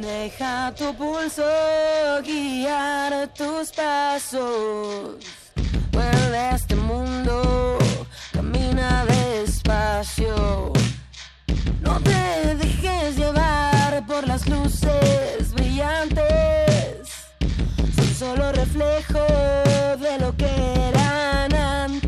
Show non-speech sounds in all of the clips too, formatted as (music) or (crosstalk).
Deja tu pulso guiar tus pasos. Vuelve a este mundo, camina despacio. No te dejes llevar por las luces brillantes. Son solo reflejo de lo que eran antes.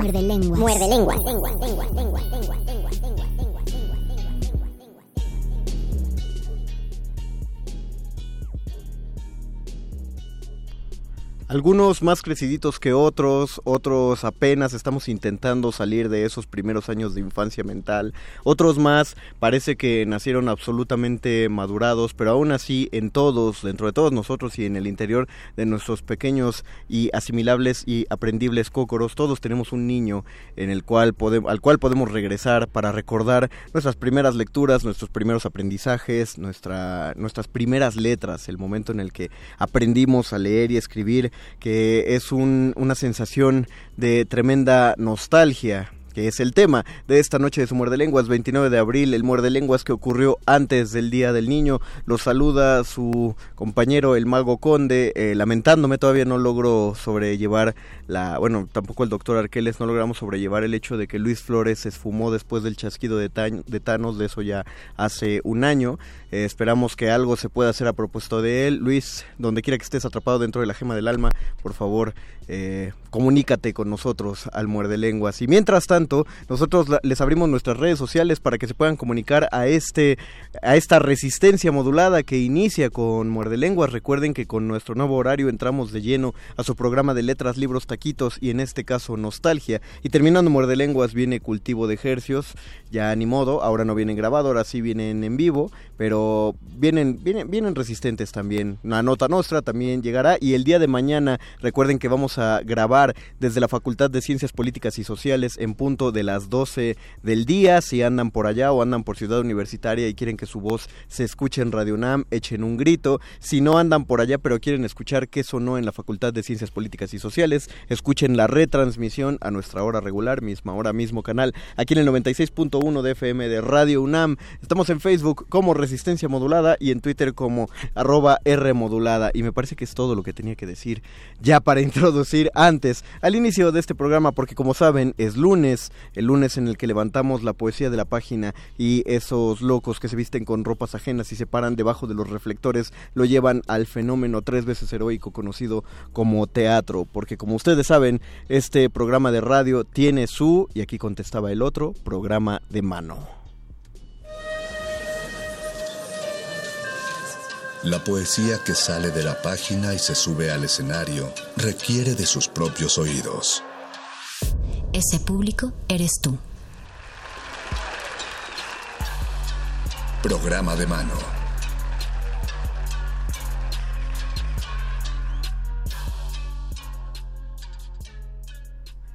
Muerde lengua Muerde lengua. Algunos más creciditos que otros, otros apenas estamos intentando salir de esos primeros años de infancia mental, otros más parece que nacieron absolutamente madurados, pero aún así en todos, dentro de todos nosotros y en el interior de nuestros pequeños y asimilables y aprendibles cócoros, todos tenemos un niño en el cual podemos, al cual podemos regresar para recordar nuestras primeras lecturas, nuestros primeros aprendizajes, nuestra, nuestras primeras letras, el momento en el que aprendimos a leer y escribir que es un, una sensación de tremenda nostalgia que es el tema de esta noche de su Muerde Lenguas, 29 de abril, el Muerde Lenguas que ocurrió antes del Día del Niño. Lo saluda su compañero, el Mago Conde, eh, lamentándome, todavía no logro sobrellevar la. Bueno, tampoco el doctor Arqueles, no logramos sobrellevar el hecho de que Luis Flores se esfumó después del chasquido de, Tan- de Thanos, de eso ya hace un año. Eh, esperamos que algo se pueda hacer a propósito de él. Luis, donde quiera que estés atrapado dentro de la gema del alma, por favor, eh, comunícate con nosotros al Muerde Lenguas. Y mientras tanto, nosotros la- les abrimos nuestras redes sociales para que se puedan comunicar a este a esta resistencia modulada que inicia con Muerde Lenguas. Recuerden que con nuestro nuevo horario entramos de lleno a su programa de letras, libros, taquitos y en este caso nostalgia. Y terminando Muerde Lenguas viene cultivo de ejercios. Ya ni modo, ahora no vienen grabado, ahora sí vienen en vivo, pero vienen vienen vienen resistentes también. La nota nostra también llegará y el día de mañana recuerden que vamos a grabar desde la Facultad de Ciencias Políticas y Sociales en punto de las 12 del día. Si andan por allá o andan por Ciudad Universitaria y quieren que su voz se escuche en Radio UNAM, echen un grito. Si no andan por allá pero quieren escuchar qué sonó en la Facultad de Ciencias Políticas y Sociales, escuchen la retransmisión a nuestra hora regular, misma hora, mismo canal, aquí en el 96.1 de FM de Radio UNAM. Estamos en Facebook como Resistencia Modulada y en Twitter como arroba R Modulada. Y me parece que es todo lo que tenía que decir ya para (laughs) introducir antes al inicio de este programa, porque como saben es lunes, el lunes en el que levantamos la poesía de la página y esos locos que se visten con ropas ajenas y se paran debajo de los reflectores lo llevan al fenómeno tres veces heroico conocido como teatro, porque como ustedes saben, este programa de radio tiene su, y aquí contestaba el otro, programa de mano. La poesía que sale de la página y se sube al escenario requiere de sus propios oídos. Ese público eres tú. Programa de mano.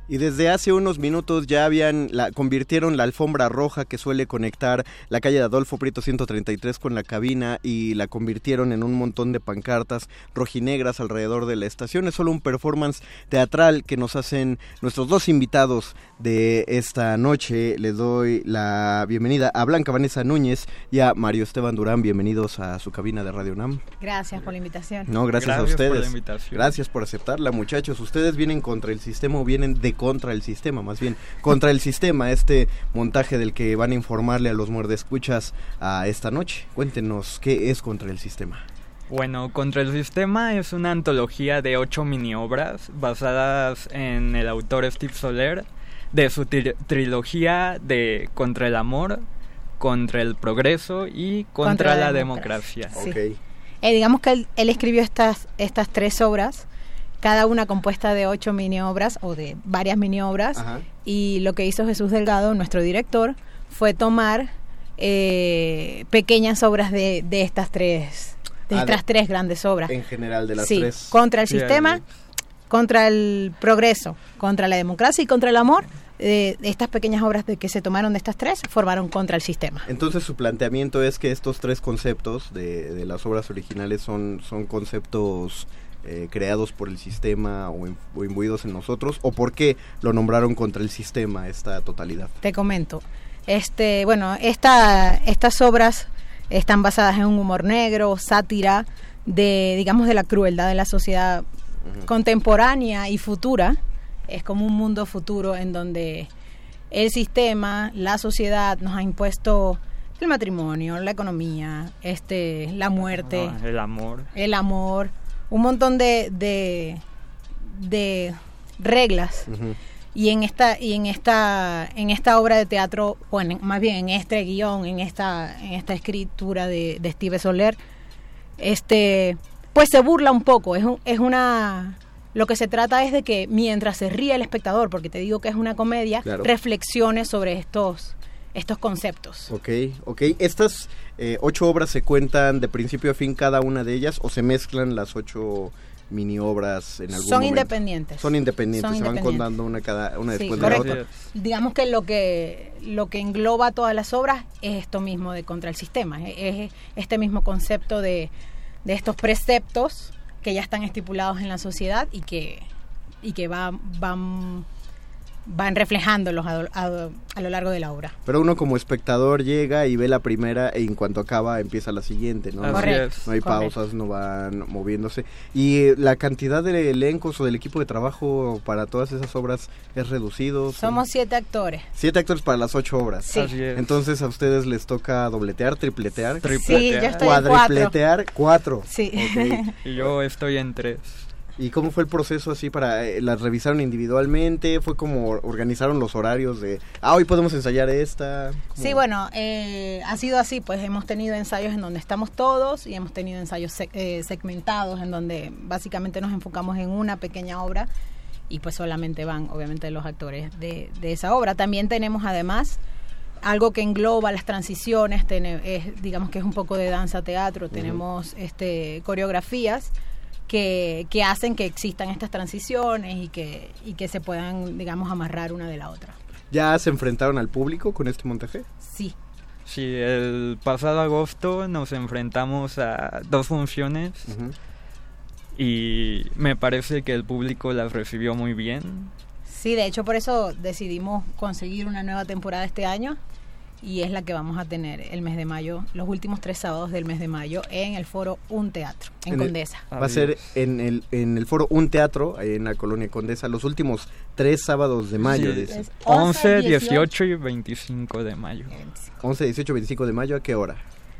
Y desde hace unos minutos ya habían la, convirtieron la alfombra roja que suele conectar la calle de Adolfo Prieto 133 con la cabina y la convirtieron en un montón de pancartas rojinegras alrededor de la estación. Es solo un performance teatral que nos hacen nuestros dos invitados de esta noche. Les doy la bienvenida a Blanca Vanessa Núñez y a Mario Esteban Durán. Bienvenidos a su cabina de Radio UNAM. Gracias por la invitación. No, gracias, a por ustedes. la invitación. Gracias por aceptarla, muchachos. Ustedes vienen contra el sistema o vienen de contra el sistema, más bien contra el sistema, este montaje del que van a informarle a los muerdescuchas a esta noche. Cuéntenos qué es contra el sistema. Bueno, Contra el Sistema es una antología de ocho mini obras basadas en el autor Steve Soler de su tri- trilogía de Contra el Amor, Contra el Progreso y Contra, Contra la la democracia. Democracia. Sí. Eh, digamos que él, él escribió estas, estas tres obras, cada una compuesta de ocho mini obras o de varias mini obras. Ajá. Y lo que hizo Jesús Delgado, nuestro director, fue tomar eh, pequeñas obras de, de estas tres, de Ah, estas de- tres grandes obras. En general de las sí, tres. contra el sistema, contra el progreso, contra la democracia y contra el amor. eh, estas pequeñas obras de que se tomaron de estas tres formaron contra el sistema. Entonces su planteamiento es que estos tres conceptos de, de las obras originales son, son conceptos eh, creados por el sistema o, im- o imbuidos en nosotros, o por qué lo nombraron contra el sistema esta totalidad. Te comento. Este, bueno, esta, estas obras están basadas en un humor negro, sátira de, digamos, de la crueldad de la sociedad contemporánea y futura. Es como un mundo futuro en donde el sistema, la sociedad nos ha impuesto el matrimonio, la economía, este, la muerte Ah, el amor. el amor, un montón de, de, de reglas. Y en esta y en esta en esta obra de teatro, o en- más bien en este guion, en esta en esta escritura de, de Steve Soler, este pues se burla un poco, es un- es una lo que se trata es de que mientras se ríe el espectador, porque te digo que es una comedia, Claro. reflexione sobre estos, estos conceptos. Ok, ok. ¿Estas eh, ocho obras se cuentan de principio a fin cada una de ellas o se mezclan las ocho mini obras en algún Son momento? independientes. Son independientes, Son se van contando una, cada, una Sí, después de la otra. Digamos que lo que lo que engloba todas las obras es esto mismo de contra el sistema, es este mismo concepto de, de estos preceptos que ya están estipulados en la sociedad y que y que va- van van reflejándolos a, a- a lo largo de la obra. Pero uno como espectador llega y ve la primera y en cuanto acaba empieza la siguiente, ¿no? Correcto. No hay pausas, no van moviéndose. ¿Y eh, la cantidad de elencos o del equipo de trabajo para todas esas obras es reducido? Somos siete actores. siete actores para las ocho obras. Sí. Así es. Entonces a ustedes les toca dobletear, tripletear, Sí, yo Tripletear. estoy en cuatro. cuadripletear, cuatro. Sí. (laughs) Y yo estoy en tres. ¿Y cómo fue el proceso así para eh, las revisaron individualmente? ¿Fue como organizaron los horarios de, ah, hoy podemos ensayar esta? ¿Cómo? Sí, bueno, eh, ha sido así, pues hemos tenido ensayos en donde estamos todos y hemos tenido ensayos seg- eh, segmentados en donde básicamente nos enfocamos en una pequeña obra y pues solamente van obviamente los actores de, de esa obra. También tenemos además algo que engloba las transiciones, es, digamos que es un poco de danza teatro, tenemos este coreografías que, que hacen que existan estas transiciones y que, y que se puedan, digamos, amarrar una de la otra. ¿Ya se enfrentaron al público con este montaje? Sí. Sí, el pasado agosto nos enfrentamos a dos funciones y me parece que el público las recibió muy bien. Sí, de hecho por eso decidimos conseguir una nueva temporada este año y es la que vamos a tener el mes de mayo, los últimos tres sábados del mes de mayo en el foro Un Teatro, en, En el- Condesa. Va a ser en el, en el foro Un Teatro, ahí en la colonia Condesa, los últimos tres sábados de mayo. Sí. dice. Es 11, 18, 18 y 25 de mayo. 11, 18, 25 de mayo, ¿a qué hora?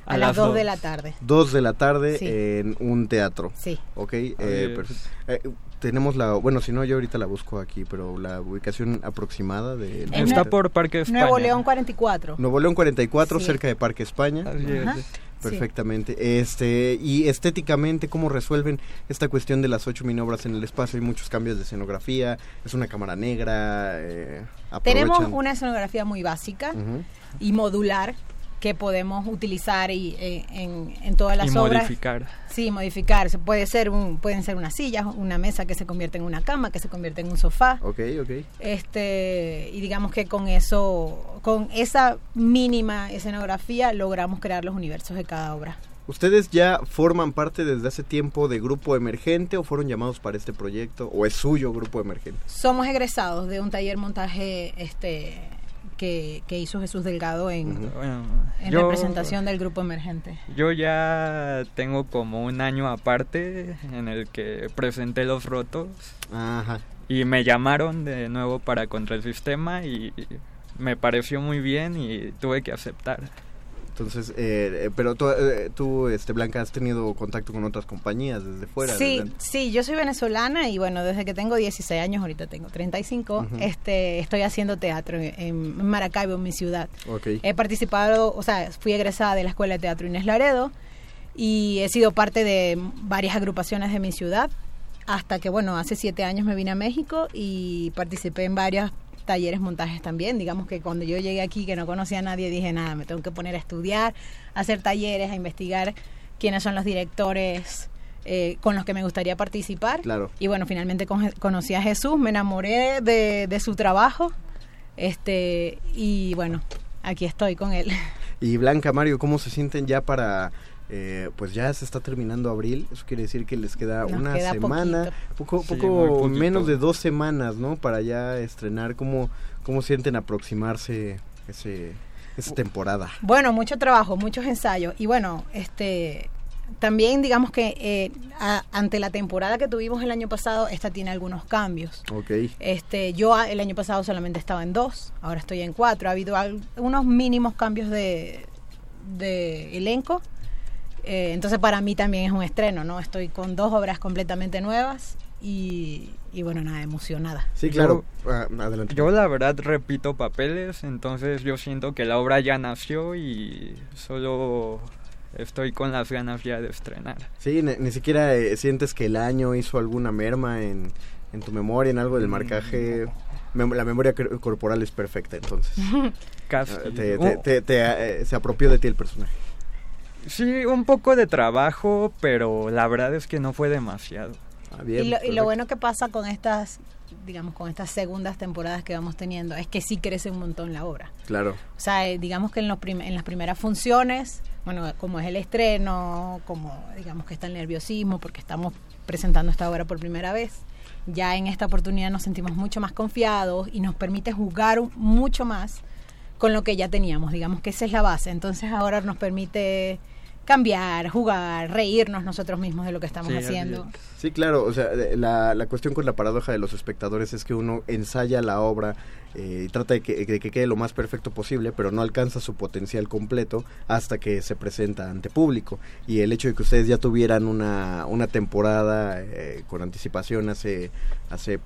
A, las 2 dos. de la tarde. Dos de la tarde Sí. en un teatro. Sí. Ok, eh, perfecto. Eh, tenemos la, bueno, si no, yo ahorita la busco aquí, pero la ubicación aproximada de... Está por Parque España. Nuevo León 44. Nuevo León 44, Sí. cerca de Parque España. Así es. Ajá. Perfectamente. Este y estéticamente cómo resuelven esta cuestión de las ocho minobras en el espacio. Hay muchos cambios de escenografía. Es una cámara negra. eh, Tenemos una escenografía muy básica y modular que podemos utilizar y, eh, en, en todas las y obras. modificar. Sí, modificar. Se puede ser un, pueden ser unas sillas, una mesa que se convierte en una cama, que se convierte en un sofá. Ok, ok. Este, y digamos que con eso, con esa mínima escenografía logramos crear los universos de cada obra. ¿Ustedes ya forman parte desde hace tiempo de grupo emergente o fueron llamados para este proyecto o es suyo grupo emergente? Somos egresados de un taller montaje este que, que hizo Jesús Delgado en, Bueno, en yo- representación del grupo emergente. Yo ya tengo como un año aparte en el que presenté los rotos Ajá. y me llamaron de nuevo para contra el sistema y me pareció muy bien y tuve que aceptar. Entonces, eh, eh, pero tú, eh, tú, este, Blanca, has tenido contacto con otras compañías desde fuera. Sí, desde- sí, yo soy venezolana y bueno, desde que tengo 16 años, ahorita tengo 35, Ujú. este, estoy haciendo teatro en, en Maracaibo, en mi ciudad. Ok. He participado, o sea, fui egresada de la Escuela de Teatro Inés Laredo y he sido parte de varias agrupaciones de mi ciudad hasta que, bueno, hace siete años me vine a México y participé en varios talleres, montajes también. Digamos que cuando yo llegué aquí, que no conocía a nadie, dije, nada, me tengo que poner a estudiar, a hacer talleres, a investigar quiénes son los directores eh, con los que me gustaría participar. Claro. Y bueno, finalmente con- conocí a Jesús, me enamoré de, de su trabajo este y bueno, aquí estoy con él. Y Blanca, Mario, ¿cómo se sienten ya para... eh, pues ya se está terminando abril, eso quiere decir que les queda Nos una queda semana, poco, poco menos de dos semanas, ¿no? Para ya estrenar, ¿cómo, cómo sienten aproximarse ese, esa temporada? Bueno, mucho trabajo, muchos ensayos y bueno, este también digamos que eh, a- ante la temporada que tuvimos el año pasado, esta tiene algunos cambios. Ok. Este, yo el año pasado solamente estaba en dos, ahora estoy en cuatro. Ha habido al- unos mínimos cambios de, de elenco. Eh, entonces para mí también es un estreno, ¿no? Estoy con dos obras completamente nuevas y, y bueno, nada, emocionada. Sí, claro. Ah, adelante. Yo la verdad repito papeles, entonces yo siento que la obra ya nació y solo estoy con las ganas ya de estrenar. Sí, ni, ni siquiera eh, sientes que el año hizo alguna merma en, en tu memoria, en algo del marcaje. Mem- la memoria cor- corporal es perfecta, entonces. (laughs) Casi. Te- Oh. te- te- te, eh, se apropió de ti el personaje. Sí, un poco de trabajo, pero la verdad es que no fue demasiado. Ah, Y lo, y perfecto. lo bueno que pasa con estas, digamos, con estas segundas temporadas que vamos teniendo es que sí crece un montón la obra. Claro. O sea, eh, digamos que en, los prim- en las primeras funciones, bueno, como es el estreno, como digamos que está el nerviosismo porque estamos presentando esta obra por primera vez, ya en esta oportunidad nos sentimos mucho más confiados y nos permite jugar mucho más con lo que ya teníamos, digamos que esa es la base. Entonces ahora nos permite cambiar, jugar, reírnos nosotros mismos de lo que estamos Sí, haciendo. Sí, claro, o sea, la, la cuestión con la paradoja de los espectadores es que uno ensaya la obra eh, y trata de que, de que quede lo más perfecto posible, pero no alcanza su potencial completo hasta que se presenta ante público. Y el hecho de que ustedes ya tuvieran una, una temporada eh, con anticipación hace, hace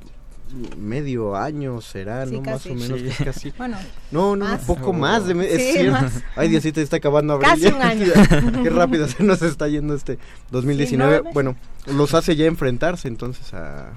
medio año, será, Sí, ¿no? Más o menos, Sí. es casi... (laughs) Bueno, No, no, Más. un poco más de... es Sí, cierto. más. Ay, Diosito, está acabando abril. Casi un año. (laughs) Qué rápido se nos está yendo este 2019. Sí, nueve. bueno, los hace ya enfrentarse entonces a...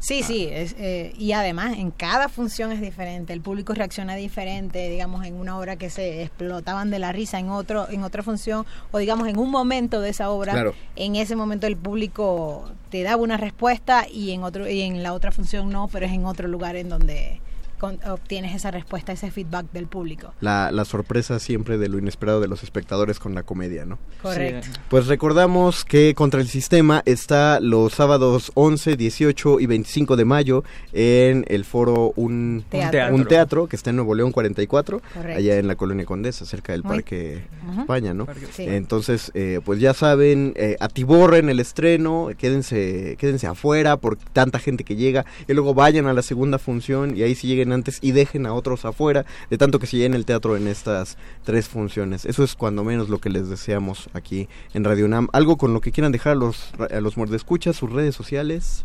Sí, sí, es, eh, y además en cada función es diferente, el público reacciona diferente, digamos en una obra que se explotaban de la risa en otro en otra función o digamos en un momento de esa obra, Claro. en ese momento el público te daba una respuesta y en otro y en la otra función no, pero es en otro lugar en donde con- obtienes esa respuesta, ese feedback del público. La, la sorpresa siempre de lo inesperado de los espectadores con la comedia, ¿no? Correcto. Sí. Pues recordamos que Contra el Sistema está los sábados 11, 18 y 25 de mayo en el foro Un Teatro. Un teatro que está en Nuevo León 44, Correcto. allá en la Colonia Condesa, cerca del Muy- Parque Ujú. España, ¿no? Sí. Entonces, eh, pues ya saben, eh, atiborren el estreno, quédense, quédense afuera por tanta gente que llega, y luego vayan a la segunda función y ahí sí lleguen antes y dejen a otros afuera, de tanto que se llene el teatro en estas tres funciones. Eso es cuando menos lo que les deseamos aquí en Radio UNAM. Algo con lo que quieran dejar a los, a los muerdescuchas, sus redes sociales.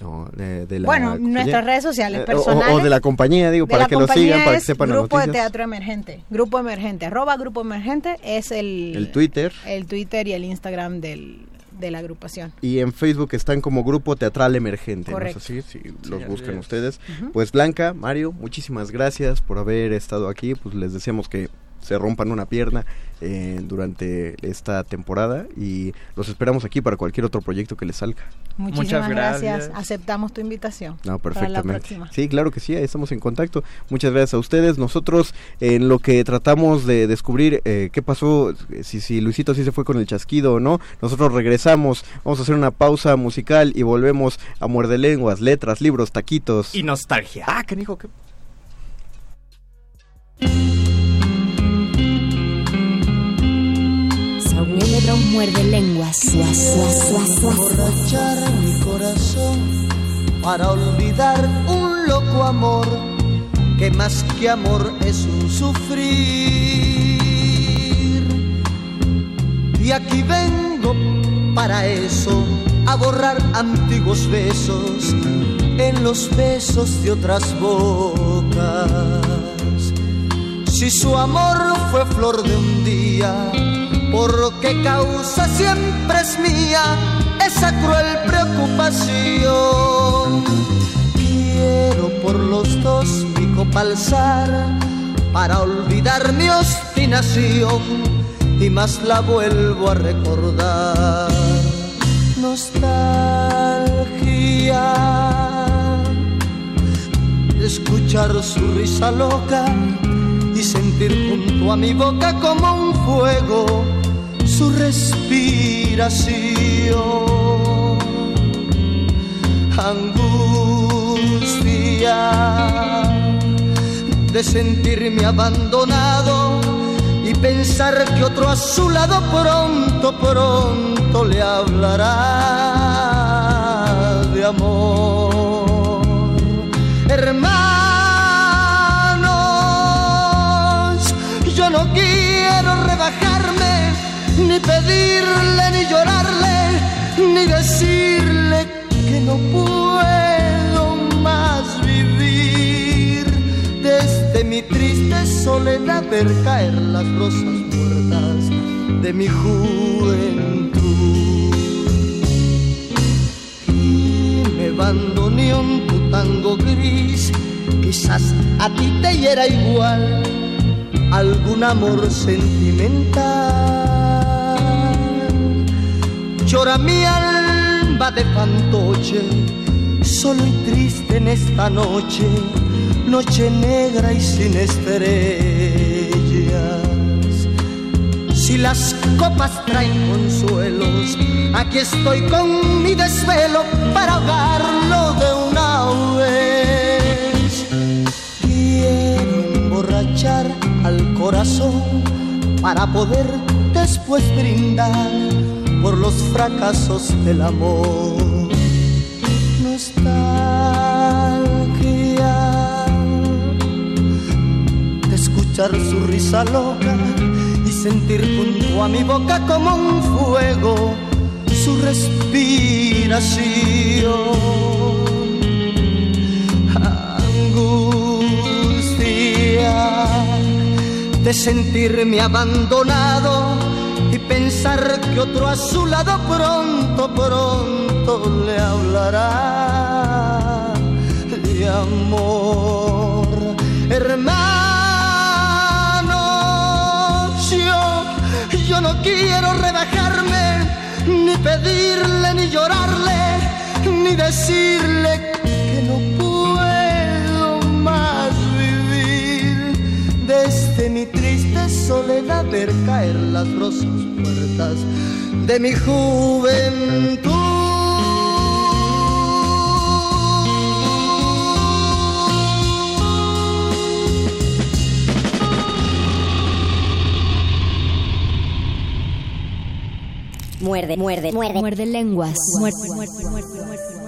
No, de, de la Bueno, compañía. nuestras redes sociales Eh, o- personales. O, de la compañía, digo, de para que lo sigan, para que sepan las Grupo de noticias. Teatro Emergente. Grupo Emergente. Arroba Grupo Emergente es el, El Twitter. el Twitter y el Instagram del, de la agrupación. Y en Facebook están como Grupo Teatral Emergente. ¿no es así? Si los así buscan es. ustedes. Pues Blanca, Mario, muchísimas gracias por haber estado aquí. Pues les deseamos que se rompan una pierna eh, durante esta temporada y los esperamos aquí para cualquier otro proyecto que les salga. Muchísimas gracias. gracias. Aceptamos tu invitación. No, Para la perfectamente. próxima. Sí, claro que sí, ahí estamos en contacto. Muchas gracias a ustedes. Nosotros en lo que tratamos de descubrir eh, qué pasó, si, si Luisito sí se fue con el chasquido o no, nosotros regresamos, vamos a hacer una pausa musical y volvemos a Muerde Lenguas, letras, libros, taquitos. Y nostalgia. Ah, canijo, qué... muerde lenguas. Emborrachar mi corazón para olvidar un loco amor que más que amor es un sufrir. Y aquí vengo para eso, a borrar antiguos besos en los besos de otras bocas. Si su amor fue flor de un día, por qué causa siempre es mía esa cruel preocupación. Quiero por los dos mi copa alzar para olvidar mi obstinación y más la vuelvo a recordar. Nostalgia escuchar su risa loca y sentir junto a mi boca como un fuego su respiración. Angustia de sentirme abandonado y pensar que otro a su lado pronto, pronto le hablará de amor. Hermanos, pedirle, ni llorarle, ni decirle que no puedo más vivir. Desde mi triste soledad ver caer las rosas muertas de mi juventud. Y me bandoneó tu tango gris, quizás a ti te hiera igual algún amor sentimental. Llora mi alma de fantoche, solo y triste en esta noche, noche negra y sin estrellas. Si las copas traen consuelos, aquí estoy con mi desvelo para ahogarlo de una vez. Quiero emborrachar al corazón para poder después brindar por los fracasos del amor. Nostalgia de escuchar su risa loca y sentir junto a mi boca como un fuego su respiración. Angustia de sentirme abandonado pensar que otro a su lado pronto, pronto le hablará de amor. Hermano, yo, yo no quiero rebajarme, ni pedirle, ni llorarle, ni decirle que mi triste soledad ver caer las rosas puertas de mi juventud. Muerde, muerde, muerde. Muerde lenguas. Muerde, muerde, muerde,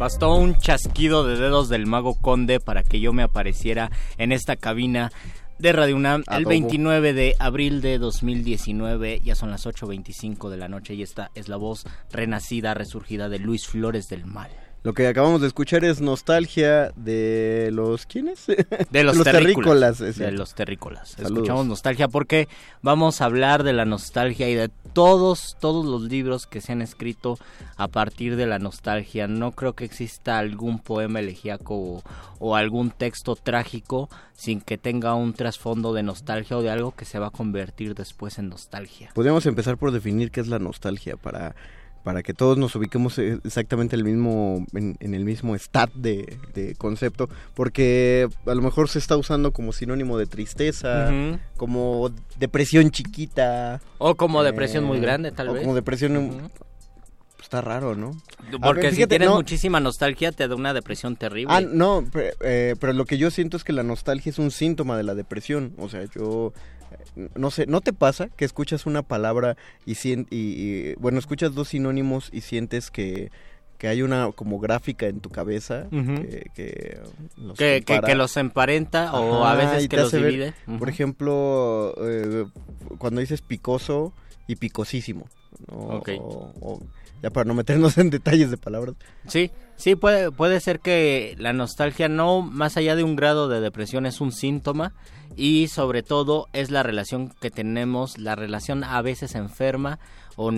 Bastó un chasquido de dedos del mago conde para que yo me apareciera en esta cabina de Radio UNAM el Adobo. 29 de abril de 2019. Ya son las 8.25 de la noche y esta es la voz renacida, resurgida de Luis Flores del Mal. Lo que acabamos de escuchar es nostalgia de los ¿quiénes? De los, (laughs) terrícolas. De los terrícolas. Saludos. Escuchamos nostalgia porque vamos a hablar de la nostalgia y de todos, todos los libros que se han escrito a partir de la nostalgia. No creo que exista algún poema elegíaco o, o algún texto trágico sin que tenga un trasfondo de nostalgia o de algo que se va a convertir después en nostalgia. Podríamos empezar por definir qué es la nostalgia para para que todos nos ubiquemos eh, exactamente el mismo en, en el mismo stat de, de concepto porque a lo mejor se está usando como sinónimo de tristeza como depresión chiquita O como eh, depresión muy grande, tal o vez. como depresión Ujú. está raro no Porque ver, si tienes no, muchísima nostalgia te da una depresión terrible. Ah, no, pe- eh, pero lo que yo siento es que la nostalgia es un síntoma de la depresión. O sea, yo no sé, ¿no te pasa que escuchas una palabra y, sien- y, y, bueno, escuchas dos sinónimos y sientes que, que hay una como gráfica en tu cabeza que, que los que, que, compara? que los emparenta o a veces que los ver, divide. Por ejemplo, eh, cuando dices picoso y picosísimo. ¿no? O- ya para no meternos en detalles de palabras. Sí, sí, puede, puede ser que la nostalgia no, más allá de un grado de depresión, es un síntoma y sobre todo es la relación que tenemos, la relación a veces enferma o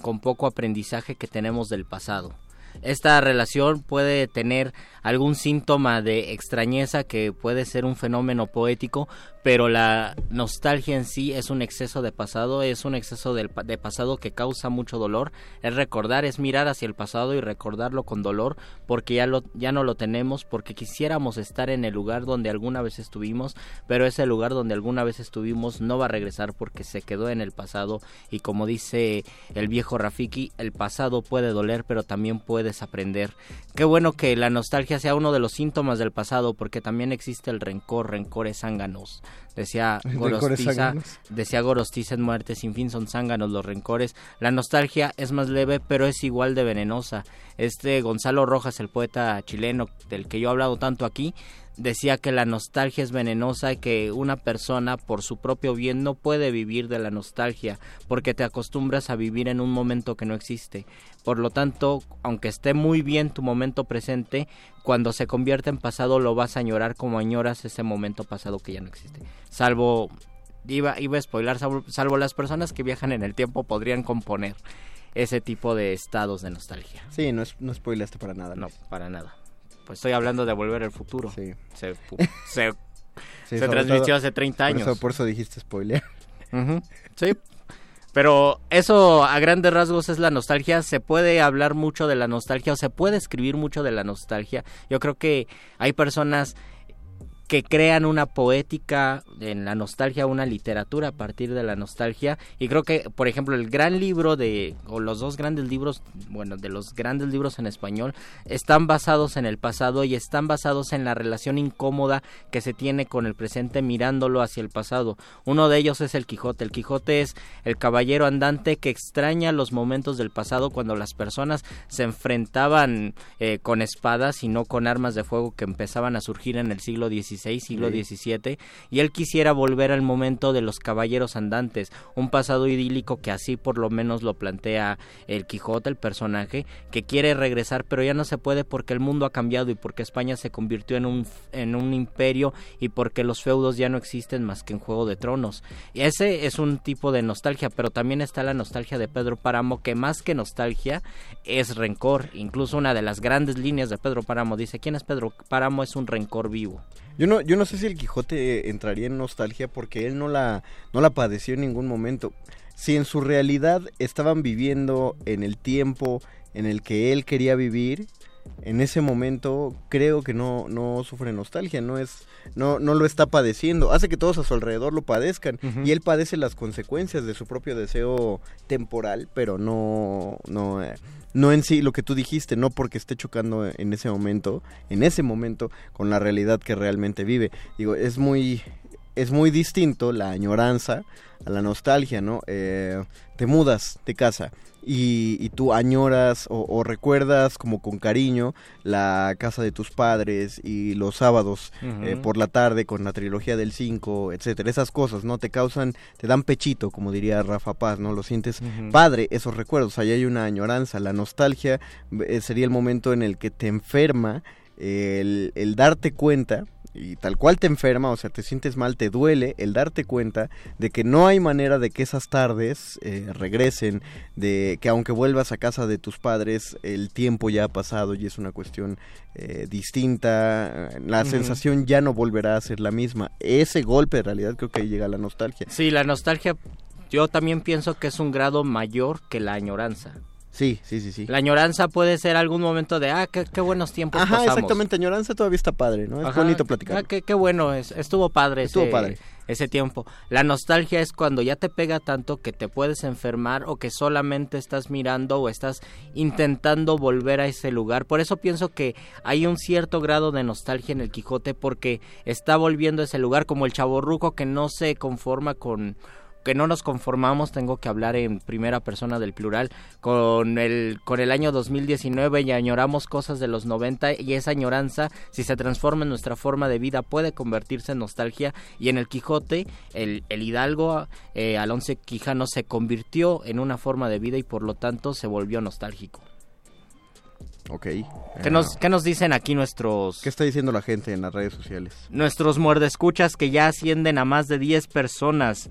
con poco aprendizaje que tenemos del pasado. Esta relación puede tener algún síntoma de extrañeza que puede ser un fenómeno poético, pero la nostalgia en sí es un exceso de pasado, es un exceso pa- de pasado que causa mucho dolor. Es recordar, es mirar hacia el pasado y recordarlo con dolor porque ya, lo, ya no lo tenemos, porque quisiéramos estar en el lugar donde alguna vez estuvimos, pero ese lugar donde alguna vez estuvimos no va a regresar porque se quedó en el pasado y como dice el viejo Rafiki, el pasado puede doler, pero también puedes aprender. Qué bueno que la nostalgia sea uno de los síntomas del pasado porque también existe el rencor, rencores zánganos. Decía Gorostiza, decía Gorostiza en Muerte sin fin son zánganos los rencores. La nostalgia es más leve, pero es igual de venenosa. Este Gonzalo Rojas, el poeta chileno del que yo he hablado tanto aquí, decía que la nostalgia es venenosa y que una persona por su propio bien no puede vivir de la nostalgia porque te acostumbras a vivir en un momento que no existe. Por lo tanto, aunque esté muy bien tu momento presente, cuando se convierte en pasado lo vas a añorar como añoras ese momento pasado que ya no existe. Salvo, iba, iba a spoilar, salvo, salvo las personas que viajan en el tiempo podrían componer ese tipo de estados de nostalgia. Sí, no, es, no spoilaste para nada. No, para nada. Pues estoy hablando de volver al futuro. Sí. Se, (laughs) se, Sí, se sobre transmitió todo- hace 30 por años. eso- Por eso, dijiste spoiler. (laughs) Sí. Pero eso a grandes rasgos es la nostalgia. Se puede hablar mucho de la nostalgia o se puede escribir mucho de la nostalgia. Yo creo que hay personas que crean una poética en la nostalgia, una literatura a partir de la nostalgia. Y creo que, por ejemplo, el gran libro de, o los dos grandes libros, bueno, de los grandes libros en español, están basados en el pasado y están basados en la relación incómoda que se tiene con el presente mirándolo hacia el pasado. Uno de ellos es el Quijote. El Quijote es el caballero andante que extraña los momentos del pasado cuando las personas se enfrentaban eh, con espadas y no con armas de fuego que empezaban a surgir en el siglo XVI, siglo Sí. XVII, y él quisiera volver al momento de los caballeros andantes, un pasado idílico que así por lo menos lo plantea el Quijote, el personaje, que quiere regresar, pero ya no se puede porque el mundo ha cambiado y porque España se convirtió en un, en un imperio y porque los feudos ya no existen más que en Juego de Tronos. Y ese es un tipo de nostalgia, pero también está la nostalgia de Pedro Páramo, que más que nostalgia es rencor. Incluso una de las grandes líneas de Pedro Páramo dice, ¿quién es Pedro Páramo? Es un rencor vivo. Yo no, yo no sé si el Quijote entraría en nostalgia porque él no la, no la padeció en ningún momento. Si en su realidad estaban viviendo en el tiempo en el que él quería vivir, en ese momento creo que no, no sufre nostalgia, no es, no, no lo está padeciendo. Hace que todos a su alrededor lo padezcan y él padece las consecuencias de su propio deseo temporal, pero no, no, eh, no en sí lo que tú dijiste, no porque esté chocando en ese momento, en ese momento, con la realidad que realmente vive. Digo, es muy, es muy distinto la añoranza a la nostalgia, ¿no? Eh, te mudas de casa y, y tú añoras o, o recuerdas como con cariño la casa de tus padres y los sábados eh, por la tarde con la trilogía del 5, etcétera. Esas cosas, ¿no? Te causan, te dan pechito, como diría Rafa Paz, ¿no? Lo sientes padre, esos recuerdos. Ahí hay una añoranza. La nostalgia eh, sería el momento en el que te enferma el, el darte cuenta y tal cual te enferma, o sea, te sientes mal, te duele el darte cuenta de que no hay manera de que esas tardes eh, regresen, de que aunque vuelvas a casa de tus padres, el tiempo ya ha pasado y es una cuestión eh, distinta, la sensación ya no volverá a ser la misma. Ese golpe, en realidad, creo que ahí llega la nostalgia. Sí, la nostalgia yo también pienso que es un grado mayor que la añoranza. Sí, sí, sí, sí. La añoranza puede ser algún momento de, ah, qué, qué buenos tiempos Ajá, pasamos. exactamente, añoranza todavía está padre, ¿no? Es Ajá, bonito platicar. ah, qué, qué bueno, es- estuvo padre Estuvo ese, padre. ese tiempo. La nostalgia es cuando ya te pega tanto que te puedes enfermar o que solamente estás mirando o estás intentando volver a ese lugar. Por eso pienso que hay un cierto grado de nostalgia en el Quijote porque está volviendo a ese lugar como el chaborruco que no se conforma con que no nos conformamos, tengo que hablar en primera persona del plural, con el, con el año 2019 y añoramos cosas de los 90 y esa añoranza, si se transforma en nuestra forma de vida, puede convertirse en nostalgia y en el Quijote, el, el Hidalgo, eh, Alonso Quijano se convirtió en una forma de vida y por lo tanto se volvió nostálgico. Ok. ¿Qué nos, qué nos dicen aquí nuestros... ¿Qué está diciendo la gente en las redes sociales? Nuestros muerdescuchas que ya ascienden a más de 10 personas.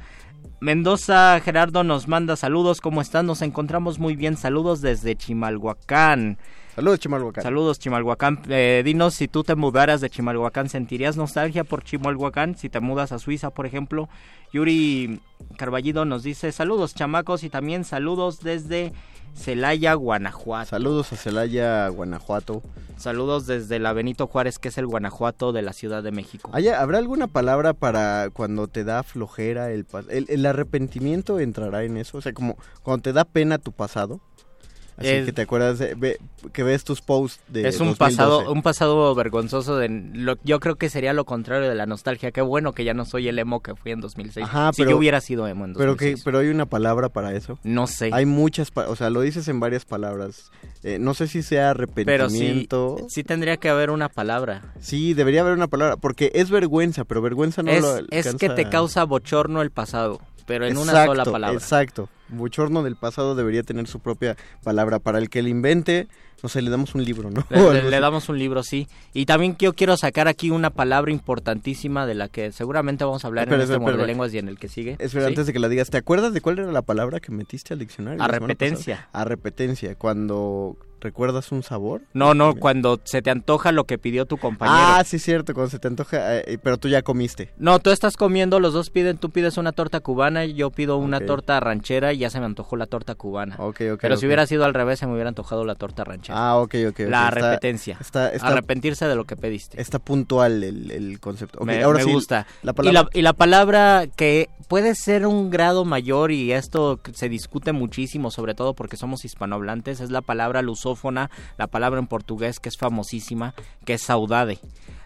Mendoza Gerardo nos manda saludos, ¿cómo están? Nos encontramos muy bien, saludos desde Chimalhuacán. Saludos, Chimalhuacán. Saludos, Chimalhuacán. Eh, dinos si tú te mudaras de Chimalhuacán, ¿sentirías nostalgia por Chimalhuacán? Si te mudas a Suiza, por ejemplo. Yuri Carballido nos dice saludos, chamacos, y también saludos desde Celaya, Guanajuato. Saludos a Celaya, Guanajuato. Saludos desde la Benito Juárez, que es el Guanajuato de la Ciudad de México. ¿Haya- ¿Habrá alguna palabra para cuando te da flojera el, el el arrepentimiento entrará en eso? O sea, como cuando te da pena tu pasado. Así Es- que te acuerdas de, ve- que ves tus posts de es un 2012. pasado un pasado vergonzoso de lo- yo creo que sería lo contrario de la nostalgia qué bueno que ya no soy el emo que fui en 2006 Ajá, si pero- yo hubiera sido emo en Pero 2006 que pero hay una palabra para eso. no sé Hay muchas, o sea, lo dices en varias palabras. Eh, no sé si sea pero sí arrepentimiento. sí tendría que haber una palabra Sí, debería haber una palabra, porque es vergüenza, pero vergüenza no es, lo es alcanza- que te causa bochorno el pasado pero en una sola palabra Exacto. Bochorno del pasado debería tener su propia palabra. Para el que le invente, no sé, le damos un libro, ¿no? Le, damos un libro, sí. Y también yo quiero sacar aquí una palabra importantísima de la que seguramente vamos a hablar Espera, en este espera, espera. Muerde lenguas y en el que sigue. Espera, ¿Sí? antes de que la digas, ¿te acuerdas de cuál era la palabra que metiste al diccionario? la semana Arrepetencia. pasada? Arrepetencia, cuando recuerdas un sabor. No, no, cuando se te antoja lo que pidió tu compañero. Ah, sí, cierto, cuando se te antoja, eh, pero tú ya comiste. No, tú estás comiendo, los dos piden, tú pides una torta cubana y yo pido una torta ranchera y ya se me antojó la torta cubana. Ok, ok. Pero si hubiera sido al revés, se me hubiera antojado la torta ranchera. Ah, ok, ok. la. Está, está, Arrepentirse de lo que pediste. está puntual el, el concepto. Me, ahora me sí, gusta. La Y, la, y la palabra que puede ser un grado mayor y esto se discute muchísimo, sobre todo porque somos hispanohablantes, es la palabra lusófona, la palabra en portugués que es famosísima, que es saudade.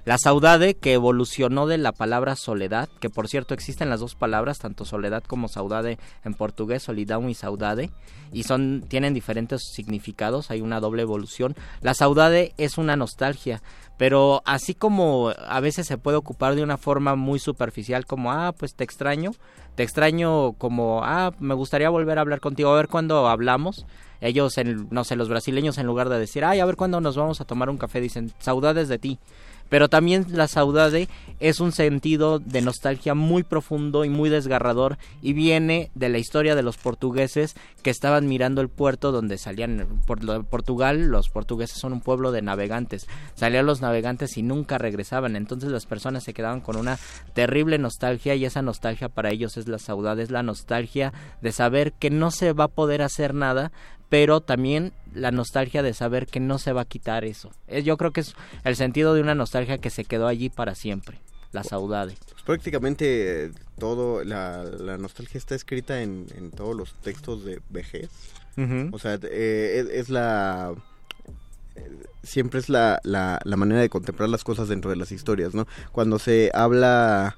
La saudade que evolucionó de la palabra soledad, que por cierto existen las dos palabras, tanto soledad como saudade en portugués, solidão y saudade, y son tienen diferentes significados, hay una doble evolución. La saudade es una nostalgia, pero así como a veces se puede ocupar de una forma muy superficial como ah, pues te extraño, te extraño como ah, me gustaría volver a hablar contigo, a ver cuándo hablamos. Ellos, en, no sé, los brasileños en lugar de decir, ay, a ver cuándo nos vamos a tomar un café, dicen, saudades de ti. Pero también la saudade es un sentido de nostalgia muy profundo y muy desgarrador y viene de la historia de los portugueses que estaban mirando el puerto donde salían por lo- Portugal, los portugueses son un pueblo de navegantes. Salían los navegantes y nunca regresaban, entonces las personas se quedaban con una terrible nostalgia y esa nostalgia para ellos es la saudade, es la nostalgia de saber que no se va a poder hacer nada, pero también la nostalgia de saber que no se va a quitar eso. Es- Yo creo que es el sentido de una nostalgia que se quedó allí para siempre, la saudade. Pues prácticamente eh, todo, la, la nostalgia está escrita en, en todos los textos de vejez. O sea, eh, es, es la... eh, Siempre es la, la, la manera de contemplar las cosas dentro de las historias, ¿no? Cuando se habla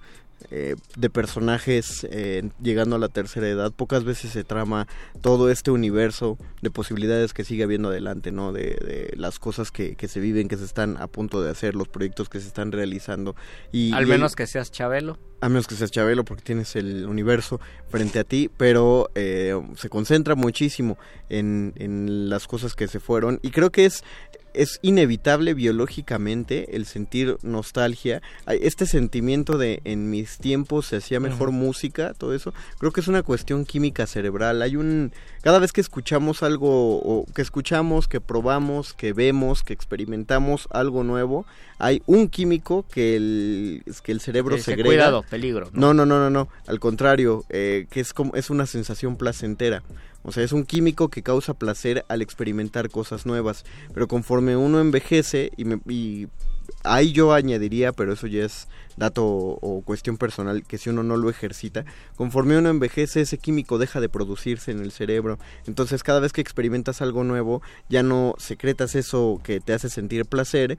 eh, de personajes eh, llegando a la tercera edad, pocas veces se trama todo este universo de posibilidades que sigue habiendo adelante, ¿no? De, de las cosas que, que se viven, que se están a punto de hacer, los proyectos que se están realizando. Y, Al y- menos que seas Chabelo. a menos que seas Chabelo porque tienes el universo frente a ti, pero eh, se concentra muchísimo en, en las cosas que se fueron y creo que es es inevitable biológicamente el sentir nostalgia, este sentimiento de en mis tiempos se hacía mejor música, todo eso, creo que es una cuestión química cerebral. Hay un cada vez que escuchamos algo o que escuchamos, que probamos, que vemos, que experimentamos algo nuevo, hay un químico que el que el cerebro Dice, segrega. Cuidado, peligro. No, no, no, no, no. Al contrario, eh, que es como es una sensación placentera. O sea, es un químico que causa placer al experimentar cosas nuevas. Pero conforme uno envejece y, me- y ahí yo añadiría, pero eso ya es dato o cuestión personal, que si uno no lo ejercita, conforme uno envejece ese químico deja de producirse en el cerebro. Entonces cada vez que experimentas algo nuevo, ya no secretas eso que te hace sentir placer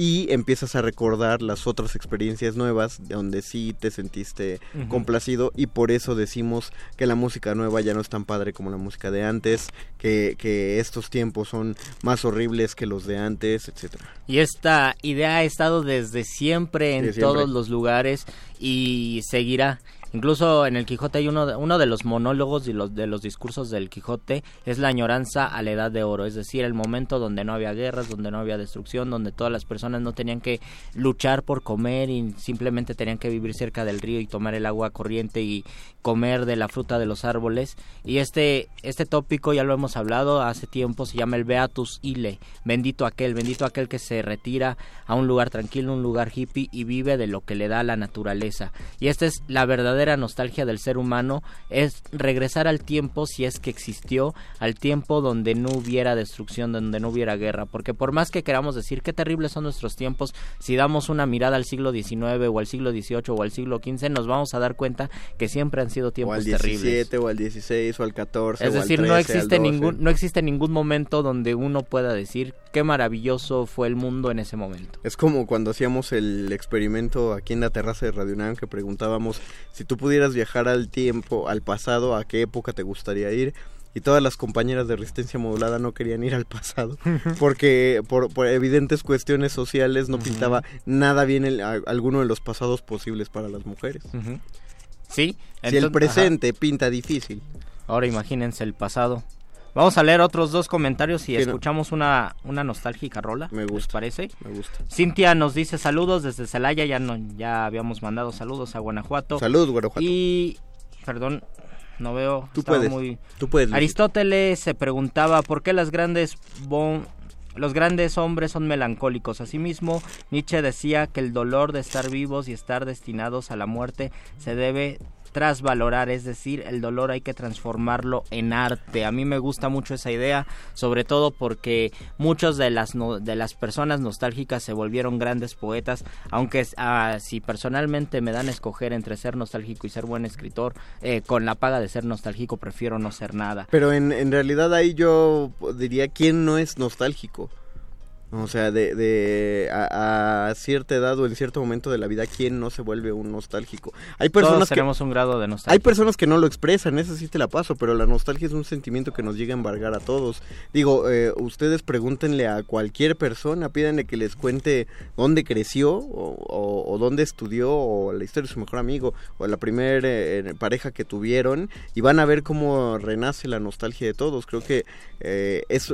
y empiezas a recordar las otras experiencias nuevas de donde sí te sentiste complacido y por eso decimos que la música nueva ya no es tan padre como la música de antes, que, que estos tiempos son más horribles que los de antes, etcétera. Y esta idea ha estado desde siempre en siempre. todos los lugares y seguirá. Incluso en el Quijote hay uno de, uno de los monólogos y los de los discursos del Quijote es la añoranza a la edad de oro, es decir, el momento donde no había guerras, donde no había destrucción, donde todas las personas no tenían que luchar por comer y simplemente tenían que vivir cerca del río y tomar el agua corriente y comer de la fruta de los árboles. Y este este tópico ya lo hemos hablado hace tiempo, se llama el Beatus Ile, bendito aquel, bendito aquel que se retira a un lugar tranquilo, un lugar hippie y vive de lo que le da la naturaleza. Y esta es la verdadera nostalgia del ser humano, es regresar al tiempo si es que existió, al tiempo donde no hubiera destrucción, donde no hubiera guerra, porque por más que queramos decir qué terribles son nuestros tiempos, si damos una mirada al siglo XIX o al siglo XVIII o al siglo XV, nos vamos a dar cuenta que siempre han sido O tiempos al terribles. 17 o al 16 o al 14 Es o al decir, 13, no al existe 12. ningún no existe ningún momento donde uno pueda decir qué maravilloso fue el mundo en ese momento. Es como cuando hacíamos el experimento aquí en la terraza de Radio UNAM que preguntábamos si tú pudieras viajar al tiempo, al pasado, ¿a qué época te gustaría ir? Y todas las compañeras de resistencia modulada no querían ir al pasado porque por, por evidentes cuestiones sociales no pintaba nada bien el- a- alguno de los pasados posibles para las mujeres. Sí, si el presente pinta difícil. Ahora imagínense el pasado. Vamos a leer otros dos comentarios y escuchamos una, una nostálgica rola. Me ¿Les gusta. parece? Me gusta. Cintia nos dice saludos desde Celaya, ya no, ya habíamos mandado saludos a Guanajuato. Salud, Guanajuato. Y, perdón, no veo. Tú puedes. muy- Tú puedes. Aristóteles se preguntaba por qué las grandes bon- los grandes hombres son melancólicos. Asimismo, Nietzsche decía que el dolor de estar vivos y estar destinados a la muerte se debe trasvalorar, es decir, el dolor hay que transformarlo en arte. A mí me gusta mucho esa idea, sobre todo porque muchos de las no- de las personas nostálgicas se volvieron grandes poetas, aunque ah, si personalmente me dan a escoger entre ser nostálgico y ser buen escritor, eh, con la paga de ser nostálgico prefiero no ser nada. Pero en, en realidad ahí yo diría quién no es nostálgico. O sea, de, de a, a cierta edad o en cierto momento de la vida, ¿quién no se vuelve un nostálgico? Hay Todos personas que tenemos un grado de nostalgia. hay personas que no lo expresan, eso sí te la paso, pero la nostalgia es un sentimiento que nos llega a embargar a todos. Digo, eh, ustedes pregúntenle a cualquier persona, pídanle que les cuente dónde creció o, o- o dónde estudió o la historia de su mejor amigo o la primera pareja que tuvieron y van a ver cómo renace la nostalgia de todos. Creo que eh, es,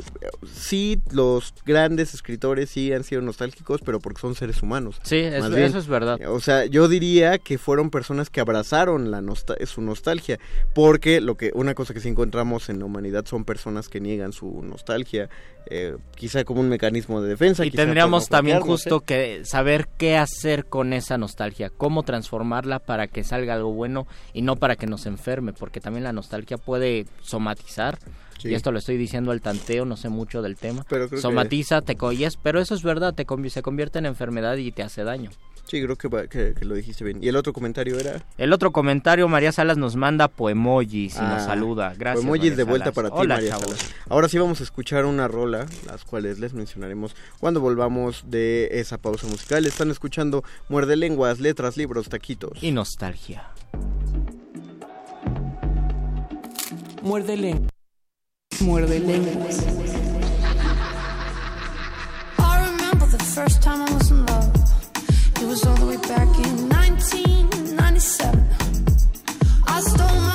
sí, los grandes escritores sí han sido nostálgicos, pero porque son seres humanos. Sí, es- Más bien, eso es verdad. o sea, yo diría que fueron personas que abrazaron la nosta- su nostalgia, porque lo que una cosa que sí encontramos en la humanidad son personas que niegan su nostalgia, eh, quizá como un mecanismo de defensa. Y tendríamos también justo ¿eh? que saber qué hacer con esa nostalgia, cómo transformarla para que salga algo bueno y no para que nos enferme, porque también la nostalgia puede somatizar. Sí. Y esto lo estoy diciendo al tanteo, no sé mucho del tema. Pero creo que- Somatiza, te coyes, pero eso es verdad, te se convierte en enfermedad y te hace daño. Sí, creo que, que- que lo dijiste bien. Y el otro comentario era... El otro comentario, María Salas nos manda poemojis y nos Ah, saluda. Gracias. Emojis María de vuelta Salas. para ti, Hola, María chavos. Salas. Ahora sí vamos a escuchar una rola, las cuales les mencionaremos cuando volvamos de esa pausa musical. Están escuchando Muerde Lenguas, Letras, Libros, Taquitos. Y nostalgia. Muerde lenguas. Muerde lenguas. I remember the first time I was in love. It was all the way back in 1997. I stole my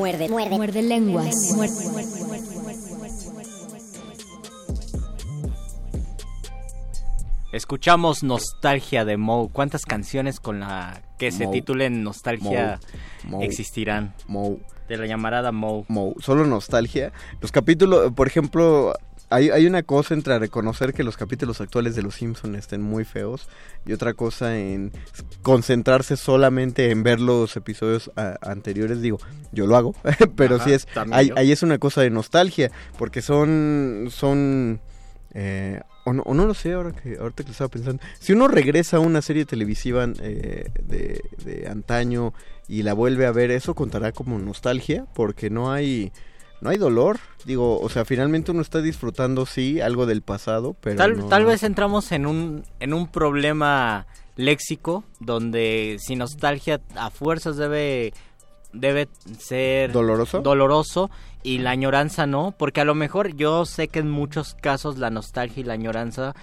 Muerde, muerde, muerde. Muerde lenguas. Muerde. Escuchamos Nostalgia de Moe. ¿Cuántas canciones con la que se Moe. titulen Nostalgia Moe. existirán? Moe. De la llamarada Moe. Moe. Solo nostalgia. Los capítulos, por ejemplo, hay, hay una cosa entre reconocer que los capítulos actuales de Los Simpsons estén muy feos y otra cosa en concentrarse solamente en ver los episodios a- anteriores. Digo, yo lo hago, (laughs) pero Ajá, sí es, ahí es una cosa de nostalgia porque son, son eh, o, no, o no lo sé ahora que ahorita que lo estaba pensando. Si uno regresa a una serie televisiva eh, de, de antaño y la vuelve a ver, eso contará como nostalgia porque no hay no hay dolor. Digo, o sea, finalmente uno está disfrutando sí algo del pasado, pero Tal, no- tal vez entramos en un, en un problema léxico donde si nostalgia a fuerzas debe, debe ser doloroso. doloroso y la añoranza no, porque a lo mejor yo sé que en muchos casos la nostalgia y la añoranza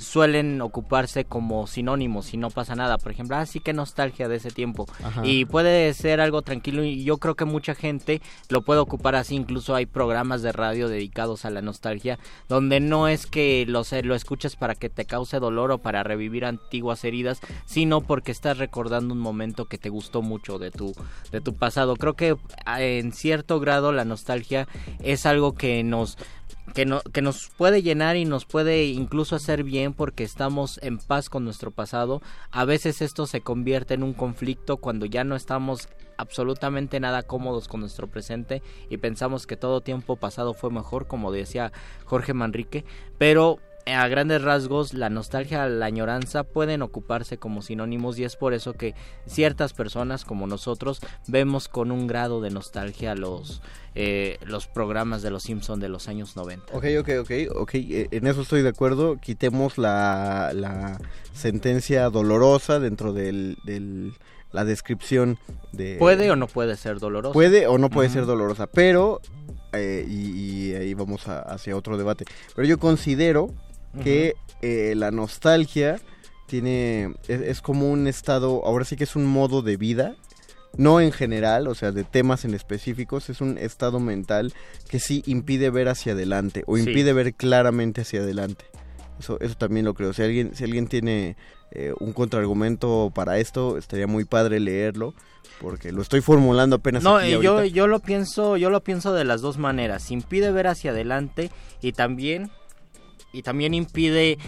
suelen ocuparse como sinónimos y no pasa nada. Por ejemplo, ah, sí que nostalgia de ese tiempo. Ajá. Y puede ser algo tranquilo y yo creo que mucha gente lo puede ocupar así. Incluso hay programas de radio dedicados a la nostalgia donde no es que lo, lo escuches para que te cause dolor o para revivir antiguas heridas, sino porque estás recordando un momento que te gustó mucho de tu, de tu pasado. Creo que ah, en cierto grado la nostalgia es algo que nos que, no, que nos puede llenar y nos puede incluso hacer bien porque estamos en paz con nuestro pasado. A veces esto se convierte en un conflicto cuando ya no estamos absolutamente nada cómodos con nuestro presente y pensamos que todo tiempo pasado fue mejor, como decía Jorge Manrique, pero a grandes rasgos la nostalgia, la añoranza pueden ocuparse como sinónimos y es por eso que ciertas personas como nosotros vemos con un grado de nostalgia los eh, los programas de los Simpson de los años 90. Ok, ok, ok, ok, eh, en eso estoy de acuerdo. Quitemos la, la sentencia dolorosa dentro del, del- la descripción de... ¿Puede o no puede ser doloroso? Puede o no puede ser dolorosa, pero, eh, y, y ahí vamos a- hacia otro debate, pero yo considero que eh, la nostalgia tiene, es, es como un estado, ahora sí que es un modo de vida, no en general, o sea, de temas en específicos, es un estado mental que sí impide ver hacia adelante o Sí. impide ver claramente hacia adelante. Eso, eso también lo creo. Si alguien, si alguien tiene eh, un contraargumento para esto, estaría muy padre leerlo, porque lo estoy formulando apenas No, aquí yo, yo lo pienso, yo lo pienso de las dos maneras. Impide ver hacia adelante y también y también impide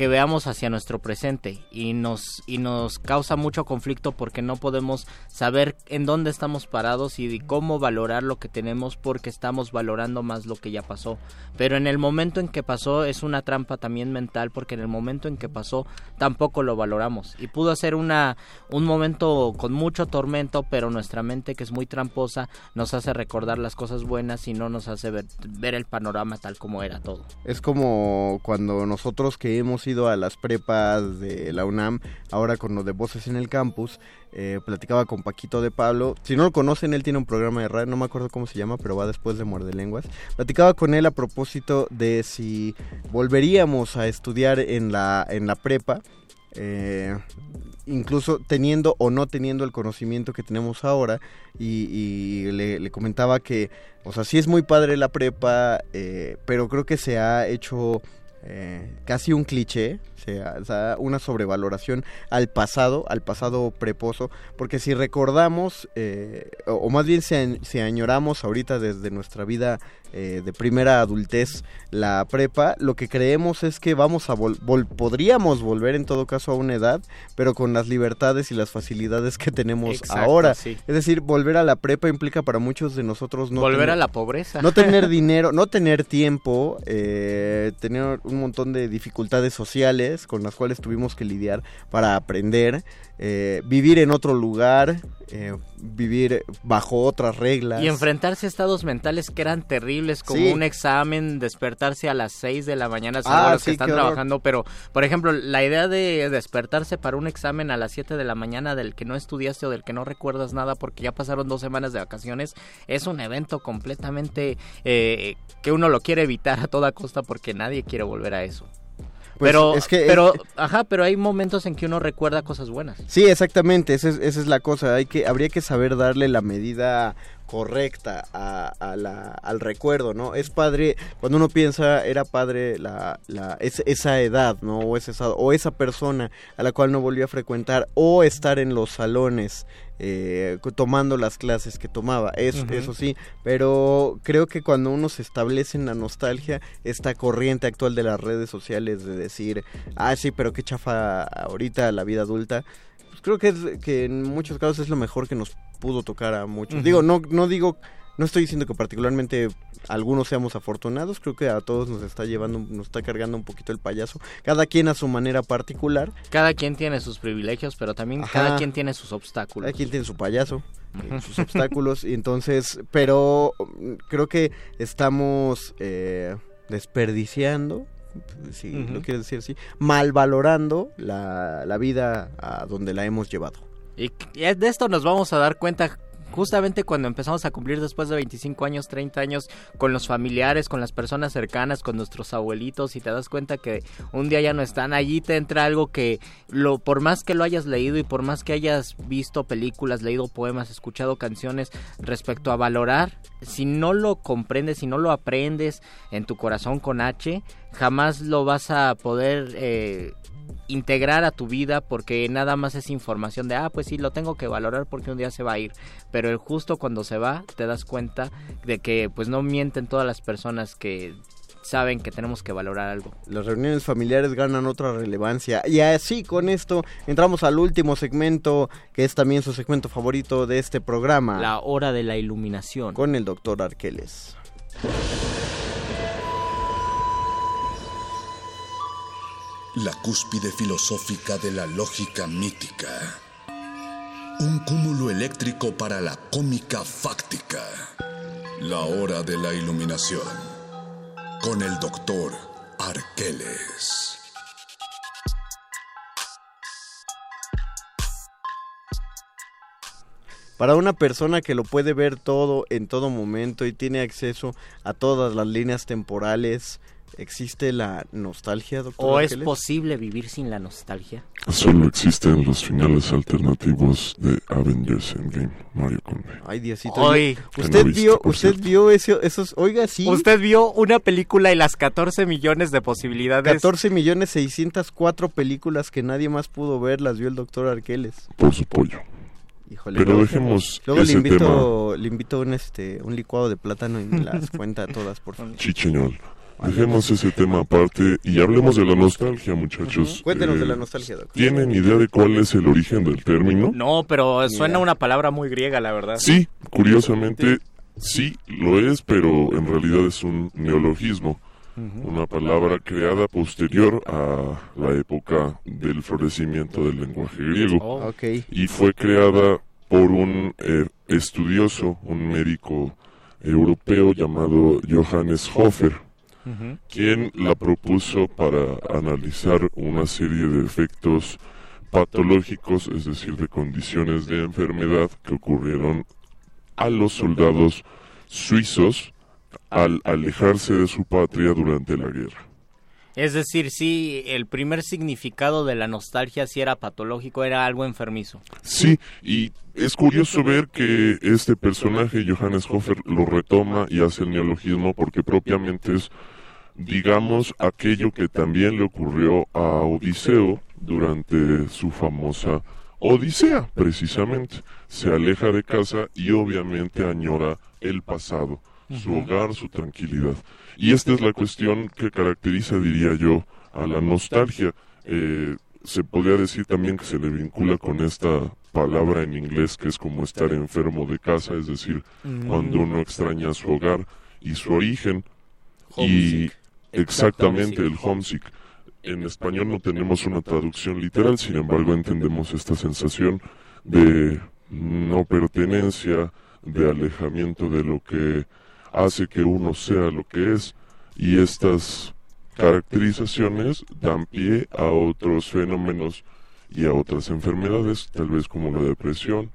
que veamos hacia nuestro presente y nos y nos causa mucho conflicto porque no podemos saber en dónde estamos parados y cómo valorar lo que tenemos porque estamos valorando más lo que ya pasó. Pero en el momento en que pasó es una trampa también mental porque en el momento en que pasó tampoco lo valoramos y pudo ser una un momento con mucho tormento, pero nuestra mente que es muy tramposa nos hace recordar las cosas buenas y no nos hace ver, ver el panorama tal como era todo. Es como cuando nosotros que hemos a las prepas de la UNAM, ahora con lo de Voces en el Campus, eh, platicaba con Paquito de Pablo. Si no lo conocen, él tiene un programa de radio, no me acuerdo cómo se llama, pero va después de Muerde Lenguas. Platicaba con él a propósito de si volveríamos a estudiar en la, en la prepa. eh, incluso teniendo o no teniendo el conocimiento que tenemos ahora y, le comentaba que o sea sí es muy padre la prepa eh, pero creo que se ha hecho eh, casi un cliché se ha- una sobrevaloración al pasado al pasado preposo porque si recordamos eh, o, más bien si añoramos ahorita desde nuestra vida eh, de primera adultez la prepa lo que creemos es que vamos a vol- vol- podríamos volver en todo caso a una edad pero con las libertades y las facilidades que tenemos Exacto, ahora sí. es decir volver a la prepa implica para muchos de nosotros no Volver a la pobreza. no tener (laughs) dinero, no tener tiempo, eh, tener un montón de dificultades sociales con las cuales tuvimos que lidiar para aprender, eh, vivir en otro lugar, eh, vivir bajo otras reglas. Y enfrentarse a estados mentales que eran terribles, como Sí. un examen, despertarse a las 6 de la mañana, Ah, salvo los sí, que están horror. trabajando, pero, por ejemplo, la idea de despertarse para un examen a las 7 de la mañana del que no estudiaste o del que no recuerdas nada porque ya pasaron dos semanas de vacaciones, es un evento completamente eh, que uno lo quiere evitar a toda costa porque nadie quiere volver a eso. Pues, pero, es que- pero, es- ajá, pero hay momentos en que uno recuerda cosas buenas. Sí, exactamente, esa es, esa es la cosa, hay que, habría que saber darle la medida correcta a, a la- al recuerdo, ¿no? Es padre, cuando uno piensa, era padre la, la, es- esa edad, ¿no? O esa, o esa persona a la cual no volvió a frecuentar, o estar en los salones eh, tomando las clases que tomaba, eso, eso sí, pero creo que cuando uno se establece en la nostalgia, esta corriente actual de las redes sociales de decir, ah, sí, pero qué chafa ahorita la vida adulta, pues creo que, es, que en muchos casos es lo mejor que nos pudo tocar a muchos. Digo, no, no digo, no estoy diciendo que particularmente algunos seamos afortunados, creo que a todos nos está llevando, nos está cargando un poquito el payaso, cada quien a su manera particular, Cada quien tiene sus privilegios, pero también Ajá. cada quien tiene sus obstáculos. cada quien tiene su payaso, eh, sus obstáculos, y entonces, pero mm, creo que estamos eh, desperdiciando, si lo quieres decir así, malvalorando la, la vida a donde la hemos llevado. Y de esto nos vamos a dar cuenta justamente cuando empezamos a cumplir después de 25 años, 30 años con los familiares, con las personas cercanas, con nuestros abuelitos y te das cuenta que un día ya no están, allí te entra algo que lo por más que lo hayas leído y por más que hayas visto películas, leído poemas, escuchado canciones respecto a valorar, si no lo comprendes, si no lo aprendes en tu corazón con H, jamás lo vas a poder eh, integrar a tu vida porque nada más es información de, ah, pues sí, lo tengo que valorar porque un día se va a ir. Pero el justo cuando se va, te das cuenta de que pues no mienten todas las personas que saben que tenemos que valorar algo. Las reuniones familiares ganan otra relevancia. Y así con esto entramos al último segmento, que es también su segmento favorito de este programa. La hora de la iluminación. Con el doctor Arqueles. La cúspide filosófica de la lógica mítica. Un cúmulo eléctrico para la cómica fáctica. La hora de la iluminación. Con el doctor Arqueles. Para una persona que lo puede ver todo en todo momento y tiene acceso a todas las líneas temporales, ¿existe la nostalgia, doctor? ¿O es posible vivir sin la nostalgia? Solo existen los finales alternativos de Avengers Endgame, Mario Conde. Ay, Diosito. Hoy. Que ¿Usted no vio, usted cierto. vio eso- esos, oiga, sí, Usted vio una película y las 14 millones de posibilidades. 14 millones 604 películas que nadie más pudo ver, las vio el doctor Arqueles. Por su pollo. Híjole, Pero luego- dejemos Luego le ese invito, le invito un, este, un licuado de plátano y me las (laughs) cuenta todas, por favor. Chicheñol. Dejemos ese tema aparte y hablemos de la nostalgia, muchachos. Cuéntenos de Eh, la nostalgia, doctor. ¿Tienen idea de cuál es el origen del término? No, pero suena una palabra muy griega, la verdad. Sí, curiosamente sí lo es, pero en realidad es un neologismo. Una palabra creada posterior a la época del florecimiento del lenguaje griego. Oh. Ok. y fue creada por un eh, estudioso, un médico europeo llamado Johannes Hofer, Quien la propuso para analizar una serie de efectos patológicos, es decir, de condiciones de enfermedad que ocurrieron a los soldados suizos al alejarse de su patria durante la guerra. Es decir, sí, el primer significado de la nostalgia sí era patológico, era algo enfermizo. Sí, y es curioso ver que este personaje, Johannes Hofer, lo retoma y hace el neologismo porque propiamente es, digamos, aquello que también le ocurrió a Odiseo durante su famosa Odisea, precisamente. Se aleja de casa y obviamente añora el pasado, su hogar, su tranquilidad. Y esta es la cuestión que caracteriza, diría yo, a la nostalgia. Eh, se podría decir también que se le vincula con esta palabra en inglés que es como estar enfermo de casa, es decir, Mm. cuando uno extraña su hogar y su origen. Y Homesick. exactamente Homesick. el homesick. En español no tenemos una traducción literal, sin embargo entendemos esta sensación de no pertenencia, de alejamiento de lo que hace que uno sea lo que es y estas caracterizaciones dan pie a otros fenómenos y a otras enfermedades, tal vez como la depresión.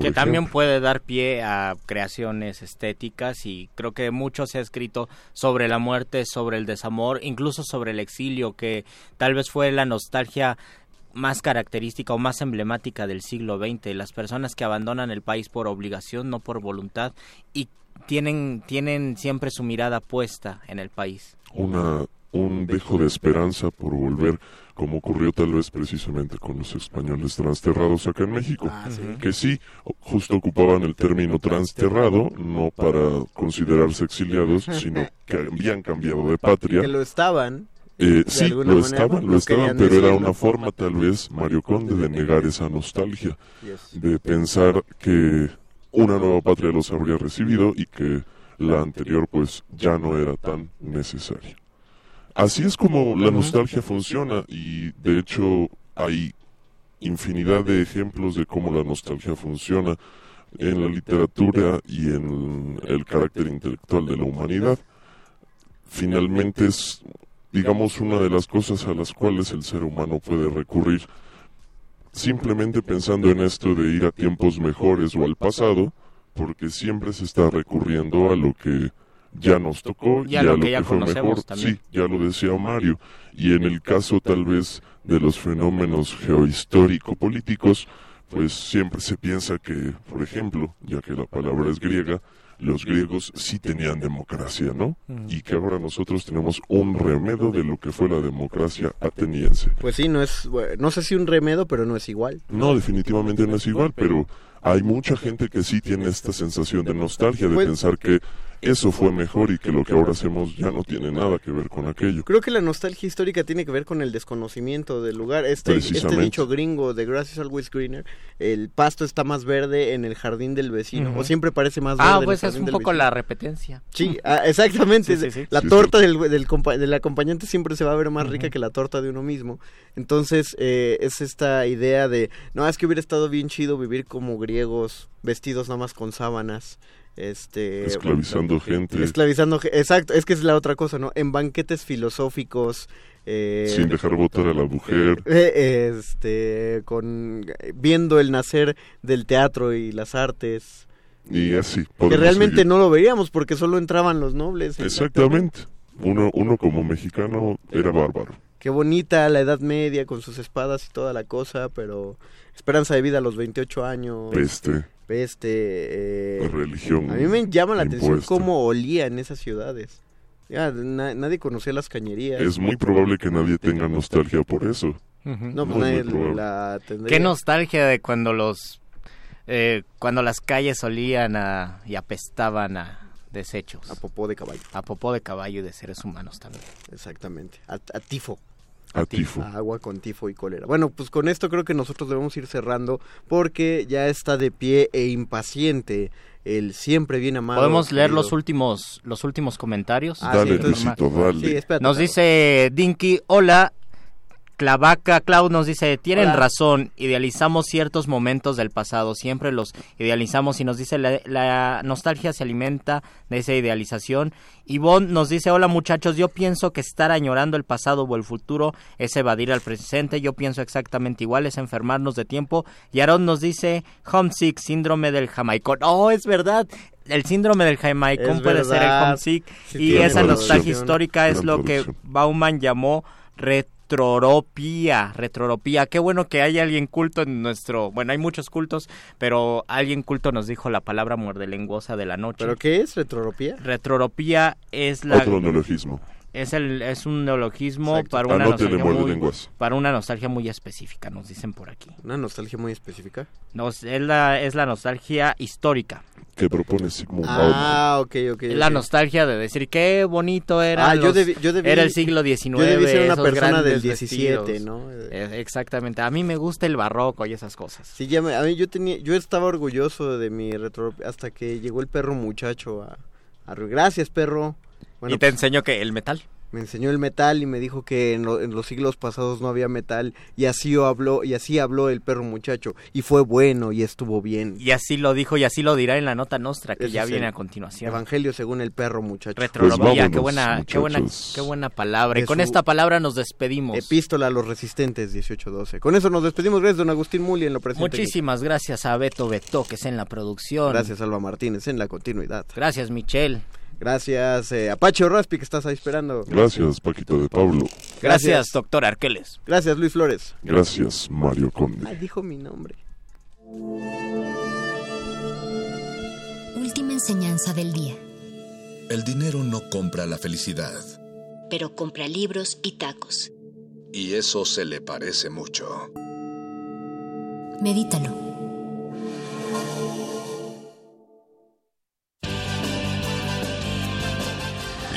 que también puede dar pie a creaciones estéticas y creo que mucho se ha escrito sobre la muerte, sobre el desamor, incluso sobre el exilio, que tal vez fue la nostalgia más característica o más emblemática del siglo XX, las personas que abandonan el país por obligación, no por voluntad, y tienen, tienen siempre su mirada puesta en el país. Una, un dejo de esperanza por volver, como ocurrió tal vez precisamente con los españoles transterrados acá en México, Ah, sí. que sí, justo ocupaban el término transterrado, no para considerarse exiliados, sino (laughs) que habían cambiado de patria. Que lo estaban. Eh, sí, lo manera, estaban, lo estaban, pero era una forma tal vez, Mario Conde, de negar esa nostalgia, de pensar que una nueva patria los habría recibido y que la anterior pues ya no era tan necesaria. Así es como la nostalgia funciona y de hecho hay infinidad de ejemplos de cómo la nostalgia funciona en la literatura y en el carácter intelectual de la humanidad. Finalmente es, digamos, una de las cosas a las cuales el ser humano puede recurrir simplemente pensando en esto de ir a tiempos mejores o al pasado, porque siempre se está recurriendo a lo que ya nos tocó Y a lo que ya fue mejor. también. Sí, ya lo decía Mario. Y en el caso tal vez de los fenómenos geohistórico-políticos, pues siempre se piensa que, por ejemplo, ya que la palabra es griega, los griegos sí tenían democracia, ¿no? Y que ahora nosotros tenemos un remedio de lo que fue la democracia ateniense. Pues sí, no es, no sé si un remedo, pero no es igual. No, definitivamente no es igual, pero hay mucha gente que sí tiene esta sensación de nostalgia, de pensar que eso fue mejor y que lo que ahora hacemos ya no tiene nada que ver con aquello. Creo que la nostalgia histórica tiene que ver con el desconocimiento del lugar. Este, este dicho gringo de grass is always greener, el pasto está más verde en el jardín del vecino, Ujú. o siempre parece más verde. Ah, en el pues es jardín un del poco vecino. la repetencia. Sí, ah, exactamente. Sí, sí, sí. La Sí, es torta del, del, compa- del acompañante siempre se va a ver más rica que la torta de uno mismo. Entonces, eh, es esta idea de, no, es que hubiera estado bien chido vivir como griegos, vestidos nada más con sábanas. Este, Esclavizando gente. Esclavizando, exacto, es que es la otra cosa, ¿no? En banquetes filosóficos. eh, Sin dejar votar a la mujer. eh, este, con viendo el nacer del teatro y las artes. Y así. Que realmente seguir. no lo veíamos porque solo entraban los nobles. Exactamente. Uno, uno como mexicano era bárbaro. Qué bonita la Edad Media con sus espadas y toda la cosa, pero esperanza de vida a los 28 años. Peste. Peste. eh, Religión, A mí me llama la atención cómo olía en esas ciudades. Ya, na- nadie conocía las cañerías. Es muy probable que nadie tenga nostalgia por eso. No, pues Muy, nadie la tendría. Qué nostalgia de cuando los eh, cuando las calles olían a, y apestaban a desechos. A popó de caballo. A popó de caballo y de seres humanos también. Exactamente. A, a tifo. A tifo. A agua con tifo y cólera. Bueno, pues con esto creo que nosotros debemos ir cerrando porque ya está de pie e impaciente el siempre bien amado. Podemos leer querido- los últimos los últimos comentarios. Ah, Dale, sí, entonces- Luisito, dale. Sí, espérate, Nos dice Dinky, hola. Clavaca Cloud nos dice, tienen Hola. razón, idealizamos ciertos momentos del pasado, siempre los idealizamos y nos dice, la, la nostalgia se alimenta de esa idealización. Ivonne nos dice, hola muchachos, yo pienso que estar añorando el pasado o el futuro es evadir al presente, yo pienso exactamente igual, es enfermarnos de tiempo. Y Aaron nos dice, homesick, síndrome del jamaicón. Oh, es verdad, el síndrome del jamaicón puede ser el homesick Sí, y esa nostalgia histórica es lo que. Bauman llamó retroropía, retroropía. Qué bueno que hay alguien culto en nuestro, bueno, hay muchos cultos, pero alguien culto nos dijo la palabra muerdelenguosa de la noche. ¿Pero qué es retroropía? Retroropía es la Otro neologismo. es el es un neologismo Exacto. para una Anótele, nostalgia muerde muy, lenguas. para una nostalgia muy específica, nos dicen por aquí. Una nostalgia muy específica. Nos, es la es la nostalgia histórica. Que propone Sigmund Bauman. Ah, ok, ok. La nostalgia de decir qué bonito era Ah, yo los- debí- yo debí- era el siglo XIX. yo debí ser una persona del grandes 17, vestidos. ¿no? Eh, Exactamente. A mí me gusta el barroco y esas cosas. Sí, ya me- a mí yo tenía, yo estaba orgulloso de mi retro hasta que llegó el perro muchacho a, a gracias perro. Bueno, y te pues, enseño que el metal. Me enseñó el metal y me dijo que en, lo- en los siglos pasados no había metal y así habló y así habló el perro muchacho y fue bueno y estuvo bien. Y así lo dijo y así lo dirá en la nota nostra que Ese ya viene a continuación. Evangelio según el perro muchacho. Retronomía, Pues qué vámonos, buena, qué buena, muchachos. qué buena palabra. Y con esta palabra nos despedimos. Epístola a los resistentes 1812. Con eso nos despedimos. Gracias, don Agustín Muli en lo presente. Muchísimas gracias a Beto Beto, que es en la producción. Gracias, Alba Martínez, en la continuidad. Gracias, Michelle. Gracias, eh, Apache Raspi, que estás ahí esperando. Gracias, Paquito de Pablo. Gracias, doctor Arqueles. Gracias, Luis Flores. Gracias, Mario Conde. Ay, dijo mi nombre. Última enseñanza del día. El dinero no compra la felicidad. Pero compra libros y tacos. Y eso se le parece mucho. Medítalo.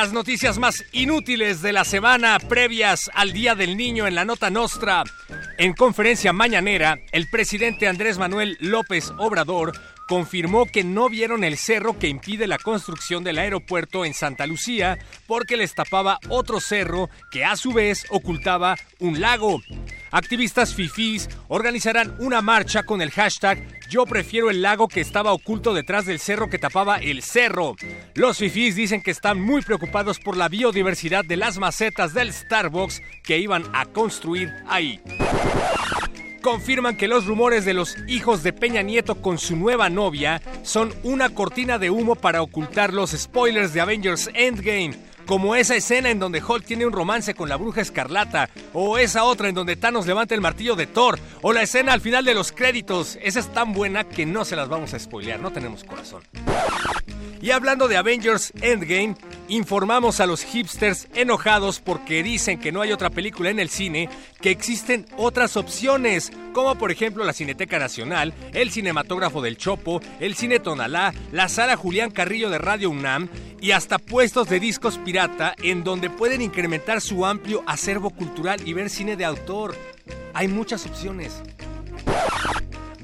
Las noticias más inútiles de la semana previas al Día del Niño en la Nota Nostra. En conferencia mañanera, el presidente Andrés Manuel López Obrador confirmó que no vieron el cerro que impide la construcción del aeropuerto en Santa Lucía porque les tapaba otro cerro que a su vez ocultaba un lago. Activistas fifís organizarán una marcha con el hashtag Yo prefiero el lago que estaba oculto detrás del cerro que tapaba el cerro. Los fifís dicen que están muy preocupados por la biodiversidad de las macetas del Starbucks que iban a construir ahí confirman que los rumores de los hijos de Peña Nieto con su nueva novia son una cortina de humo para ocultar los spoilers de Avengers Endgame, como esa escena en donde Hulk tiene un romance con la bruja escarlata, o esa otra en donde Thanos levanta el martillo de Thor, o la escena al final de los créditos. Esa es tan buena que no se las vamos a spoilear, no tenemos corazón. Y hablando de Avengers Endgame, informamos a los hipsters enojados porque dicen que no hay otra película en el cine, que existen otras opciones, como por ejemplo la Cineteca Nacional, el Cinematógrafo del Chopo, el Cine Tonalá, la Sala Julián Carrillo de Radio UNAM y hasta puestos de discos pirata en donde pueden incrementar su amplio acervo cultural y ver cine de autor. Hay muchas opciones.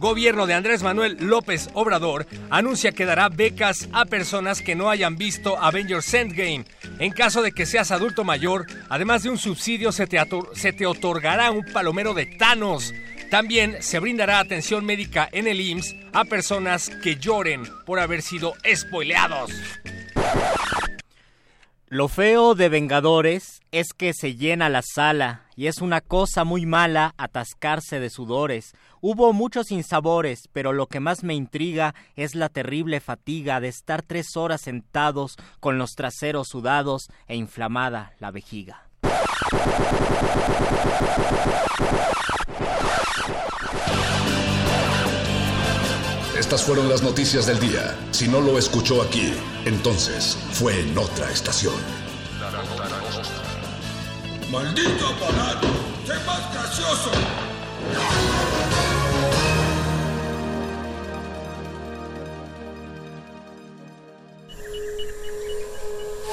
Gobierno de Andrés Manuel López Obrador anuncia que dará becas a personas que no hayan visto Avengers Endgame. En caso de que seas adulto mayor, además de un subsidio, se te, se te otorgará un palomero de Thanos. También se brindará atención médica en el IMSS a personas que lloren por haber sido spoileados. Lo feo de Vengadores es que se llena la sala y es una cosa muy mala atascarse de sudores. Hubo muchos insabores, pero lo que más me intriga es la terrible fatiga de estar tres horas sentados con los traseros sudados e inflamada la vejiga. Estas fueron las noticias del día. Si no lo escuchó aquí, entonces fue en otra estación. ¡Maldito aparato! ¡Sé más gracioso!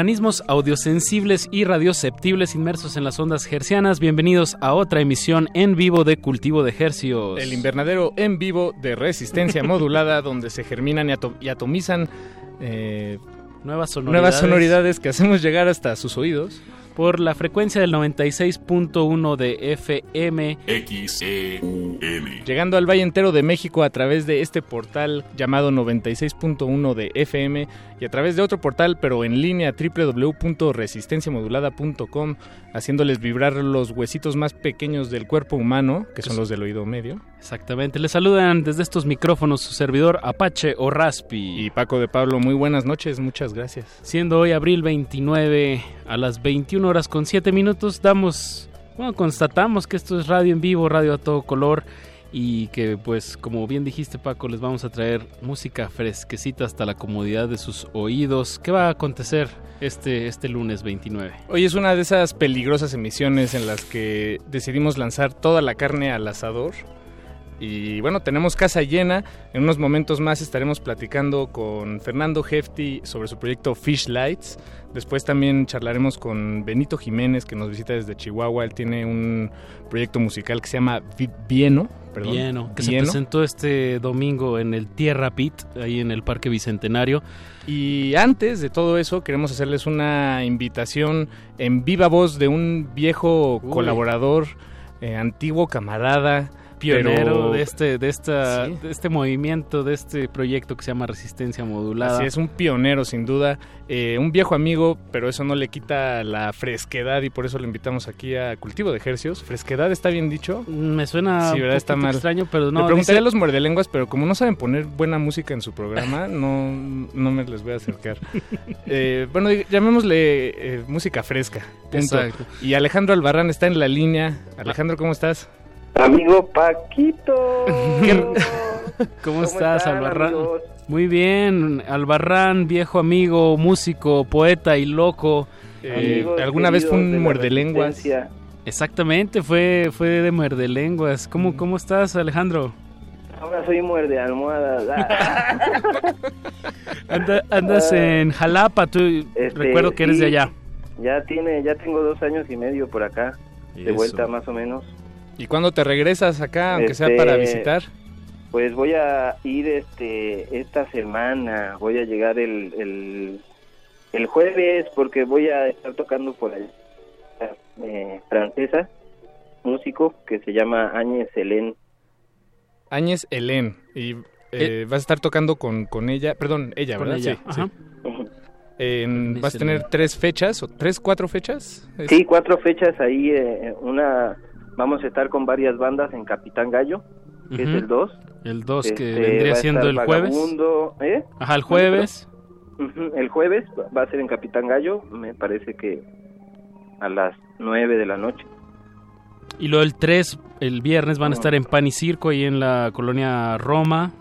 Organismos audiosensibles y radioceptibles inmersos en las ondas hercianas, bienvenidos a otra emisión en vivo de Cultivo de Hercios. El invernadero en vivo de resistencia (laughs) modulada donde se germinan y, ato- y atomizan eh, nuevas sonoridades. nuevas sonoridades que hacemos llegar hasta sus oídos. Por la frecuencia del 96.1 de FM. XEUN. Llegando al Valle Entero de México a través de este portal llamado 96.1 de FM y a través de otro portal pero en línea www.resistenciamodulada.com haciéndoles vibrar los huesitos más pequeños del cuerpo humano, que son los del oído medio. Exactamente. Les saludan desde estos micrófonos su servidor Apache o Raspi. Y Paco de Pablo, muy buenas noches, muchas gracias. Siendo hoy abril 29 a las 21 horas con 7 minutos, damos, bueno, constatamos que esto es radio en vivo, radio a todo color y que pues como bien dijiste Paco, les vamos a traer música fresquecita hasta la comodidad de sus oídos. ¿Qué va a acontecer este, este lunes 29? Hoy es una de esas peligrosas emisiones en las que decidimos lanzar toda la carne al asador. Y bueno, tenemos casa llena. En unos momentos más estaremos platicando con Fernando Hefti sobre su proyecto Fish Lights. Después también charlaremos con Benito Jiménez, que nos visita desde Chihuahua. Él tiene un proyecto musical que se llama Vi- Vieno. Perdón, Vieno, que Vieno. se presentó este domingo en el Tierra Pit, ahí en el Parque Bicentenario. Y antes de todo eso, queremos hacerles una invitación en viva voz de un viejo Uy. colaborador, eh, antiguo camarada, pionero pero- de este de esta Sí. de este movimiento de este proyecto que se llama Resistencia Modulada. Así es, un pionero sin duda, eh, un viejo amigo, pero eso no le quita la fresquedad y por eso lo invitamos aquí a Cultivo de Ejercios. ¿Fresquedad está bien dicho? Me suena sí, ¿verdad? Está mal. extraño, pero no, Le preguntaría dice- a los muerdelenguas, pero como no saben poner buena música en su programa, (laughs) no, no me les voy a acercar. Eh, bueno, llamémosle eh, música fresca. punto. Exacto. Y Alejandro Albarrán está en la línea. Alejandro, ¿cómo estás? Amigo Paquito. ¿Cómo, (laughs) estás, están, Albarrán? amigos? Muy bien, Albarrán, viejo amigo, músico, poeta y loco. Eh, ¿Alguna vez fue un muerdelenguas? Exactamente, fue fue de muerde lenguas. ¿Cómo cómo estás, Alejandro? Ahora soy muerde almohadas. (laughs) Ah. Anda- andas Ah. en Jalapa, tú Este, recuerdo que eres de allá. Ya tiene, ya tengo dos años y medio por acá, de vuelta más o menos. ¿Y cuándo te regresas acá, aunque sea Este, para visitar? Pues voy a ir este esta semana, voy a llegar el, el, el jueves porque voy a estar tocando por allá eh, francesa, músico que se llama Áñez Selén. Áñez Elén. Y eh, vas a estar tocando con, con ella, perdón, ella, Con ¿verdad? ella, Sí, ajá. sí. En- Áñez ¿Vas a tener Elén. tres fechas o tres, cuatro fechas? Es- Sí, cuatro fechas ahí, eh, una vamos a estar con varias bandas en Capitán Gallo, que es el 2. El 2 que Este, vendría siendo el jueves. ¿eh? Ajá, el jueves. El jueves va a ser en Capitán Gallo, me parece que a las 9 de la noche. Y luego el 3, el viernes, van a estar en Pan y Circo, ahí en la colonia Roma.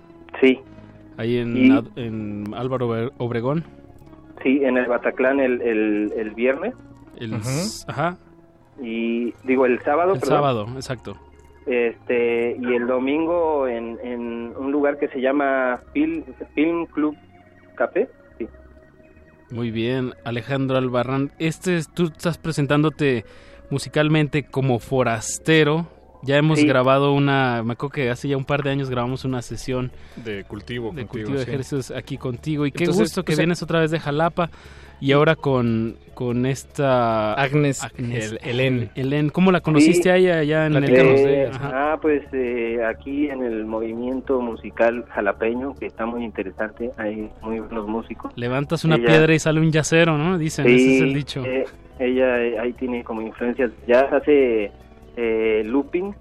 Sí. Ahí en, Y- Ad- en Álvaro Obre- Obregón. Sí, en el Bataclan el, el, el viernes El, Ajá, y digo el sábado, el perdón. sábado, exacto. Este, y el domingo en, en un lugar que se llama Film, Film Club Café. Sí. Muy bien, Alejandro Albarrán. Este, es- tú estás presentándote musicalmente como forastero. Ya hemos Sí. grabado una, me acuerdo que hace ya un par de años grabamos una sesión De cultivo. de contigo, cultivo de sí. ejercicios aquí contigo. Y qué Entonces, gusto que pues, vienes otra vez de Jalapa y ahora con, con esta... Agnes El- Elén. Elén, ¿cómo la conociste Sí. a ella allá en el Eh, ah, pues eh, aquí en el movimiento musical jalapeño, que está muy interesante, hay muy buenos músicos. Levantas una Ella- piedra y sale un yacero, ¿no? Dicen, ese es el dicho. eh, ella eh, ahí tiene como influencias, ya hace eh, looping,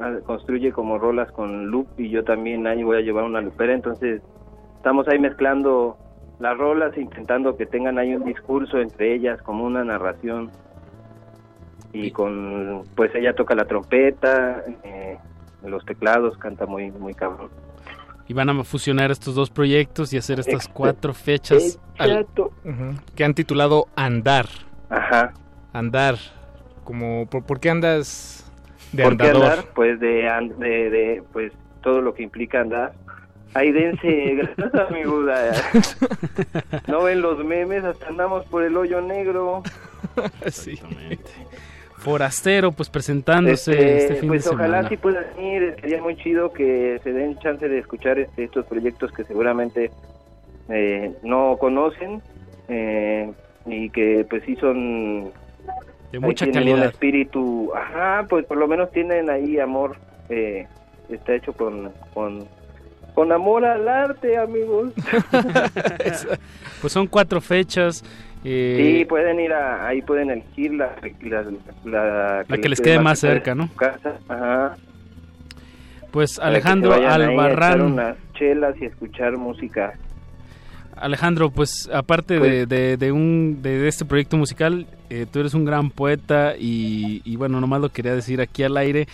ah, construye como rolas con loop y yo también ahí voy a llevar una loopera, entonces estamos ahí mezclando las rolas, intentando que tengan ahí un discurso entre ellas, como una narración. Y con, pues ella toca la trompeta, eh, los teclados, canta muy, muy cabrón. Y van a fusionar estos dos proyectos y hacer estas cuatro fechas. al- Que han titulado Andar. Ajá. Andar. Como, ¿por, por qué andas de ¿Por qué andar? Pues de, de, de, pues todo lo que implica andar. Ahí dense, (laughs) gracias amigo. No ven los memes, hasta andamos por el hoyo negro. (laughs) sí. Forastero, pues presentándose Este, este, fin pues de ojalá semana. sí puedan ir, sería muy chido que se den chance de escuchar este, estos proyectos que seguramente eh, no conocen eh, y que pues sí son De ahí mucha un calidad. espíritu, ajá, pues por lo menos tienen ahí amor, eh, está hecho con, con, con amor al arte, amigos. (laughs) Pues son cuatro fechas. eh, Sí, pueden ir a, ahí pueden elegir la, la, la, La que les quede más cerca, ¿no? casa. Ajá. Pues Alejandro vayan ahí a echar Albarrán. unas chelas y escuchar música. Alejandro, pues aparte de, de, de un, de, de este proyecto musical, eh, tú eres un gran poeta y, y bueno, nomás lo quería decir aquí al aire.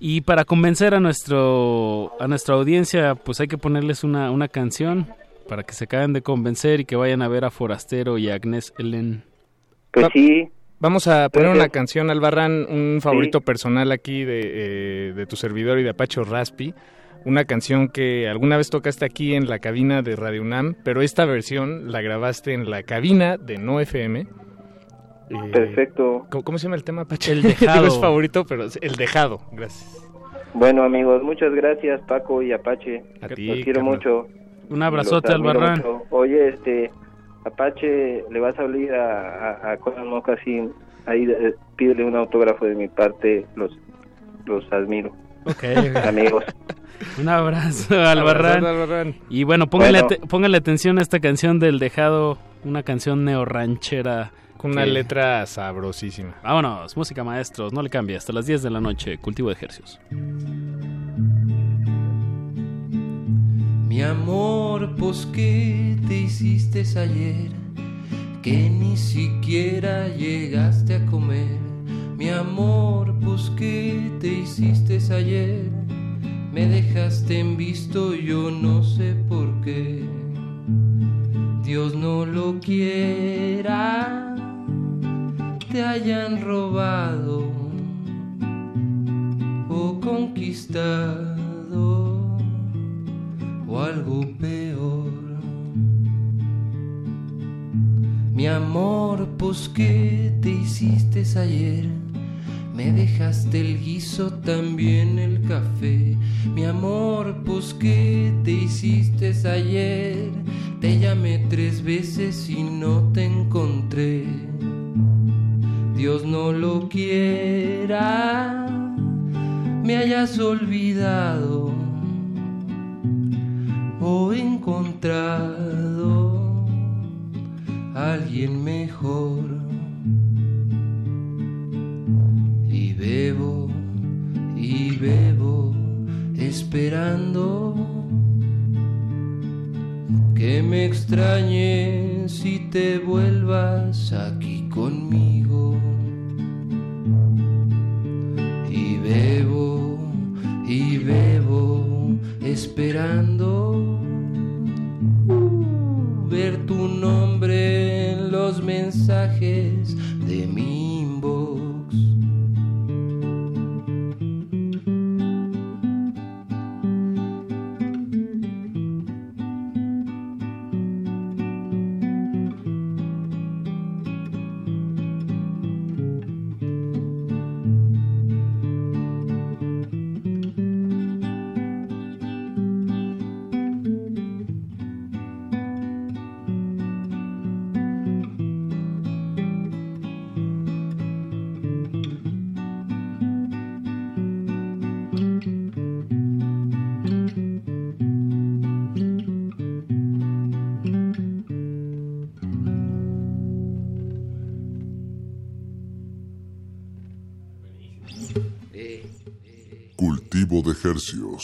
Y para convencer a nuestro a nuestra audiencia, pues hay que ponerles una, una canción para que se acaben de convencer y que vayan a ver a Forastero y a Agnes Ellen. Pues sí. Vamos a poner una canción, Albarrán, un favorito personal aquí de, eh, de tu servidor y de Apacho Raspi. Una canción que alguna vez tocaste aquí en la cabina de Radio UNAM, pero esta versión la grabaste en la cabina de No FM. Eh, Perfecto. ¿cómo, cómo se llama el tema, Apache? El Dejado. (laughs) Digo, es favorito, pero es El Dejado. Gracias. Bueno, amigos, muchas gracias, Paco y Apache. A Los ti, quiero carnal. mucho. Un abrazote, Los Albarrán. mucho. Oye, este, Apache, le vas a hablar a, a, a Conan Mocasín. Ahí eh, pídele un autógrafo de mi parte. Los, los admiro. Ok. Amigos. (laughs) Un abrazo, (laughs) Albarrán. Abrazote, Albarrán. Y bueno, póngale, Bueno. atención a esta canción del Dejado, una canción neorranchera. Con una que- letra sabrosísima. Vámonos, música maestros, no le cambie, hasta las 10 de la noche, cultivo de ejercicios. Mi amor, pues ¿qué te hiciste ayer? Que ni siquiera llegaste a comer. Mi amor, pues ¿qué te hiciste ayer? Me dejaste en visto, yo no sé por qué. Dios no lo quiera, te hayan robado o conquistado o algo peor. Mi amor, pues ¿qué te hiciste ayer? Me dejaste el guiso, también el café. Mi amor, pues ¿qué te hiciste ayer? Te llamé tres veces y no te encontré. Dios no lo quiera, me hayas olvidado o encontrado a alguien mejor. Bebo y bebo esperando que me extrañes y te vuelvas aquí conmigo. Y bebo y bebo esperando ver tu nombre en los mensajes de mi cultivo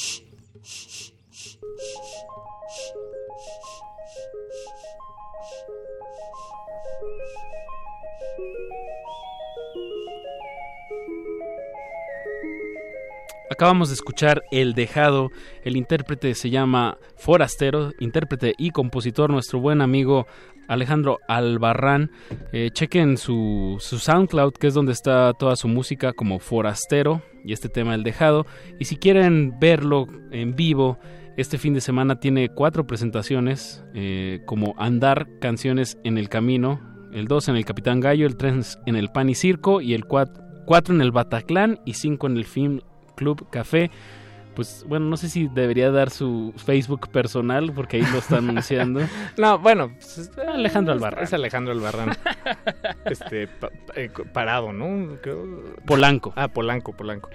Acabamos de escuchar El Dejado, el intérprete se llama Forastero, intérprete y compositor, nuestro buen amigo Alejandro Albarrán. Eh, chequen su, su SoundCloud, que es donde está toda su música como Forastero y este tema El Dejado. Y si quieren verlo en vivo, este fin de semana tiene cuatro presentaciones, eh, como Andar, Canciones en el Camino, el 2 en el Capitán Gallo, el 3 en el Pan y Circo y el 4 en el Bataclan y 5 en el Film Club Café. Pues bueno, no sé si debería dar su Facebook personal porque ahí lo está anunciando. (laughs) No, bueno, pues, es- Alejandro Albarrán. Es Alejandro Albarrán. (laughs) este, pa- eh, parado, ¿no? Creo- Polanco. Ah, Polanco, Polanco.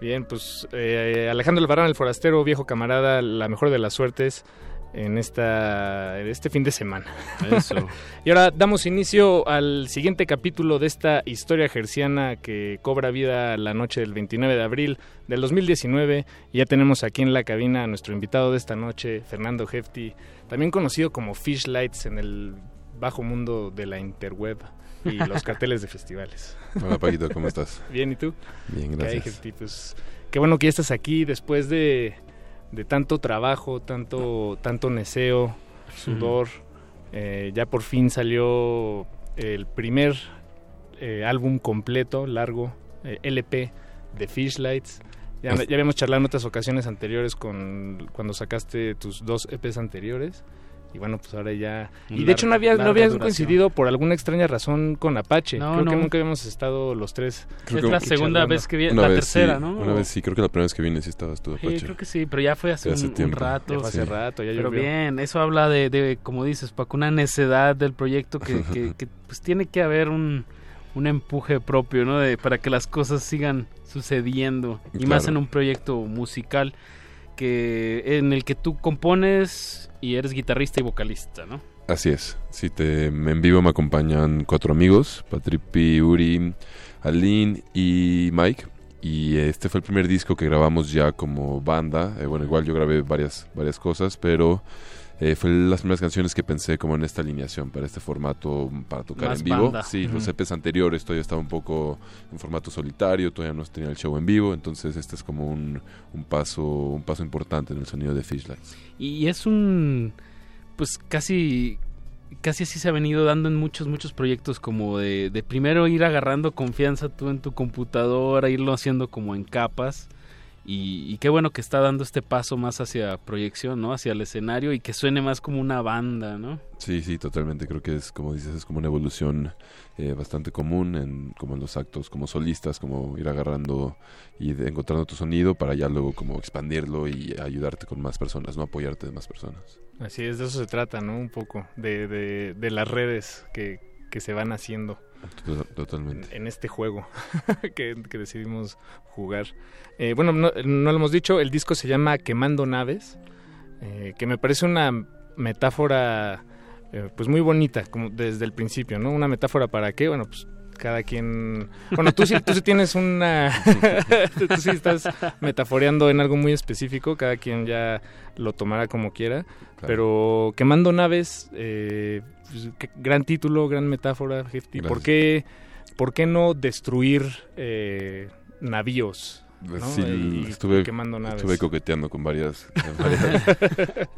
Bien, pues eh, Alejandro Albarrán, el forastero, viejo camarada, la mejor de las suertes en esta este fin de semana. Eso. (laughs) y ahora damos inicio al siguiente capítulo de esta historia gerciana que cobra vida la noche del 29 de abril del 2019. Y ya tenemos aquí en la cabina a nuestro invitado de esta noche, Fernando Hefti, también conocido como Fish Lights en el bajo mundo de la interweb y (laughs) los carteles de festivales. Hola, Paquito, ¿cómo estás? Bien, ¿y tú? Bien, ¿Qué hay, gracias. Hefti? Pues, qué bueno que ya estás aquí después de, de tanto trabajo, tanto, tanto neseo, sudor. Eh, ya por fin salió el primer eh, álbum completo, largo, eh, LP de Fishlights. Ya, ya habíamos charlado en otras ocasiones anteriores con cuando sacaste tus dos EPs anteriores. Y bueno, pues ahora ya... Y de hecho no, había, no duración. coincidido por alguna extraña razón con Apache. No, Creo que no. nunca habíamos estado los tres. Creo Es que- la segunda charlando. vez que viene, Una la vez tercera, sí, ¿no? Una vez sí, creo que la primera vez que vine sí estabas tú, Sí, Apache. creo que sí, pero ya fue hace Sí, hace un, un rato. Ya fue hace Sí. rato, ya Pero llovió. bien, eso habla de, de, como dices, Paco, una necedad del proyecto que, (laughs) que, que, pues tiene que haber un, un empuje propio, ¿no? De, para que las cosas sigan sucediendo. Y más en un proyecto musical que en el que tú compones y eres guitarrista y vocalista, ¿no? Así es. Sí, te, en vivo me acompañan cuatro amigos, Patripi, Uri, Aline y Mike. Y este fue el primer disco que grabamos ya como banda. Eh, bueno, igual yo grabé varias, varias cosas, pero eh, fue las primeras canciones que pensé como en esta alineación, para este formato, para tocar Más en vivo. banda. Sí, los. EPs anteriores todavía estaba un poco en formato solitario, todavía no tenía el show en vivo, entonces este es como un, un paso un paso importante en el sonido de Fishlights. Y es un pues casi casi así se ha venido dando en muchos muchos proyectos como de, de primero ir agarrando confianza tú en tu computadora, irlo haciendo como en capas y, y qué bueno que está dando este paso más hacia proyección, ¿no? Hacia el escenario y que suene más como una banda, ¿no? Sí, sí, totalmente. Creo que es, como dices, es como una evolución eh, bastante común en como en los actos como solistas, como ir agarrando y de- encontrando tu sonido para ya luego como expandirlo y ayudarte con más personas, no apoyarte de más personas. Así es, de eso se trata, ¿no? Un poco, de, de, de las redes que, que se van haciendo Totalmente. en este juego (laughs) que, que decidimos jugar. Eh, bueno, no, no lo hemos dicho, el disco se llama Quemando Naves, eh, que me parece una metáfora eh, pues muy bonita, como desde el principio, ¿no? Una metáfora para qué, bueno, pues cada quien... Bueno, tú sí, tú sí tienes una... (laughs) (laughs) tú sí estás metaforeando en algo muy específico, cada quien ya lo tomará como quiera, pero Quemando Naves, eh, pues, gran título, gran metáfora, Hefty. ¿Por qué, ¿Por qué no destruir eh, navíos? ¿No? Sí, Y- estuve, y quemando naves. estuve coqueteando con varias, (laughs) varias,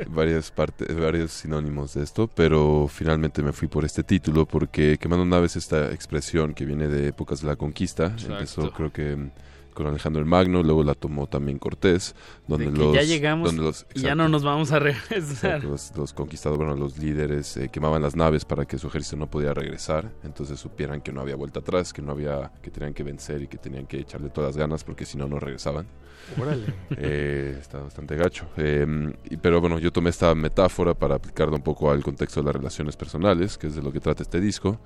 varias partes, varios sinónimos de esto, pero finalmente me fui por este título porque quemando naves esta expresión que viene de épocas de la conquista, Exacto. empezó creo que con Alejandro el Magno, luego la tomó también Cortés, donde De que los ya llegamos donde los- y ya exacto. no nos vamos a regresar. Exacto, los, los conquistadores, bueno, los líderes eh, quemaban las naves para que su ejército no podía regresar, entonces supieran que no había vuelta atrás, que no había, que tenían que vencer y que tenían que echarle todas las ganas porque si no no regresaban. Órale. Eh, está bastante gacho. Eh, y- pero bueno, yo tomé esta metáfora para aplicarla un poco al contexto de las relaciones personales, que es de lo que trata este disco.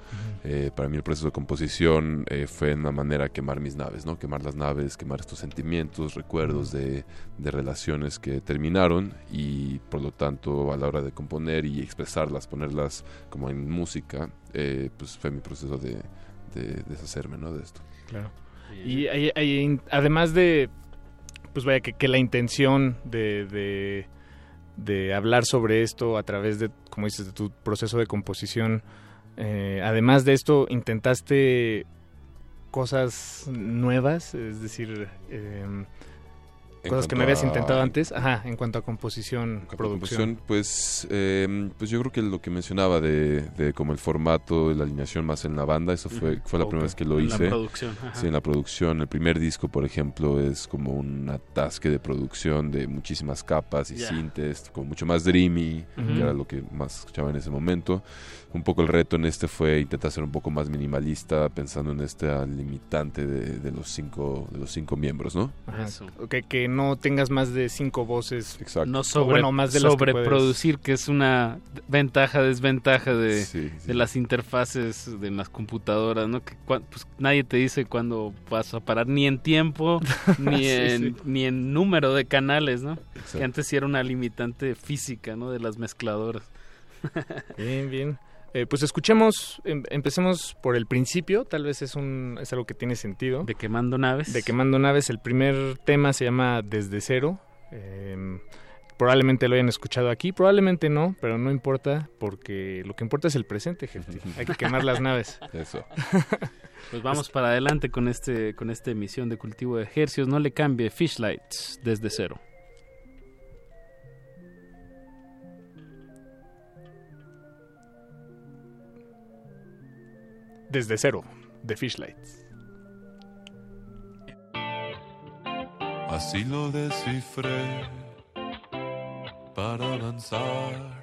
Eh, para mí el proceso de composición eh, fue una manera quemar mis naves, ¿no? Quemar las naves, quemar estos sentimientos, recuerdos de, de relaciones que terminaron y por lo tanto a la hora de componer y expresarlas, ponerlas como en música, eh, pues fue mi proceso de, de deshacerme, ¿no? De esto. Claro. Y hay- hay- además de pues vaya que, que la intención de, de, de hablar sobre esto a través de, como dices, de tu proceso de composición, eh, además de esto, intentaste cosas nuevas, es decir, eh, cosas que no cuanto habías a- intentado antes, ajá, en cuanto a composición, Con producción. pues, eh, pues yo creo que lo que mencionaba de, de como el formato, la alineación más en la banda, eso fue, fue la primera vez que lo En la hice. producción, ajá. Sí, en la producción. El primer disco, por ejemplo, es como un atasque de producción de muchísimas capas y Ya. sintes, como mucho más dreamy, que era lo que más escuchaba en ese momento. Un poco el reto en este fue intentar ser un poco más minimalista, pensando en esta limitante de, de los cinco de los cinco miembros, ¿no? Ajá, Que, que no tengas más de cinco voces. No O sobre, bueno, más de las que puedes- sobreproducir, que, es una ventaja, desventaja de, Sí, sí. de las interfaces de las computadoras, ¿no? Que cua- pues, nadie te dice cuándo vas a parar, ni en tiempo, (laughs) ni, Sí, en, sí. ni en número de canales, ¿no? Exacto. Que antes sí era una limitante física, ¿no? De las mezcladoras. Bien, bien. Eh, pues escuchemos, em- empecemos por el principio, tal vez es, un, es algo que tiene sentido. De Quemando Naves. De Quemando Naves, el primer tema se llama Desde Cero. Em, probablemente lo hayan escuchado aquí, probablemente no, pero no importa, porque lo que importa es el presente, gente. (laughs) Hay que quemar las naves. Eso. (laughs) Pues vamos para adelante con este con esta emisión de cultivo de ejercicios. No le cambie Fishlights desde cero. Desde Cero, de Fishlights. Así lo descifré. Para avanzar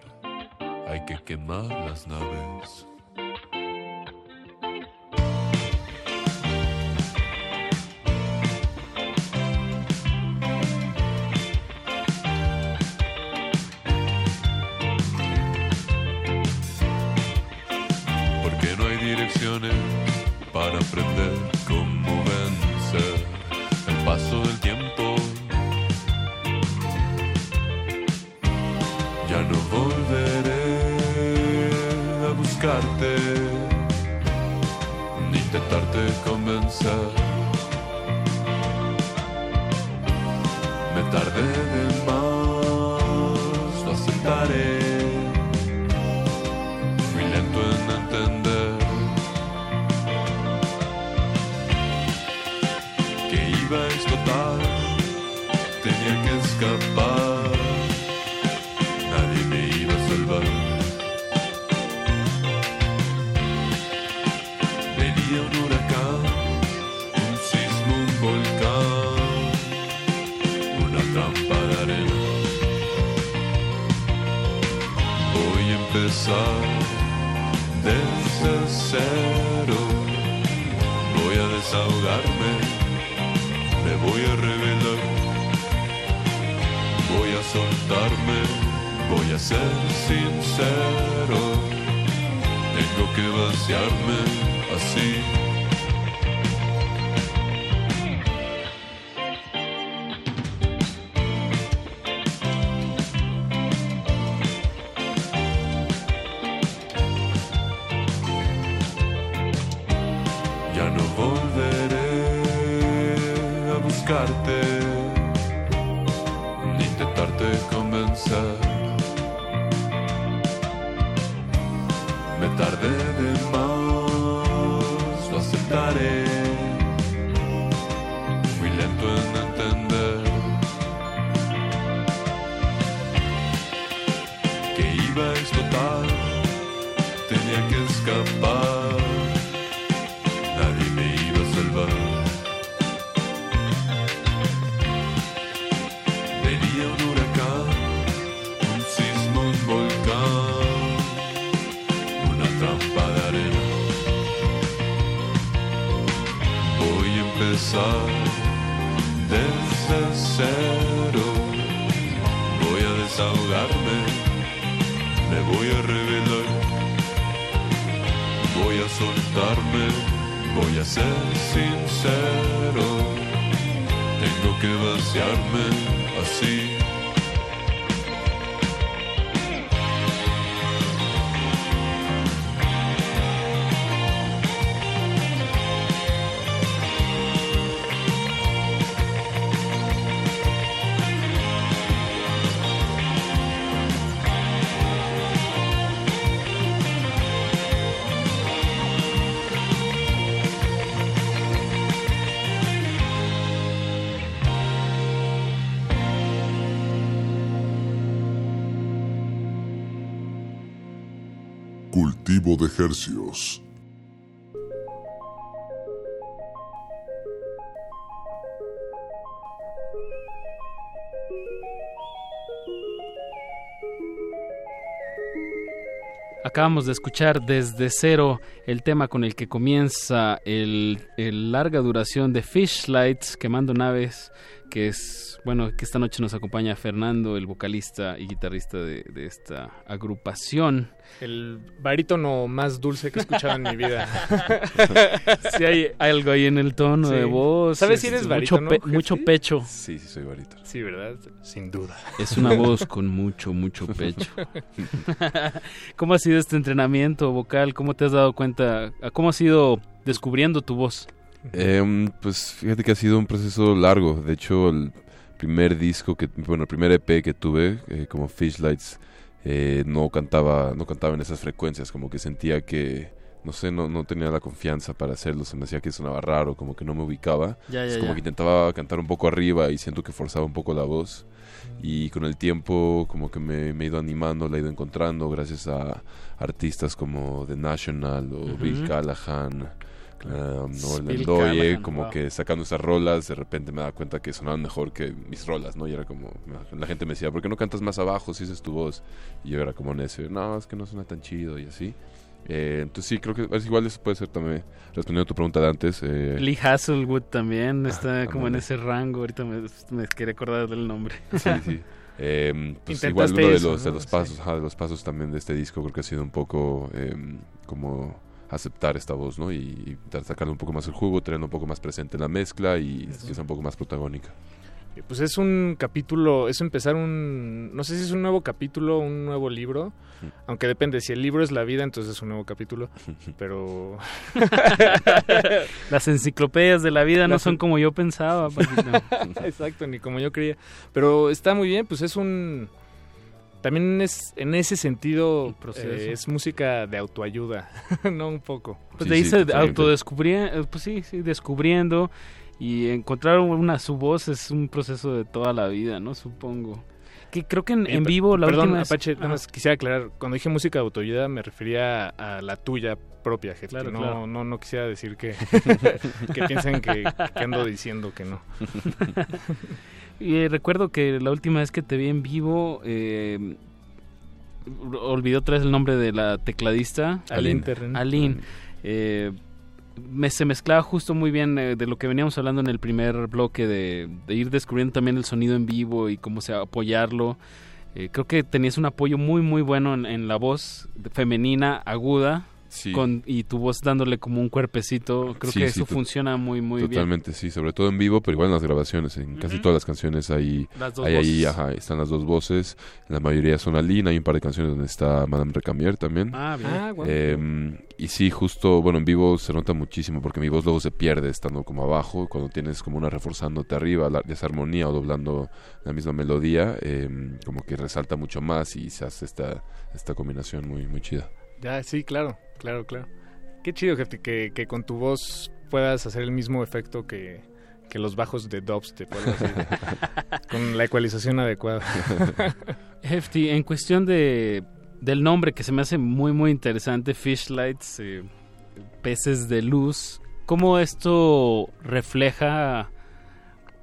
hay que quemar las naves. Intentarte convencer. Me tardé de más, me voy a revelar. Voy a soltarme, voy a ser sincero. Tengo que vaciarme cultivo de hercios. Acabamos de escuchar desde cero el tema con el que comienza el, larga duración de Fish Lights, Quemando Naves, que es, bueno, que esta noche nos acompaña Fernando, el vocalista y guitarrista de, de esta agrupación. El barítono más dulce que he escuchado en mi vida. (laughs) Si hay algo ahí en el tono Sí. de voz. ¿Sabes es si eres mucho, barítono, pe- Jeffy? mucho pecho. Sí, sí, soy barítono. Sí, ¿verdad? Sin duda. Es una voz con mucho, mucho pecho. (laughs) ¿Cómo ha sido este entrenamiento vocal? ¿Cómo te has dado cuenta? ¿Cómo has ido descubriendo tu voz? Em, pues fíjate que ha sido un proceso largo. De hecho, el primer disco que, bueno, el primer EP que tuve, eh, como Fish Lights, eh, no cantaba, no cantaba en esas frecuencias, como que sentía que, no sé, no, no tenía la confianza para hacerlo, se me hacía que sonaba raro, como que no me ubicaba. Ya, Es como ya. que intentaba cantar un poco arriba y siento que forzaba un poco la voz. Y con el tiempo como que me, me he ido animando, la he ido encontrando gracias a artistas como The National o. Bill Callahan. Um, ¿no? El como wow. que sacando esas rolas, de repente me daba cuenta que sonaban mejor que mis rolas, ¿no? Y era como, la gente me decía, ¿por qué no cantas más abajo si esa es tu voz? Y yo era como necio, no, es que no suena tan chido y así. Eh, entonces sí, creo que es igual eso puede ser también, respondiendo a tu pregunta de antes. eh, Lee Hasselwood también está Ah, como en ese rango. Ahorita me, me quería acordar del nombre. Sí, sí. (laughs) Pues Intentaste igual uno de eso, los, de los pasos, ajá, de los pasos también de este disco creo que ha sido un poco em, como aceptar esta voz, ¿no? Y, sacarle un poco más el jugo, tenerlo un poco más presente en la mezcla y que sea un poco más protagónica. Pues es un capítulo, es empezar un, no sé si es un nuevo capítulo, un nuevo libro, aunque depende, si el libro es la vida, entonces es un nuevo capítulo, (laughs) pero... (laughs) Las enciclopedias de la vida no son como yo pensaba. (laughs) Exacto, ni como yo creía. Pero está muy bien, pues es un... También es, en ese sentido, eh, es música de autoayuda, (laughs) no un poco. Pues de ahí se autodescubriendo, pues sí, sí, descubriendo y encontrar una su voz es un proceso de toda la vida, ¿no? Supongo. Que creo que en, Eh, en vivo la Perdón, última vez- Apache, nada más quisiera aclarar, cuando dije música de autoayuda me refería a la tuya propia, gente. Claro, no, claro. no, no quisiera decir que, (laughs) que piensen que, que ando diciendo que no. (laughs) Y eh, recuerdo que la última vez que te vi en vivo, eh, olvidé otra vez el nombre de la tecladista. Aline. Aline. Eh, me, se mezclaba justo muy bien eh, de lo que veníamos hablando en el primer bloque, de, de ir descubriendo también el sonido en vivo y cómo se apoyarlo. Eh, creo que tenías un apoyo muy, muy bueno en, en la voz femenina, aguda. Sí. Con, y tu voz dándole como un cuerpecito. Creo Sí, que sí, eso funciona muy, muy bien. Totalmente, sí, sobre todo en vivo, pero igual en las grabaciones. En casi todas las canciones hay, Las dos hay ahí, voces. ajá, están las dos voces. La mayoría son Aline, hay un par de canciones donde está Madame Recamier también. Ah, bien. Ah. Em, y sí, justo, bueno, en vivo se nota muchísimo porque mi voz luego se pierde estando como abajo. Cuando tienes como una reforzándote arriba, la, esa armonía o doblando la misma melodía, em, como que resalta mucho más y se hace esta, esta combinación muy, muy chida. Ya, sí, claro, claro, claro. Qué chido, jefe, que, que con tu voz puedas hacer el mismo efecto que, que los bajos de dubstep así. (laughs) con la ecualización adecuada. (laughs) Hefty, en cuestión de del nombre que se me hace muy muy interesante, Fishlights, eh, peces de luz, ¿cómo esto refleja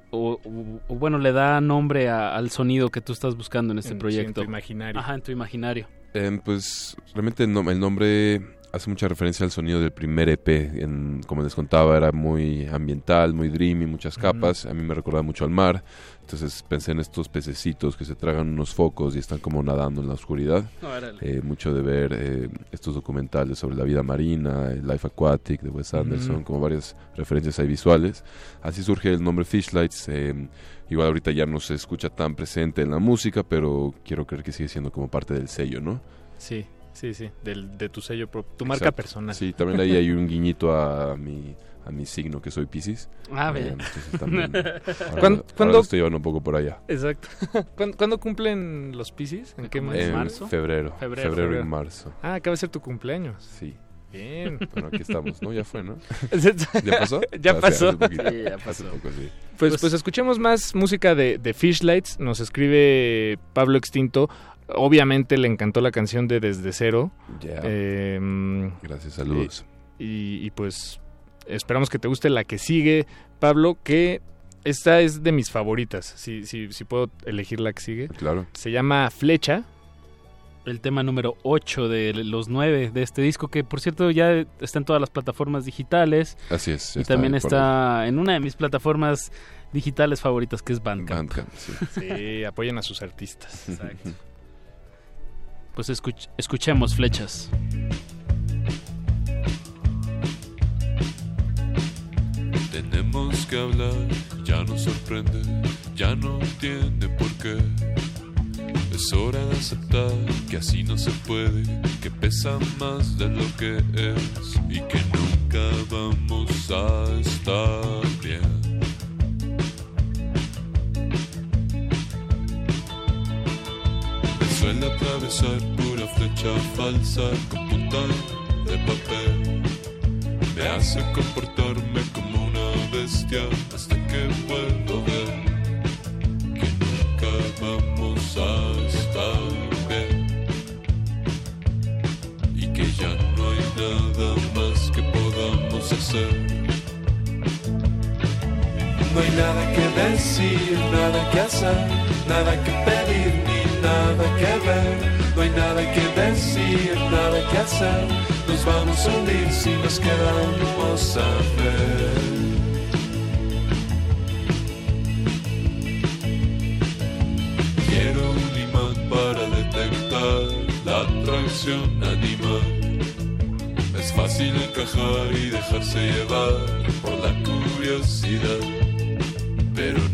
o, o- o, bueno le da nombre a- al sonido que tú estás buscando en este En- sí, en proyecto? tu imaginario. Ajá, en tu imaginario. Em, pues realmente el, nom- el nombre hace mucha referencia al sonido del primer EP. En, como les contaba, era muy ambiental, muy dreamy, muchas capas. A mí me recordaba mucho al mar. Entonces pensé en estos pececitos que se tragan unos focos y están como nadando en la oscuridad. Órale. Eh, mucho de ver eh, estos documentales sobre la vida marina, el Life Aquatic de Wes Anderson, Ujú. como varias referencias ahí visuales. Así surge el nombre Fishlights. eh, igual ahorita ya no se escucha tan presente en la música, pero quiero creer que sigue siendo como parte del sello, ¿no? Sí, sí, sí, del, de tu sello, tu marca Exacto. personal. Sí, también ahí hay un guiñito a mi, a mi signo, que soy Pisces. Ah, bien. entonces también, (laughs) ahora, ¿Cuán- ahora cuándo- estoy llevando un poco por allá. Exacto. (laughs) ¿Cuándo, cuándo cumplen los Pisces? ¿En qué mes? En febrero, febrero, y marzo. Ah, acaba de ser tu cumpleaños. Sí. Bien. (laughs) Bueno, aquí estamos, ¿no? Ya fue, ¿no? ¿Ya pasó? Ya Ah, pasó. hace poquito. Sí, ya Hace pasó. poco, sí. Pues, pues escuchemos más música de, de Fishlights. Nos escribe Pablo Extinto. Obviamente le encantó la canción de Desde Cero. Ya. Eh, Gracias, saludos. y, y, pues esperamos que te guste la que sigue, Pablo, que esta es de mis favoritas. Si, si, si puedo elegir la que sigue. Claro. Se llama Flecha. El tema número 8 de los 9 de este disco, que por cierto ya está en todas las plataformas digitales. Así es. Y también está en una de mis plataformas digitales favoritas, que es Bandcamp. Bandcamp, sí. Sí, apoyen a sus artistas. (laughs) Exacto. Pues escuch- escuchemos flechas. Tenemos que hablar, ya no sorprende, ya no tiene por qué. Es hora de aceptar que así no se puede, que pesa más de lo que es y que nunca vamos a estar bien. Atravesar pura flecha falsa con punta de papel. Me hace comportarme como una bestia hasta que puedo ver que nunca vamos a estar bien y que ya no hay nada más que podamos hacer. No hay nada que decir, nada que hacer, nada que pedir nada que ver. No hay nada que decir, nada que hacer. Nos vamos a hundir si nos quedamos a ver. Quiero un imán para detectar la atracción animal. Es fácil encajar y dejarse llevar por la curiosidad, pero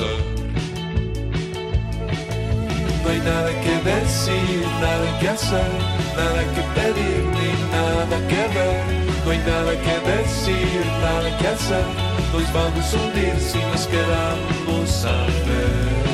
No hay nada que decir, nada que hacer, nada que pedir ni nada que ver. No hay nada que decir, nada que hacer. Nos vamos a hundir si nos quedamos a ver.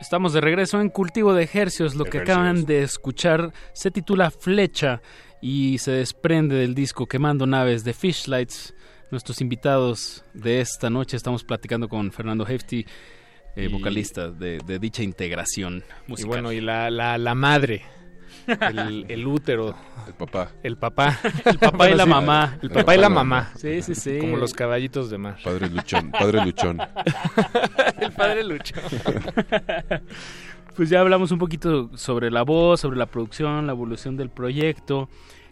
Estamos de regreso en Cultivo de Ejercios. Lo que acaban de escuchar se titula Flecha y se desprende del disco Quemando Naves de Fishlights. Nuestros invitados de esta noche estamos platicando con Fernando Hefti, eh, Y- vocalista de, de dicha integración Y musical. bueno, y la, la, la madre, el, el útero. El papá. El papá. El papá y la mamá. El papá y la mamá. Sí, sí, sí. Como los caballitos de mar. Padre luchón, padre luchón. (laughs) el padre luchón. (laughs) Pues ya hablamos un poquito sobre la voz, sobre la producción, la evolución del proyecto.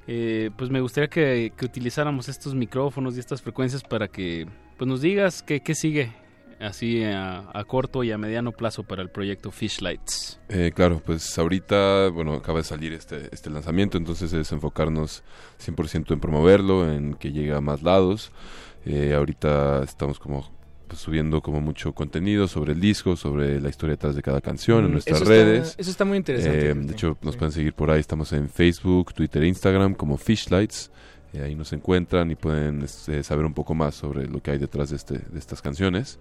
Eh, pues me gustaría que, que utilizáramos estos micrófonos y estas frecuencias para que pues nos digas qué, qué sigue así a, a corto y a mediano plazo para el proyecto Fishlights. Eh, claro, pues ahorita, bueno, acaba de salir este, este lanzamiento, entonces es enfocarnos 100% en promoverlo, en que llegue a más lados. Eh, ahorita estamos como pues, subiendo como mucho contenido sobre el disco, sobre la historia detrás de cada canción en Mm, nuestras eso está- redes. eso está muy interesante, Eh, de hecho, nos pueden seguir por ahí, estamos en Facebook, Twitter e Instagram como Fishlights. Eh, ahí nos encuentran y pueden este, saber un poco más sobre lo que hay detrás de, este, de estas canciones.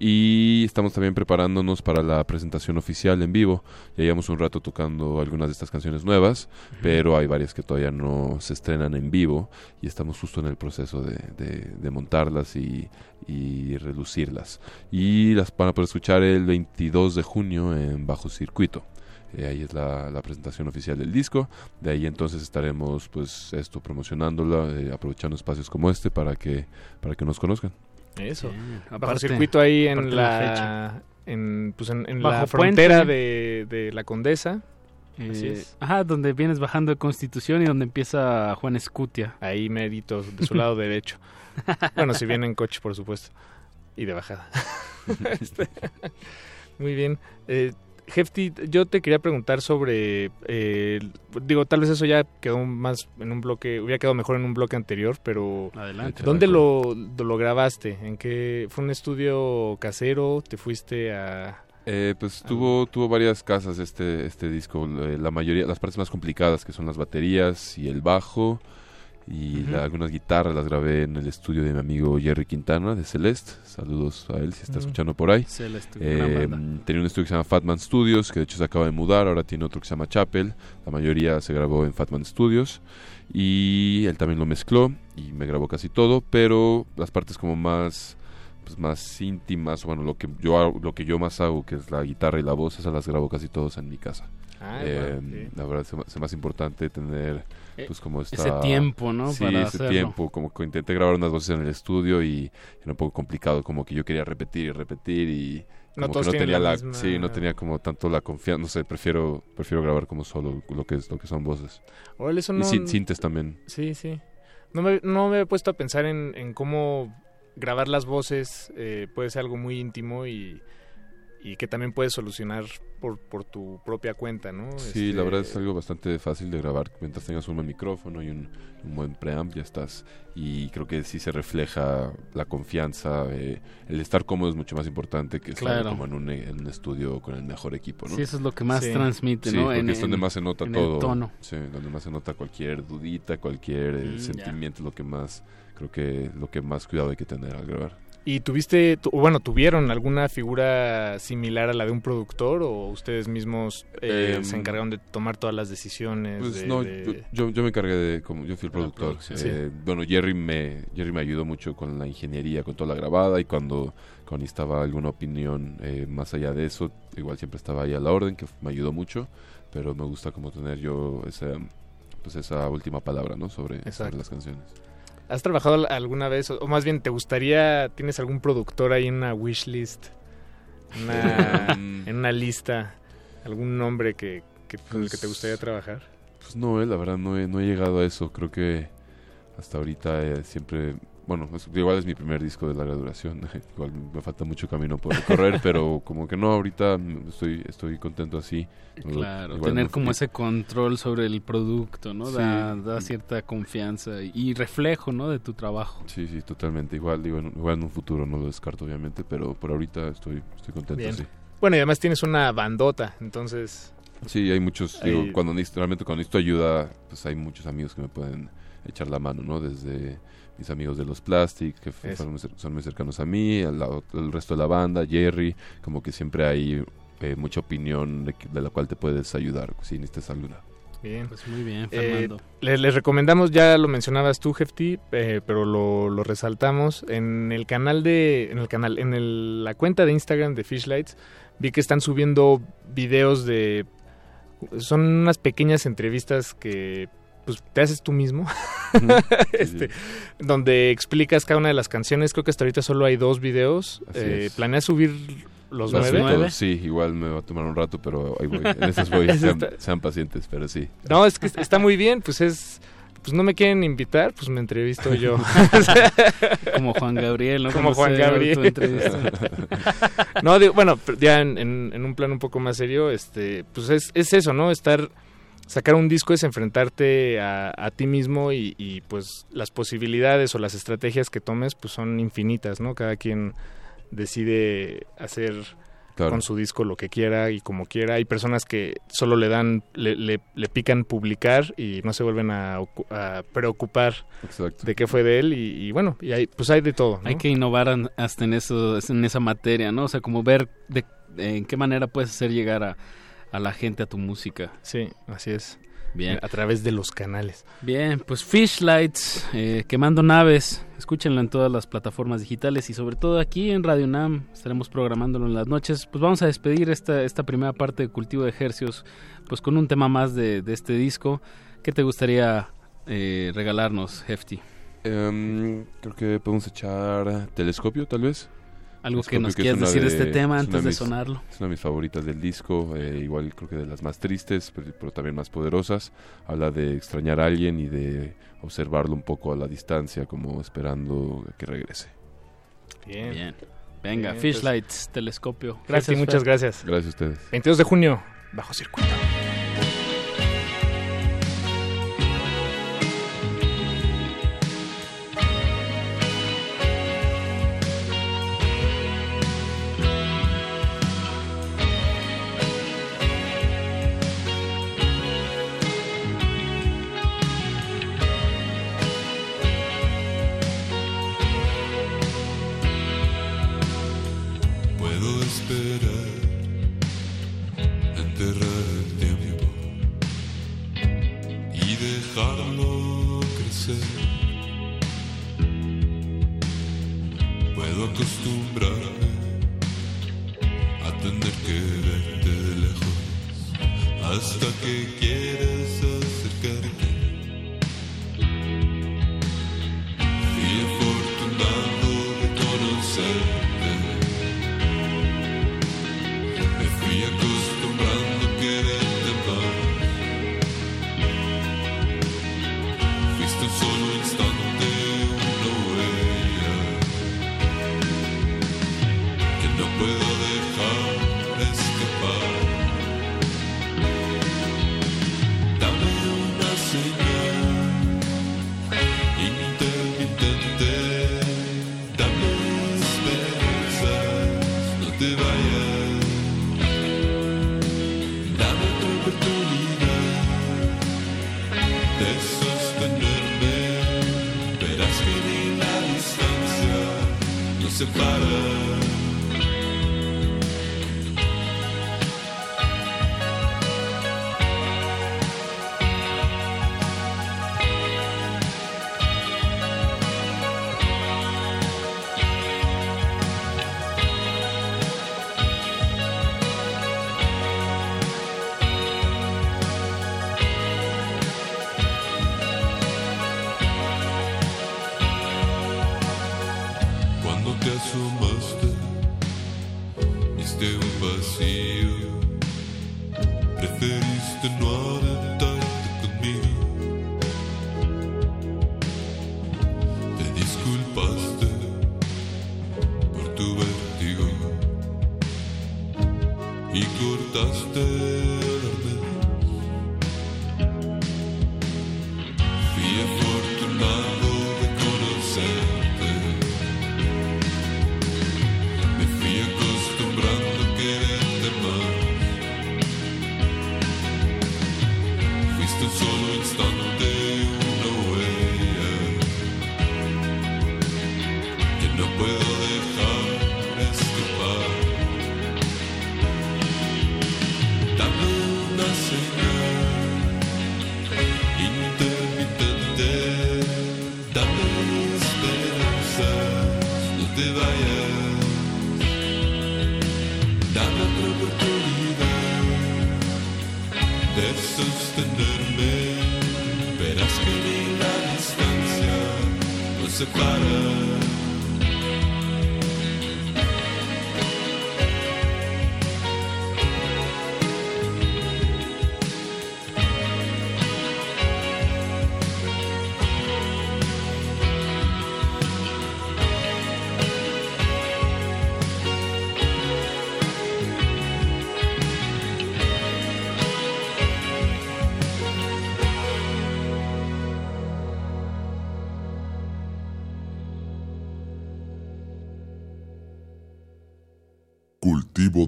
Y estamos también preparándonos para la presentación oficial en vivo. Ya llevamos un rato tocando algunas de estas canciones nuevas, pero hay varias que todavía no se estrenan en vivo y estamos justo en el proceso de, de- de montarlas y, y reducirlas. Y las van a poder escuchar el 22 de junio en Bajo Circuito. Eh, ahí es la, la presentación oficial del disco. De ahí entonces estaremos pues esto promocionándola, eh, aprovechando espacios como este para que para que nos conozcan. Eso. Aparte- circuito ahí en la en, pues en, en Bajo la puente. frontera de, de la Condesa. Así Eh, es. Ajá, donde vienes bajando de Constitución y donde empieza Juan Escutia. Ahí merito, de su lado derecho. (laughs) Bueno, si viene en coche, por supuesto. Y de bajada. (laughs) Este, Muy bien. Eh, Hefty, yo te quería preguntar sobre, eh, digo, tal vez eso ya quedó más en un bloque, hubiera quedado mejor en un bloque anterior, pero Adelante. ¿dónde lo, lo grabaste? ¿En qué fue un estudio casero? ¿Te fuiste a Eh, pues tuvo, tuvo varias casas este, este disco. Eh, La mayoría, las partes más complicadas que son las baterías y el bajo y la- algunas guitarras las grabé en el estudio de mi amigo Jerry Quintana de Celeste. Saludos a él si está escuchando por ahí. Celeste, Eh, tenía un estudio que se llama Fatman Studios, que de hecho se acaba de mudar. Ahora tiene otro que se llama Chapel. La mayoría se grabó en Fatman Studios. Y él también lo mezcló y me grabó casi todo, pero las partes como más pues más íntimas, bueno, lo que yo hago- lo que yo más hago, que es la guitarra y la voz, esas las grabo casi todos en mi casa. Ah, Eh, bueno, sí. La verdad es, más importante tener pues como ese tiempo, ¿no? Sí, para ese hacerlo. tiempo, como que intenté grabar unas voces en el estudio y era un poco complicado, como que yo quería repetir y repetir y No como todos que no tenía la la, misma- sí, no tenía como tanto la confianza, no sé, prefiero prefiero grabar como solo lo que es lo que son voces. Eso y no- sin- sintes también. Sí, sí. No me, no me he puesto a pensar en, en cómo grabar las voces eh, puede ser algo muy íntimo y, y que también puedes solucionar por, por tu propia cuenta, ¿no? Sí, Este, la verdad es algo bastante fácil de grabar. Mientras tengas un buen micrófono y un, un buen preamp, ya estás. Y creo que sí se refleja la confianza. eh, el estar cómodo es mucho más importante que estar Claro. como en un, en un estudio con el mejor equipo, ¿no? Sí, eso es lo que más Sí. transmite, Sí, ¿no? porque En- es donde más se nota en el todo. tono. Sí, donde más se nota cualquier dudita, cualquier eh, Mm, sentimiento, lo que más, creo que lo que más cuidado hay que tener al grabar. ¿Y tuviste, tu- bueno, tuvieron alguna figura similar a la de un productor o ustedes mismos eh, Em, se encargaron de tomar todas las decisiones? Pues de- no, de- yo, yo, me encargué de, como yo fui el productor. producción. Eh, Bueno, Jerry me, Jerry me ayudó mucho con la ingeniería, con toda la grabada y cuando, cuando necesitaba alguna opinión eh, más allá de eso, igual siempre estaba ahí a la orden, que me ayudó mucho, pero me gusta como tener yo esa, pues esa última palabra, ¿no? Sobre, las canciones. ¿Has trabajado al- alguna vez, o o más bien, te gustaría, tienes algún productor ahí en una wishlist, una, (laughs) en una lista, algún nombre que, que- con el que te gustaría trabajar? Pues no, eh, la verdad no he, no he llegado a eso. Creo que hasta ahorita eh, siempre... Bueno, es- igual es mi primer disco de larga duración. (laughs) igual me falta mucho camino por recorrer, (laughs) pero como que no, ahorita estoy, estoy contento así. Claro, Igual tener no- como ese control sobre el producto, ¿no? Sí. Da, da cierta confianza y, reflejo, ¿no? De tu trabajo. Sí, sí, totalmente. Igual, digo, en, igual en un futuro no lo descarto, obviamente, pero por ahorita estoy, estoy contento Bien. así. Bueno, y además tienes una bandota, entonces... Sí, hay muchos, digo, cuando necesito, realmente cuando necesito ayuda, pues hay muchos amigos que me pueden echar la mano, ¿no? Desde mis amigos de los Plastic, que son muy, cercanos a mí, al resto de la banda, Jerry, como que siempre hay eh, mucha opinión de, la cual te puedes ayudar, si necesitas alguna. Bien. Pues muy bien, Eh, Fernando. les, les recomendamos, ya lo mencionabas tú, Hefty, eh, pero lo, lo resaltamos en el canal de, en el canal, en el- la cuenta de Instagram de Fishlights, vi que están subiendo videos de, son unas pequeñas entrevistas que pues te haces tú mismo, (laughs) este, donde explicas cada una de las canciones. Creo que hasta ahorita solo hay dos videos. Eh. ¿Planeas subir los Los nueve? todos, Sí, igual me va a tomar un rato, pero ahí voy. En esas (laughs) voy. Sean, pacientes, pero sí. No, es que está muy bien, pues es... Pues no me quieren invitar, pues me entrevisto yo. (laughs) Como Juan Gabriel, ¿no? Como Juan Gabriel. no, digo, bueno, ya en, en- en un plan un poco más serio, este, pues es, es eso, ¿no? Estar, sacar un disco es enfrentarte a, a ti mismo y, y, pues las posibilidades o las estrategias que tomes pues son infinitas, ¿no? Cada quien decide hacer Claro. con su disco lo que quiera y como quiera. Hay personas que solo le dan, le, le- le pican publicar y no se vuelven a, ocu- a preocupar Exacto. de qué fue de él y, y bueno, y hay, pues hay de todo. ¿no? Hay que innovar hasta en eso, en esa materia, ¿no? O sea, como ver de, en qué manera puedes hacer llegar a, a la gente a tu música. Sí, así es. Bien. A través de los canales. Bien, pues Fishlights, eh, quemando naves, escúchenlo en todas las plataformas digitales y sobre todo aquí en Radio Nam, estaremos programándolo en las noches. Pues vamos a despedir esta, esta primera parte de Cultivo de Ejercios, pues con un tema más de, de este disco. ¿Qué te gustaría eh, regalarnos, Hefty? Em, creo que podemos echar Telescopio, tal vez. Algo que nos es quieras decir de este tema es antes de mis- sonarlo. Es una de mis favoritas del disco, eh, igual creo que de las más tristes, pero, pero también más poderosas. Habla de extrañar a alguien y de observarlo un poco a la distancia, como esperando a que regrese. Bien. Bien. Venga, Bien, pues- Fishlights, telescopio. Hefty, Gracias, muchas gracias. Gracias a ustedes. 22 de junio, bajo circuito.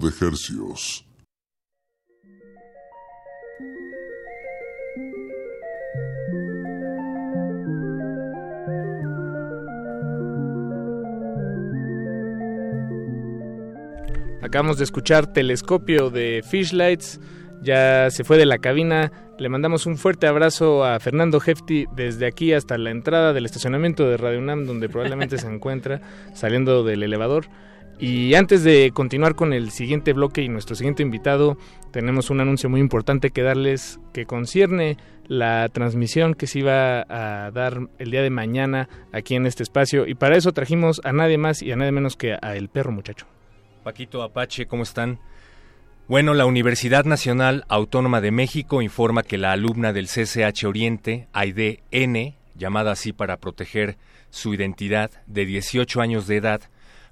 De Hercios. Acabamos de escuchar Telescopio de Fishlights. Ya se fue de la cabina. Le mandamos un fuerte abrazo a Fernando Hefti desde aquí hasta la entrada del estacionamiento de Radio UNAM, donde probablemente se (laughs) encuentra saliendo del elevador. Y antes de continuar con el siguiente bloque y nuestro siguiente invitado, tenemos un anuncio muy importante que darles que concierne la transmisión que se iba a dar el día de mañana aquí en este espacio. Y para eso trajimos a nadie más y a nadie menos que a El Perro Muchacho. Paquito Apache, ¿cómo están? Bueno, la Universidad Nacional Autónoma de México informa que la alumna del CCH Oriente, Aide N, llamada así para proteger su identidad, de 18 años de edad,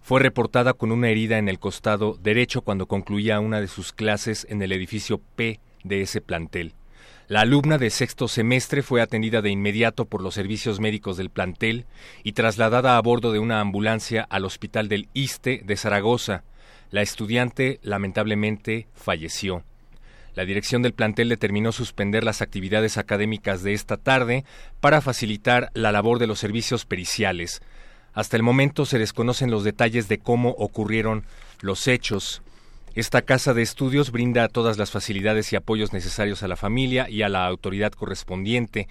fue reportada con una herida en el costado derecho cuando concluía una de sus clases en el edificio P de ese plantel. La alumna de sexto semestre fue atendida de inmediato por los servicios médicos del plantel y trasladada a bordo de una ambulancia al hospital del ISTE de Zaragoza. La estudiante lamentablemente falleció. La dirección del plantel determinó suspender las actividades académicas de esta tarde para facilitar la labor de los servicios periciales. Hasta el momento se desconocen los detalles de cómo ocurrieron los hechos. Esta casa de estudios brinda todas las facilidades y apoyos necesarios a la familia y a la autoridad correspondiente.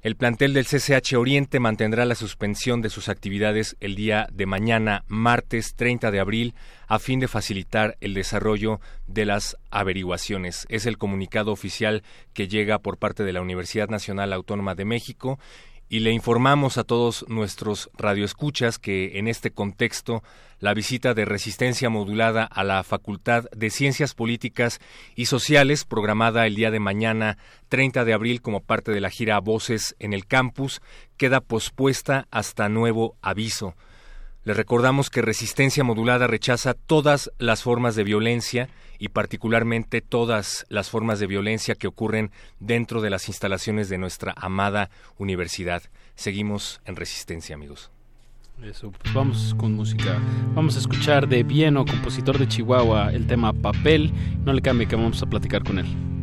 El plantel del CCH Oriente mantendrá la suspensión de sus actividades el día de mañana, martes 30 de abril, a fin de facilitar el desarrollo de las averiguaciones. Es el comunicado oficial que llega por parte de la Universidad Nacional Autónoma de México y le informamos a todos nuestros radioescuchas que en este contexto la visita de resistencia modulada a la Facultad de Ciencias Políticas y Sociales programada el día de mañana 30 de abril como parte de la gira Voces en el campus queda pospuesta hasta nuevo aviso. Le recordamos que Resistencia Modulada rechaza todas las formas de violencia y particularmente todas las formas de violencia que ocurren dentro de las instalaciones de nuestra amada universidad. Seguimos en Resistencia, amigos. Eso, pues vamos con música. Vamos a escuchar de Vieno, compositor de Chihuahua, el tema Papel. No le cambie que vamos a platicar con él.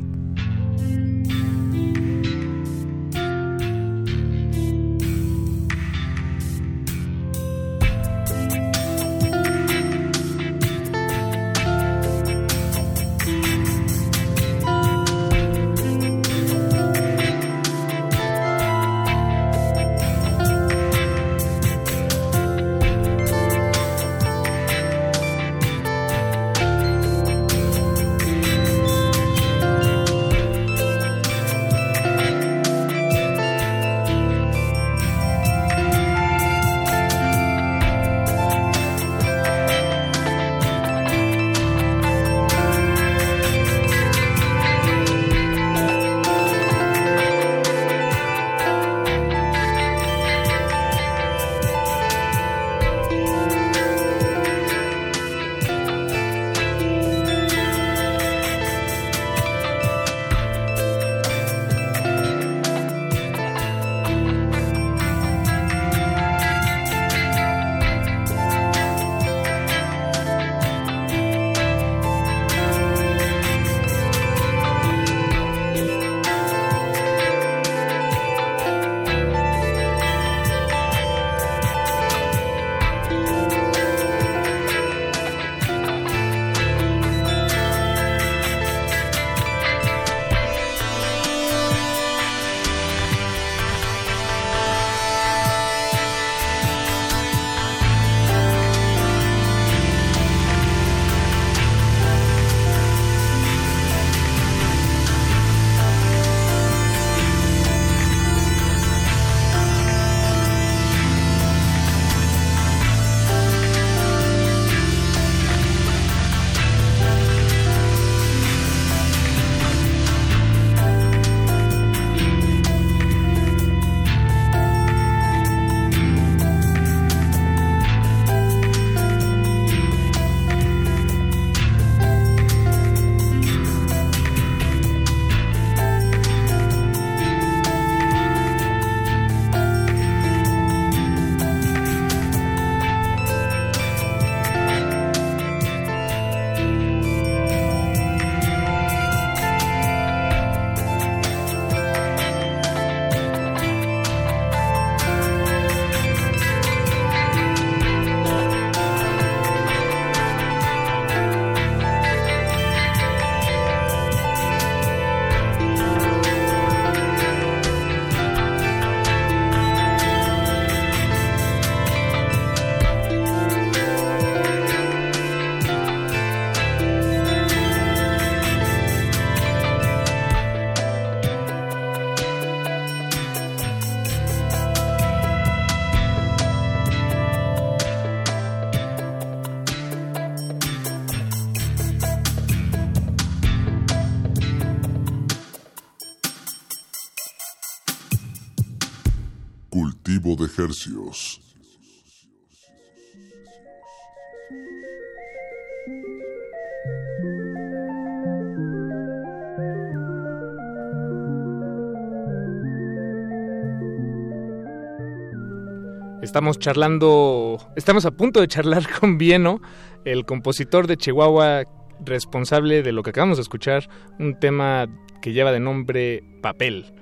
Estamos charlando, estamos a punto de charlar (laughs) con Vieno, el compositor de Chihuahua responsable de lo que acabamos de escuchar, un tema que lleva de nombre Papel.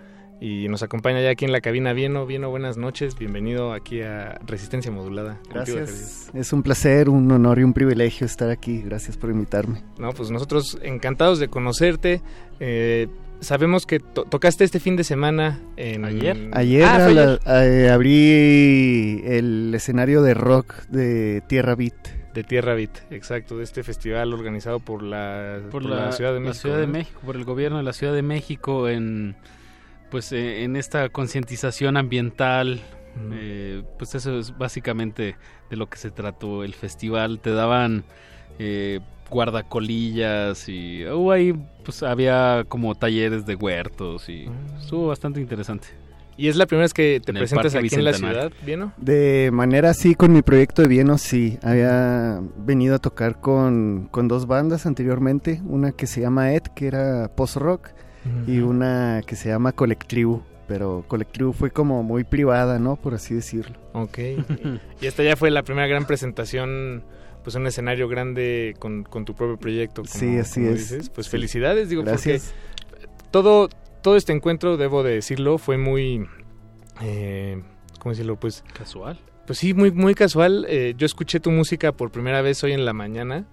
Y nos acompaña ya aquí en la cabina Vieno. Vieno, buenas noches, bienvenido aquí a Resistencia Modulada. Gracias. Es un placer, un honor y un privilegio estar aquí. Gracias por invitarme. No, pues nosotros encantados de conocerte. Eh, sabemos que to- tocaste este fin de semana en... Ayer Ah, la- ayer. eh, abrí el escenario de rock de Tierra Beat. De Tierra Beat, exacto, de este festival organizado por la, por, por la, la Ciudad de la México. Ciudad de ¿no? México, por el gobierno de la Ciudad de México en pues eh, en esta concientización ambiental eh, pues eso es básicamente de lo que se trató el festival te daban eh, guardacolillas y hubo ahí pues había como talleres de huertos y estuvo bastante interesante ¿Y es la primera vez que te En presentas aquí en la ciudad, Vieno? De manera así, con mi proyecto de Vieno, sí. Había venido a tocar con, con dos bandas anteriormente. Una que se llama Ed, que era post-rock, y una que se llama Colectivo. Pero Colectivo fue como muy privada, ¿no? Por así decirlo. Ok. (laughs) y esta ya fue la primera gran presentación, pues un escenario grande con, con tu propio proyecto. Como, Sí, así como es. dices. Pues Sí. felicidades, digo, Gracias. porque todo, todo este encuentro, debo de decirlo, fue muy, eh, ¿cómo decirlo? Pues casual. Pues sí, muy, muy casual. Eh, yo escuché tu música por primera vez hoy en la mañana,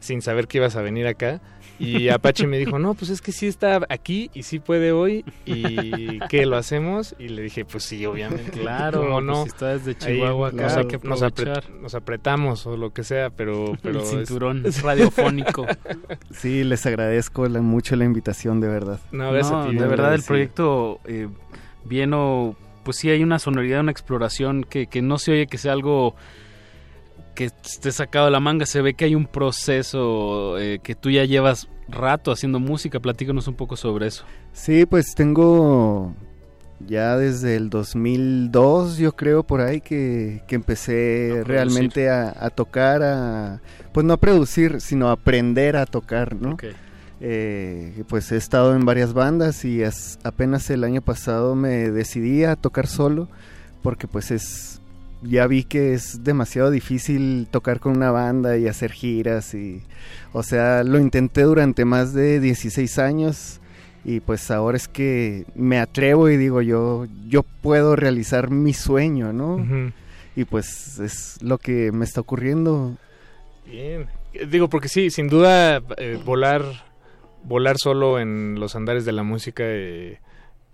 sin saber que ibas a venir acá. Y Apache me dijo, no, pues es que sí está aquí y sí puede hoy. ¿Y qué lo hacemos? Y le dije, pues sí, obviamente. (laughs) Claro, ¿cómo pues no? si está desde Chihuahua acá, nos, hay apre- que nos apre- aprovechar. nos apretamos o lo que sea, pero... pero El es- cinturón (laughs) radiofónico. Sí, les agradezco la- mucho la invitación, de verdad. No, No, ti, de verdad el Sí. proyecto eh, pues sí hay una sonoridad, una exploración que, que no se oye que sea algo que esté sacado de la manga, se ve que hay un proceso eh, que tú ya llevas rato haciendo música, platícanos un poco sobre eso. Sí, pues tengo ya desde el 2002, yo creo, por ahí, que, que empecé A realmente a, a tocar, a, pues no a producir, sino a aprender a tocar, ¿no? Ok. Eh, pues he estado en varias bandas y as- apenas el año pasado me decidí a tocar solo, porque pues es, ya vi que es demasiado difícil tocar con una banda y hacer giras y, o sea, lo intenté durante más de 16 años y pues ahora es que me atrevo y digo yo, yo puedo realizar mi sueño, ¿no? Y pues es lo que me está ocurriendo. Bien. Digo, porque sí, sin duda, eh, volar, volar solo en los andares de la música, eh,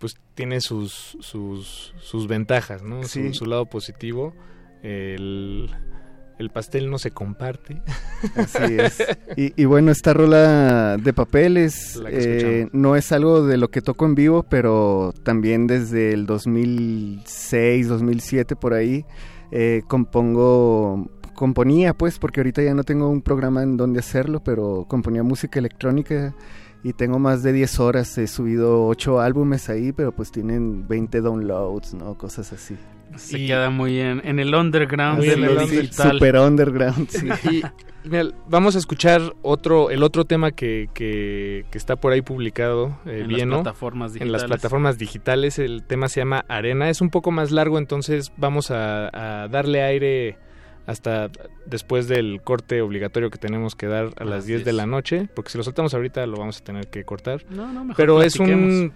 pues tiene sus, sus, sus ventajas, ¿no? Su- Sí. Su, lado positivo. El, el pastel no se comparte. Así (laughs) es. Y, y bueno, esta rola de papel es, La que eh, no es algo de lo que toco en vivo, pero también desde el 2006, 2007 por ahí eh, compongo, componía pues, porque ahorita ya no tengo un programa en donde hacerlo, pero componía música electrónica y tengo más de 10 horas, he subido 8 álbumes ahí, pero pues tienen 20 downloads, ¿no? Cosas así. Se queda muy en, en el underground Muy de en lo el digital. Super underground, sí. (laughs) Y mira, vamos a escuchar otro, el otro tema que, que, que está por ahí publicado, eh, En las plataformas En las digitales. plataformas digitales. El tema se llama Arena. Es un poco más largo, entonces vamos a, a darle aire hasta después del corte obligatorio que tenemos que dar a las Así 10 de la noche, porque si lo soltamos ahorita lo vamos a tener que cortar. No, no, mejor pero es un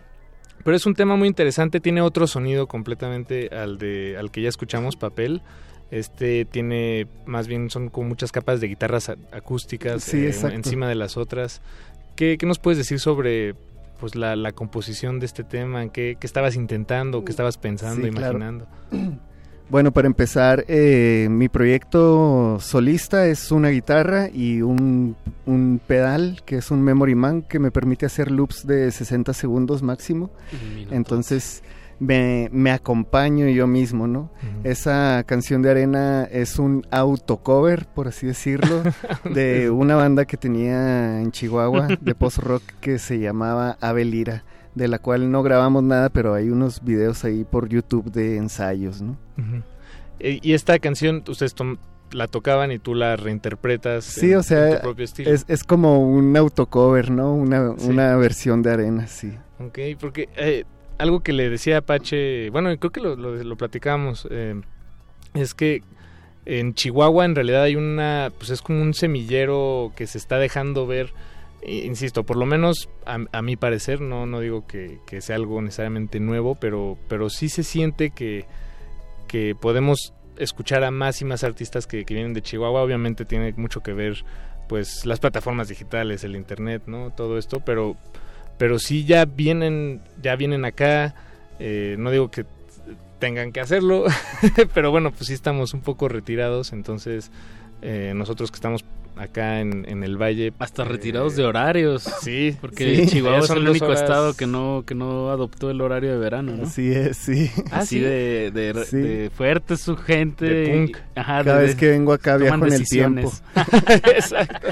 pero es un tema muy interesante, tiene otro sonido completamente al de al que ya escuchamos, Papel. Este tiene más bien son como muchas capas de guitarras acústicas Sí, eh, encima de las otras. ¿Qué, qué nos puedes decir sobre pues la, la composición de este tema? ¿Qué, qué estabas intentando? ¿Qué estabas pensando, Sí, claro. (clears throat) Bueno, para empezar, eh, mi proyecto solista es una guitarra y un, un pedal que es un Memory Man que me permite hacer loops de 60 segundos máximo. Entonces me, me acompaño yo mismo, ¿no? Esa canción de arena es un autocover, por así decirlo, (laughs) de una banda que tenía en Chihuahua de (laughs) post-rock que se llamaba Ave Lira. De la cual no grabamos nada, pero hay unos videos ahí por YouTube de ensayos, ¿no? E- Y esta canción, ustedes la tocaban y tú la reinterpretas Sí, en- o sea, en tu propio estilo. es, es como un autocover, ¿no? Una, Sí. una versión de arena, sí. Ok, porque eh, algo que le decía Apache, bueno, creo que lo, lo, lo platicamos, eh, es que en Chihuahua en realidad hay una, pues es como un semillero que se está dejando ver, insisto, por lo menos a, a mi parecer, no, no digo que, sea algo necesariamente nuevo, pero, pero sí se siente que, podemos escuchar a más y más artistas que, que vienen de Chihuahua, obviamente tiene mucho que ver pues las plataformas digitales, el internet, ¿no? Todo esto, pero pero sí ya vienen ya vienen acá. Eh, no digo que tengan que hacerlo (laughs) pero bueno pues sí estamos un poco retirados. Entonces eh, nosotros que estamos acá en, en el valle hasta retirados de horarios sí porque sí. Chihuahua es el único horas. estado que no que no adoptó el horario de verano ¿no? Así es, sí. Ah, así sí. de, de, Sí. de fuerte su gente De punk. Ajá, Cada de- vez que vengo acá viajo en el decisiones. (laughs) (laughs) (laughs) Exacto.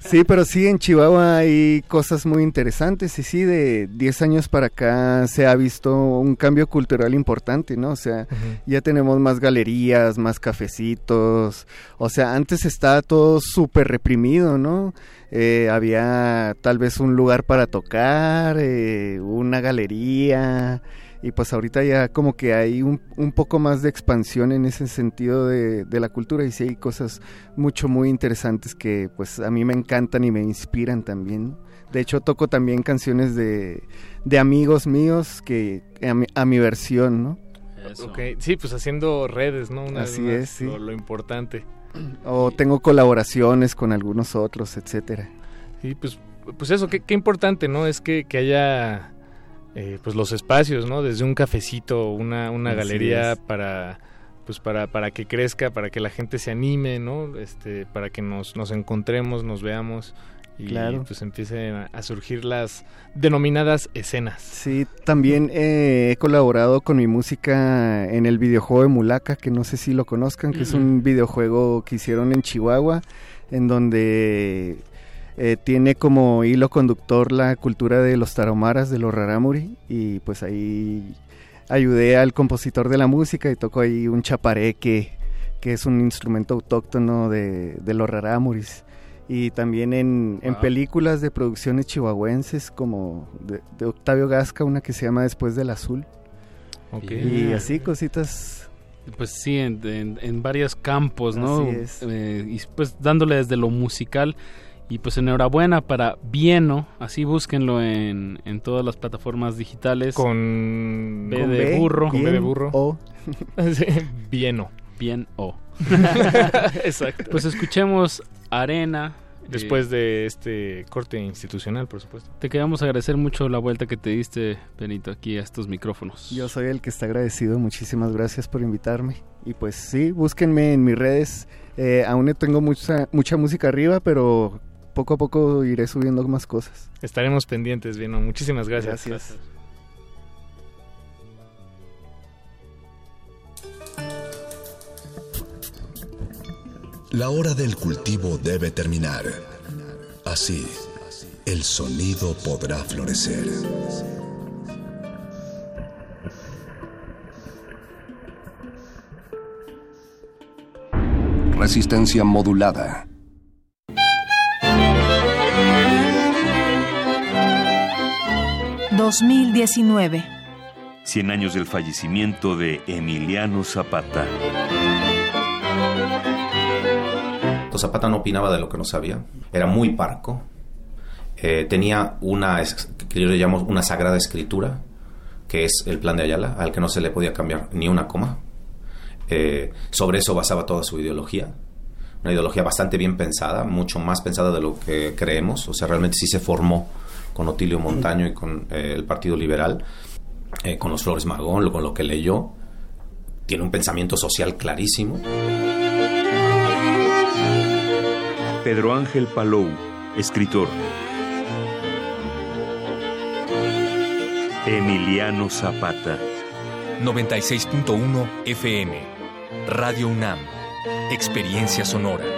Sí, pero sí, en Chihuahua hay cosas muy interesantes y sí, de 10 años para acá se ha visto un cambio cultural importante, ¿no? O sea, ya tenemos más galerías, más cafecitos, o sea, antes estaba todo súper reprimido, ¿no? Eh, había tal vez un lugar para tocar, eh, una galería, y pues ahorita ya como que hay un, un poco más de expansión en ese sentido de, de la cultura y sí hay cosas mucho muy interesantes que pues a mí me encantan y me inspiran también. De hecho toco también canciones de, de amigos míos que a mi, a mi versión, ¿no? Sí pues haciendo redes no Una vez Así es, sí. lo, lo importante O tengo colaboraciones con algunos otros, etcétera. Sí, pues, pues eso, qué, qué importante, ¿no? Es que, que haya eh, pues los espacios, ¿no? Desde un cafecito, una, una Así galería es. para pues para, para que crezca, para que la gente se anime, ¿no? Este, para que nos, nos encontremos, nos veamos y Claro. pues empiecen a, a surgir las denominadas escenas. Sí, también eh, he colaborado con mi música en el videojuego de Mulaka, que no sé si lo conozcan, que es un videojuego que hicieron en Chihuahua, en donde eh, tiene como hilo conductor la cultura de los tarahumaras, de los rarámuri, y pues ahí ayudé al compositor de la música y toco ahí un chapareque, que es un instrumento autóctono de, de los rarámuris. Y también en, en películas de producciones chihuahuenses como de, de Octavio Gasca, una que se llama Después del Azul. Y así cositas. Pues sí, en, en- en varios campos, ¿no? Así es. Eh, y pues dándole desde lo musical. Y pues enhorabuena para Vieno, así búsquenlo en, en todas las plataformas digitales. Con, B con de burro. Con B de burro. O. Vieno. Bien O. (laughs) Exacto. Pues escuchemos Arena. Después Eh, de este corte institucional, por supuesto. Te queremos agradecer mucho la vuelta que te diste, Benito, aquí a estos micrófonos. Yo soy el que está agradecido. Muchísimas gracias por invitarme. Y pues sí, búsquenme en mis redes. Eh, aún no tengo mucha, mucha música arriba, pero poco a poco iré subiendo más cosas. Estaremos pendientes, Vieno. Muchísimas gracias. Gracias. La hora del cultivo debe terminar. Así, el sonido podrá florecer. Resistencia modulada. ...2019... 100 años del fallecimiento de Emiliano Zapata. Zapata no opinaba de lo que no sabía, era muy parco, eh, tenía una, que yo le llamo una sagrada escritura, que es el plan de Ayala, al que no se le podía cambiar ni una coma. Eh, sobre eso basaba toda su ideología, una ideología bastante bien pensada, mucho más pensada de lo que creemos, o sea, realmente sí se formó con Otilio Montaño y con eh, el Partido Liberal, eh, con los Flores Magón, con lo que leyó, tiene un pensamiento social clarísimo. Pedro Ángel Palou, escritor. Emiliano Zapata. 96.1 FM. Radio UNAM. Experiencia sonora.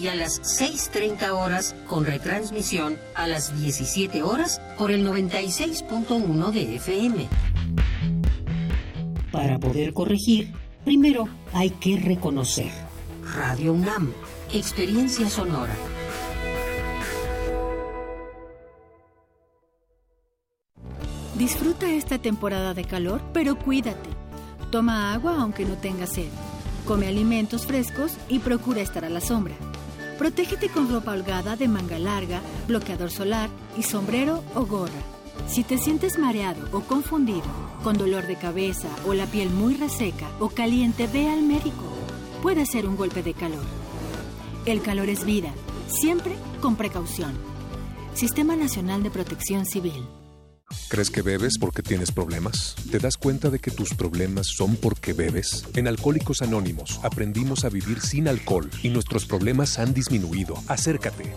y a las 6.30 horas con retransmisión a las 17 horas por el 96.1 de FM. Para poder corregir, primero hay que reconocer. Radio UNAM, experiencia sonora. Disfruta esta temporada de calor, pero cuídate. Toma agua aunque no tengas sed. Come alimentos frescos y procura estar a la sombra. Protégete con ropa holgada de manga larga, bloqueador solar y sombrero o gorra. Si te sientes mareado o confundido, con dolor de cabeza o la piel muy reseca o caliente, ve al médico. Puede ser un golpe de calor. El calor es vida, siempre con precaución. Sistema Nacional de Protección Civil. ¿Crees que bebes porque tienes problemas? ¿Te das cuenta de que tus problemas son porque bebes? En Alcohólicos Anónimos aprendimos a vivir sin alcohol y nuestros problemas han disminuido. Acércate.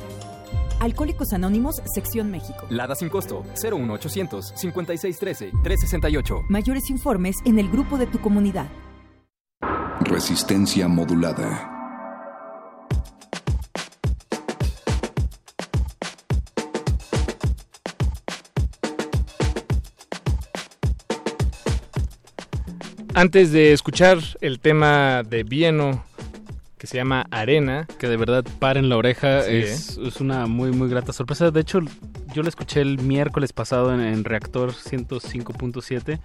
Alcohólicos Anónimos, Sección México. Lada sin costo, 01800 5613 368. Mayores informes en el grupo de tu comunidad. Resistencia modulada. Antes de escuchar el tema de Vieno que se llama Arena. Que de verdad paren la oreja, Sí, es, es una muy muy grata sorpresa. De hecho, yo la escuché el miércoles pasado en, en Reactor 105.7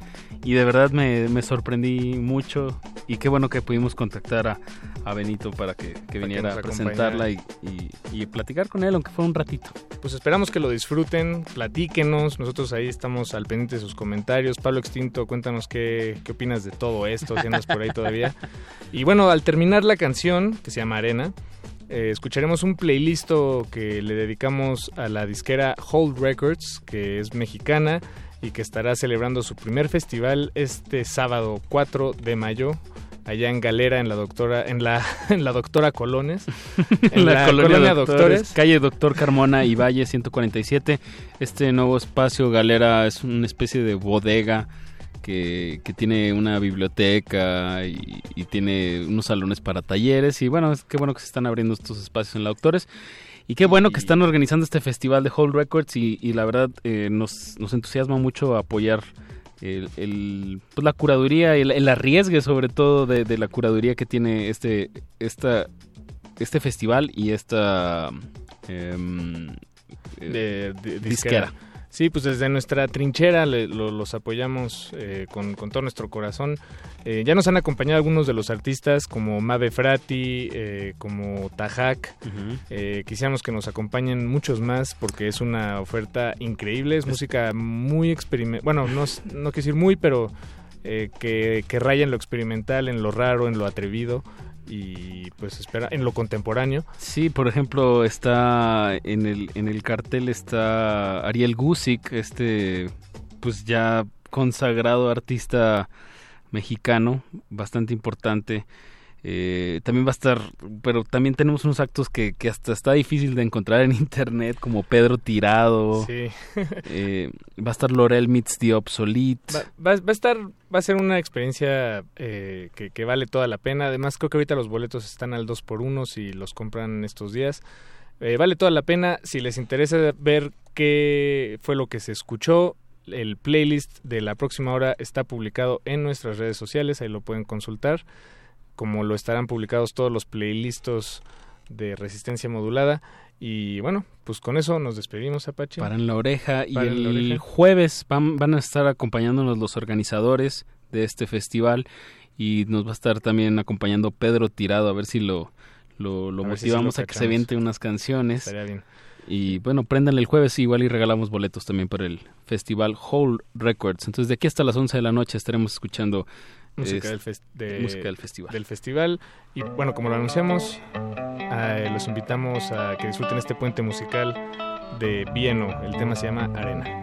y de verdad me, me sorprendí mucho y qué bueno que pudimos contactar a, a Benito para que, que viniera nos a presentarla y, y- y platicar con él, aunque fuera un ratito. Pues esperamos que lo disfruten, platíquenos, nosotros ahí estamos al pendiente de sus comentarios. Pablo Extinto, cuéntanos qué, qué opinas de todo esto, si andas por ahí todavía. (laughs) Y bueno, al terminar la canción, que se llama Arena, eh, escucharemos un playlist que le dedicamos a la disquera Hold Records, que es mexicana y que estará celebrando su primer festival este sábado 4 de mayo allá en Galera en la doctora en la (laughs) en la doctora Colones. (laughs) En la, colonia, Doctores, Doctores. calle Doctor Carmona y Valle 147. Este nuevo espacio Galera es una especie de bodega que, que tiene una biblioteca y, y tiene unos salones para talleres y bueno, es qué bueno que se están abriendo estos espacios en la Doctores. Y qué bueno que están organizando este festival de Hold Records y, y la verdad eh, nos, nos entusiasma mucho apoyar el, el- pues la curaduría, el, el arriesgue sobre todo de, de la curaduría que tiene este, esta, este festival y esta em, de, de- disquera. disquera. Sí, pues desde nuestra trinchera le- lo- los apoyamos eh, con, con todo nuestro corazón. Eh, ya nos han acompañado algunos de los artistas como Mabe Frati, eh, como Tajak. Eh, quisiéramos que nos acompañen muchos más porque es una oferta increíble. Es música muy experimental. Bueno, no, no quiero decir muy, pero eh, que, que raya en lo experimental, en lo raro, en lo atrevido y pues espera en lo contemporáneo. Sí, por ejemplo, está en el, en el cartel está Ariel Gusick, este pues ya consagrado artista mexicano, bastante importante. Eh, también va a estar, pero también tenemos unos actos que, que hasta está difícil de encontrar en (laughs) internet, como Pedro Tirado. Sí. (laughs) Eh, va a estar Lorel Meets the Obsolete. Va, va- va a estar, va a ser una experiencia eh, que, que vale toda la pena. Además, creo que ahorita los boletos están al 2 por 1 si los compran estos días. Eh, vale toda la pena. Si les interesa ver qué fue lo que se escuchó, el playlist de la próxima hora está publicado en nuestras redes sociales. Ahí lo pueden consultar. Como lo estarán publicados todos los playlists de resistencia modulada. Y bueno, pues con eso nos despedimos, Apache. Para en la oreja y el la oreja. jueves van, van a estar acompañándonos los organizadores de este festival y nos va a estar también acompañando Pedro Tirado a ver si lo, lo, lo A ver si sí lo motivamos a que se vente unas canciones. Estaría bien. Y bueno, prendan el jueves igual y regalamos boletos también para el festival Whole Records. Entonces de aquí hasta las 11 de la noche estaremos escuchando música, este, del, fes- de- música del festival. del festival. Y bueno, como lo anunciamos, eh, los invitamos a que disfruten este puente musical de Vieno. El tema se llama Arena.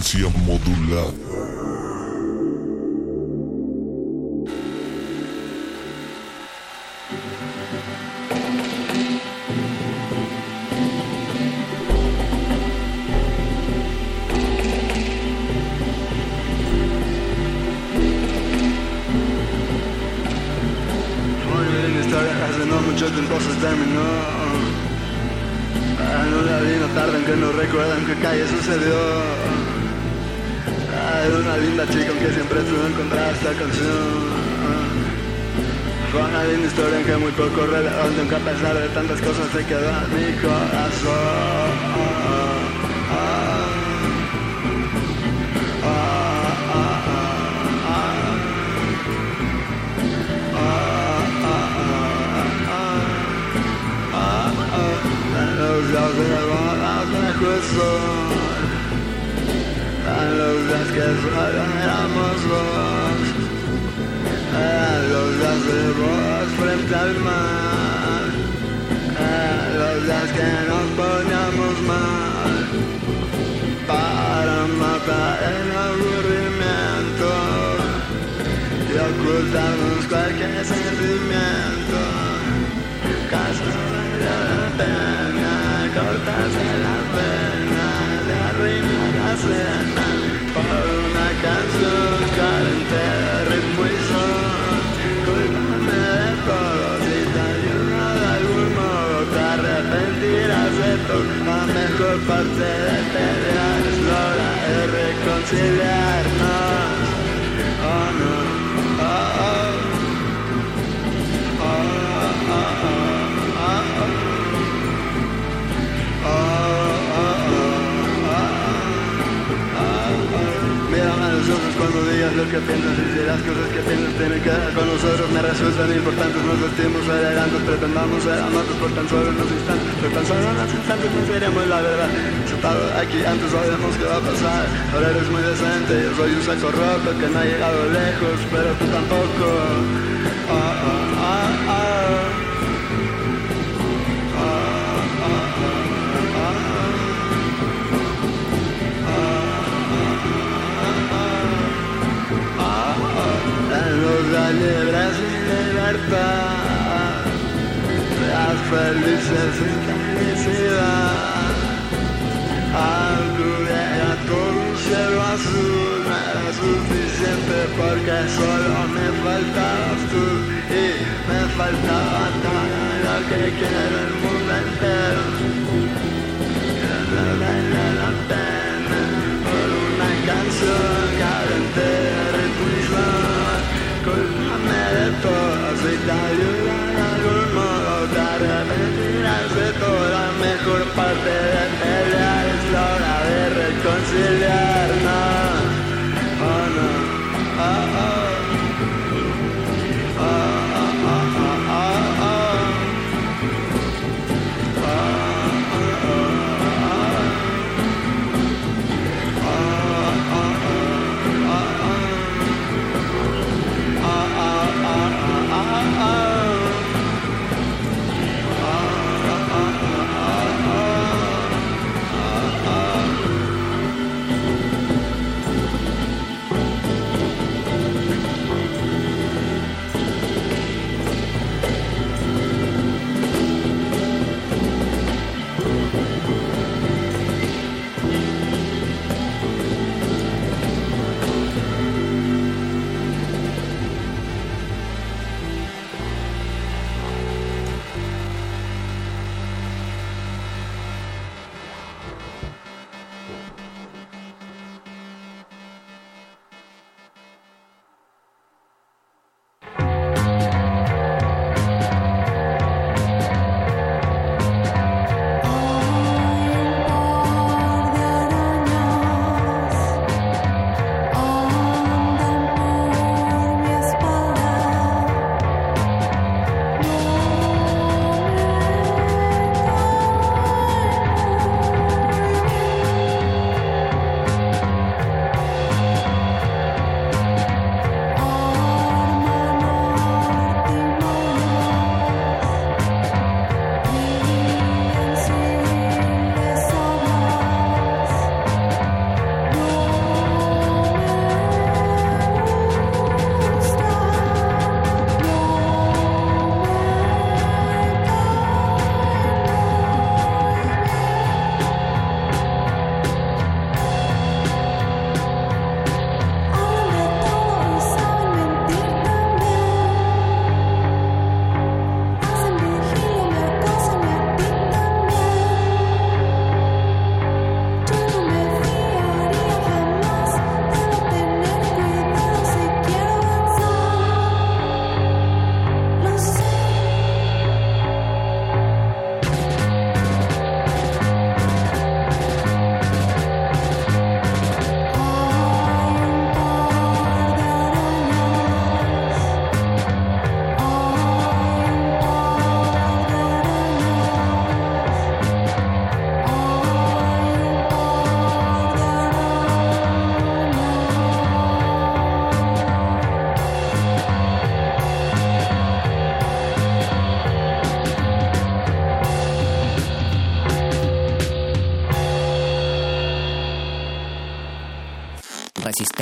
Resistencia modulada. Poco relevante, aunque a pesar de tantas cosas se quedó en mi los días de bodas juicio En los días que solo éramos dos Los días de bodas frente al mar. Los días que nos poníamos mal. Para matar el aburrimiento. Y ocultarnos cualquier sentimiento. Caso de la pena cortarse las venas de arriba escena por una canción carente La mejor parte de pelear es la hora de reconciliarnos. Cuando digas lo que piensas y si las cosas que piensas tienen que ver con nosotros me resultan importantes, nos vestimos elegantes, pretendamos ser amantes por tan solo unos instantes, por tan solo unos instantes nos diremos la verdad. Sentado aquí antes sabemos qué va a pasar, ahora eres muy decente, yo soy un saco roto que no ha llegado lejos, pero tú tampoco. Ah, ah, ah, ah. Libres y libertad, las felices sin felicidad. Acude a todo un cielo azul, no era suficiente porque solo me faltabas tú y me faltaba todo lo que quiero el mundo entero. No vale la pena por una canción carente todo si te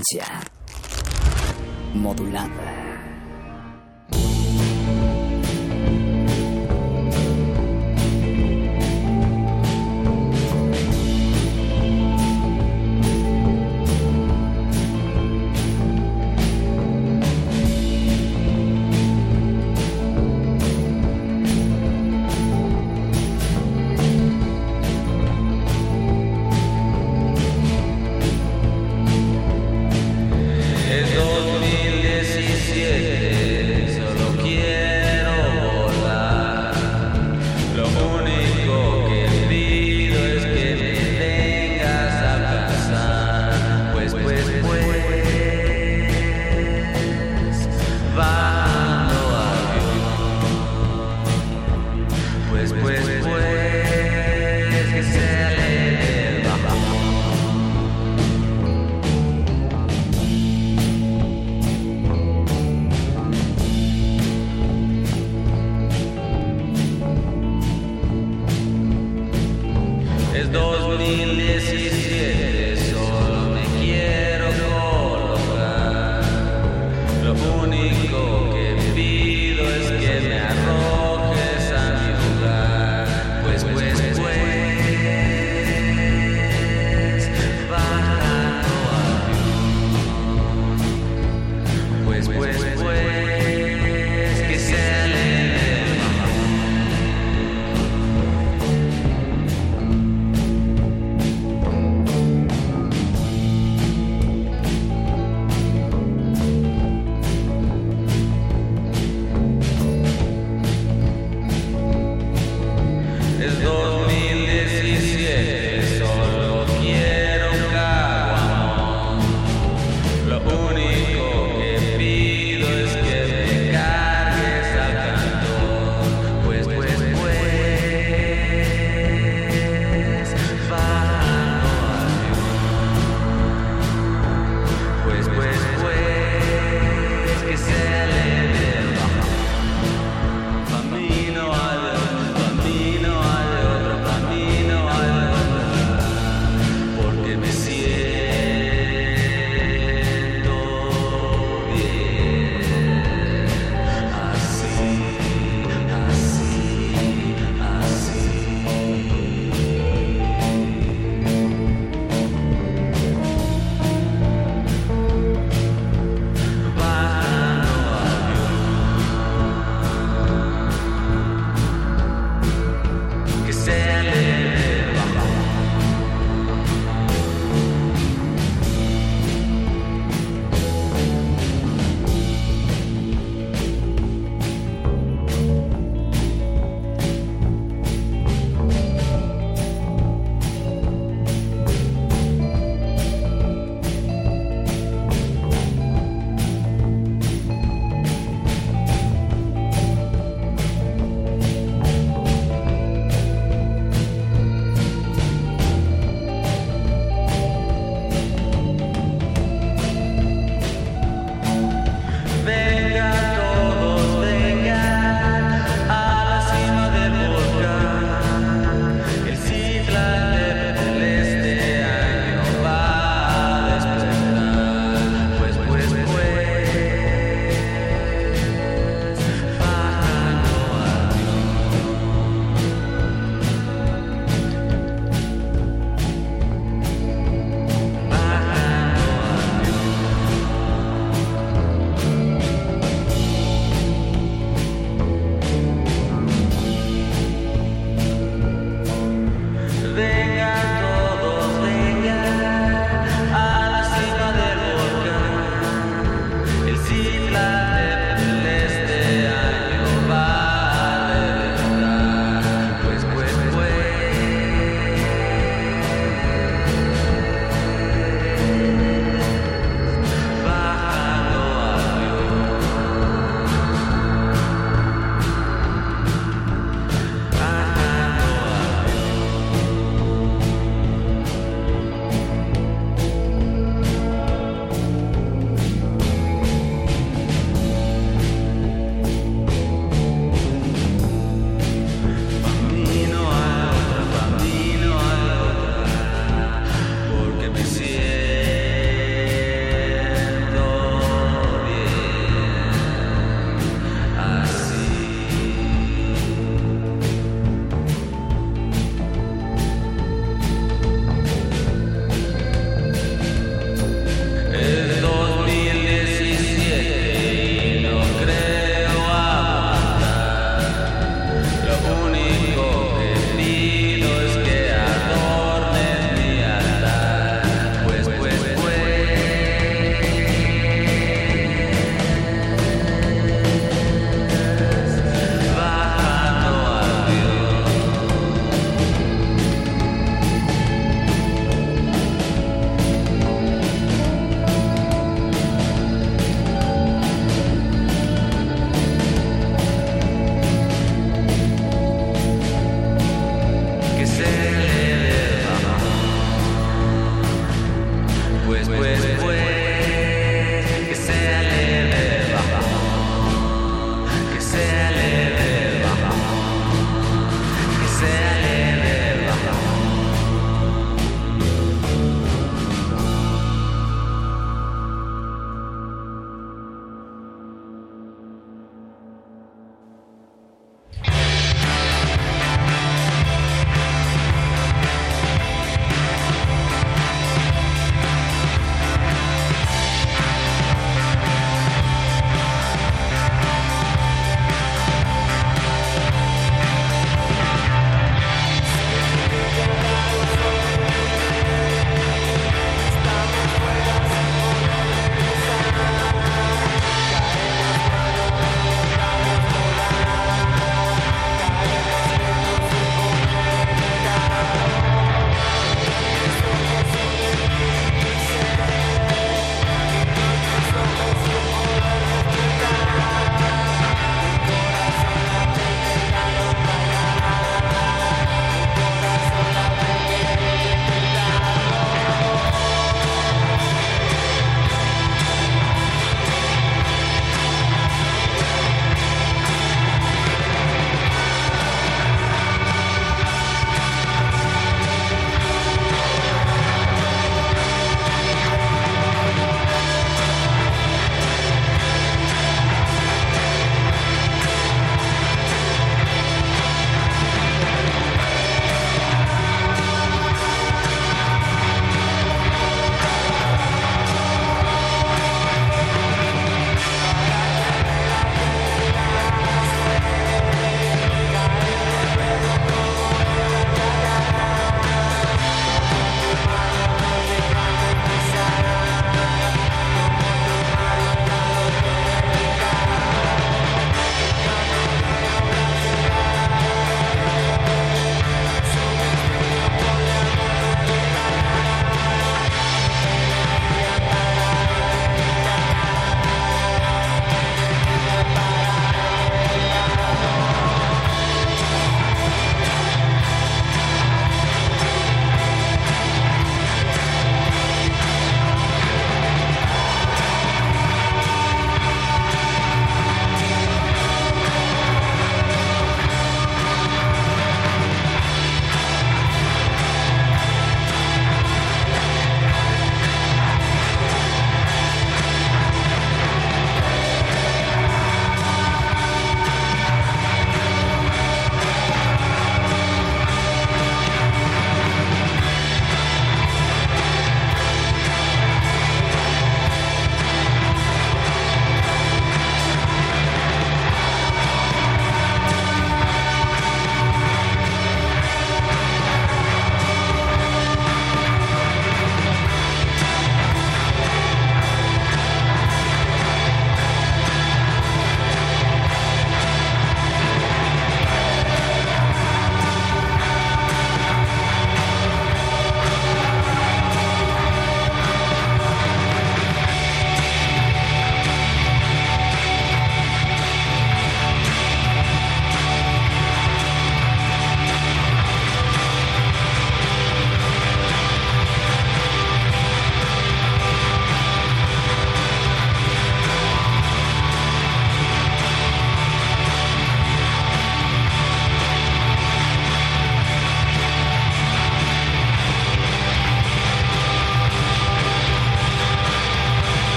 Resistencia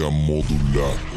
Resistencia modulada.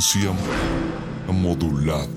Resistencia modulada.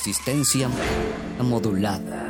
resistencia modulada.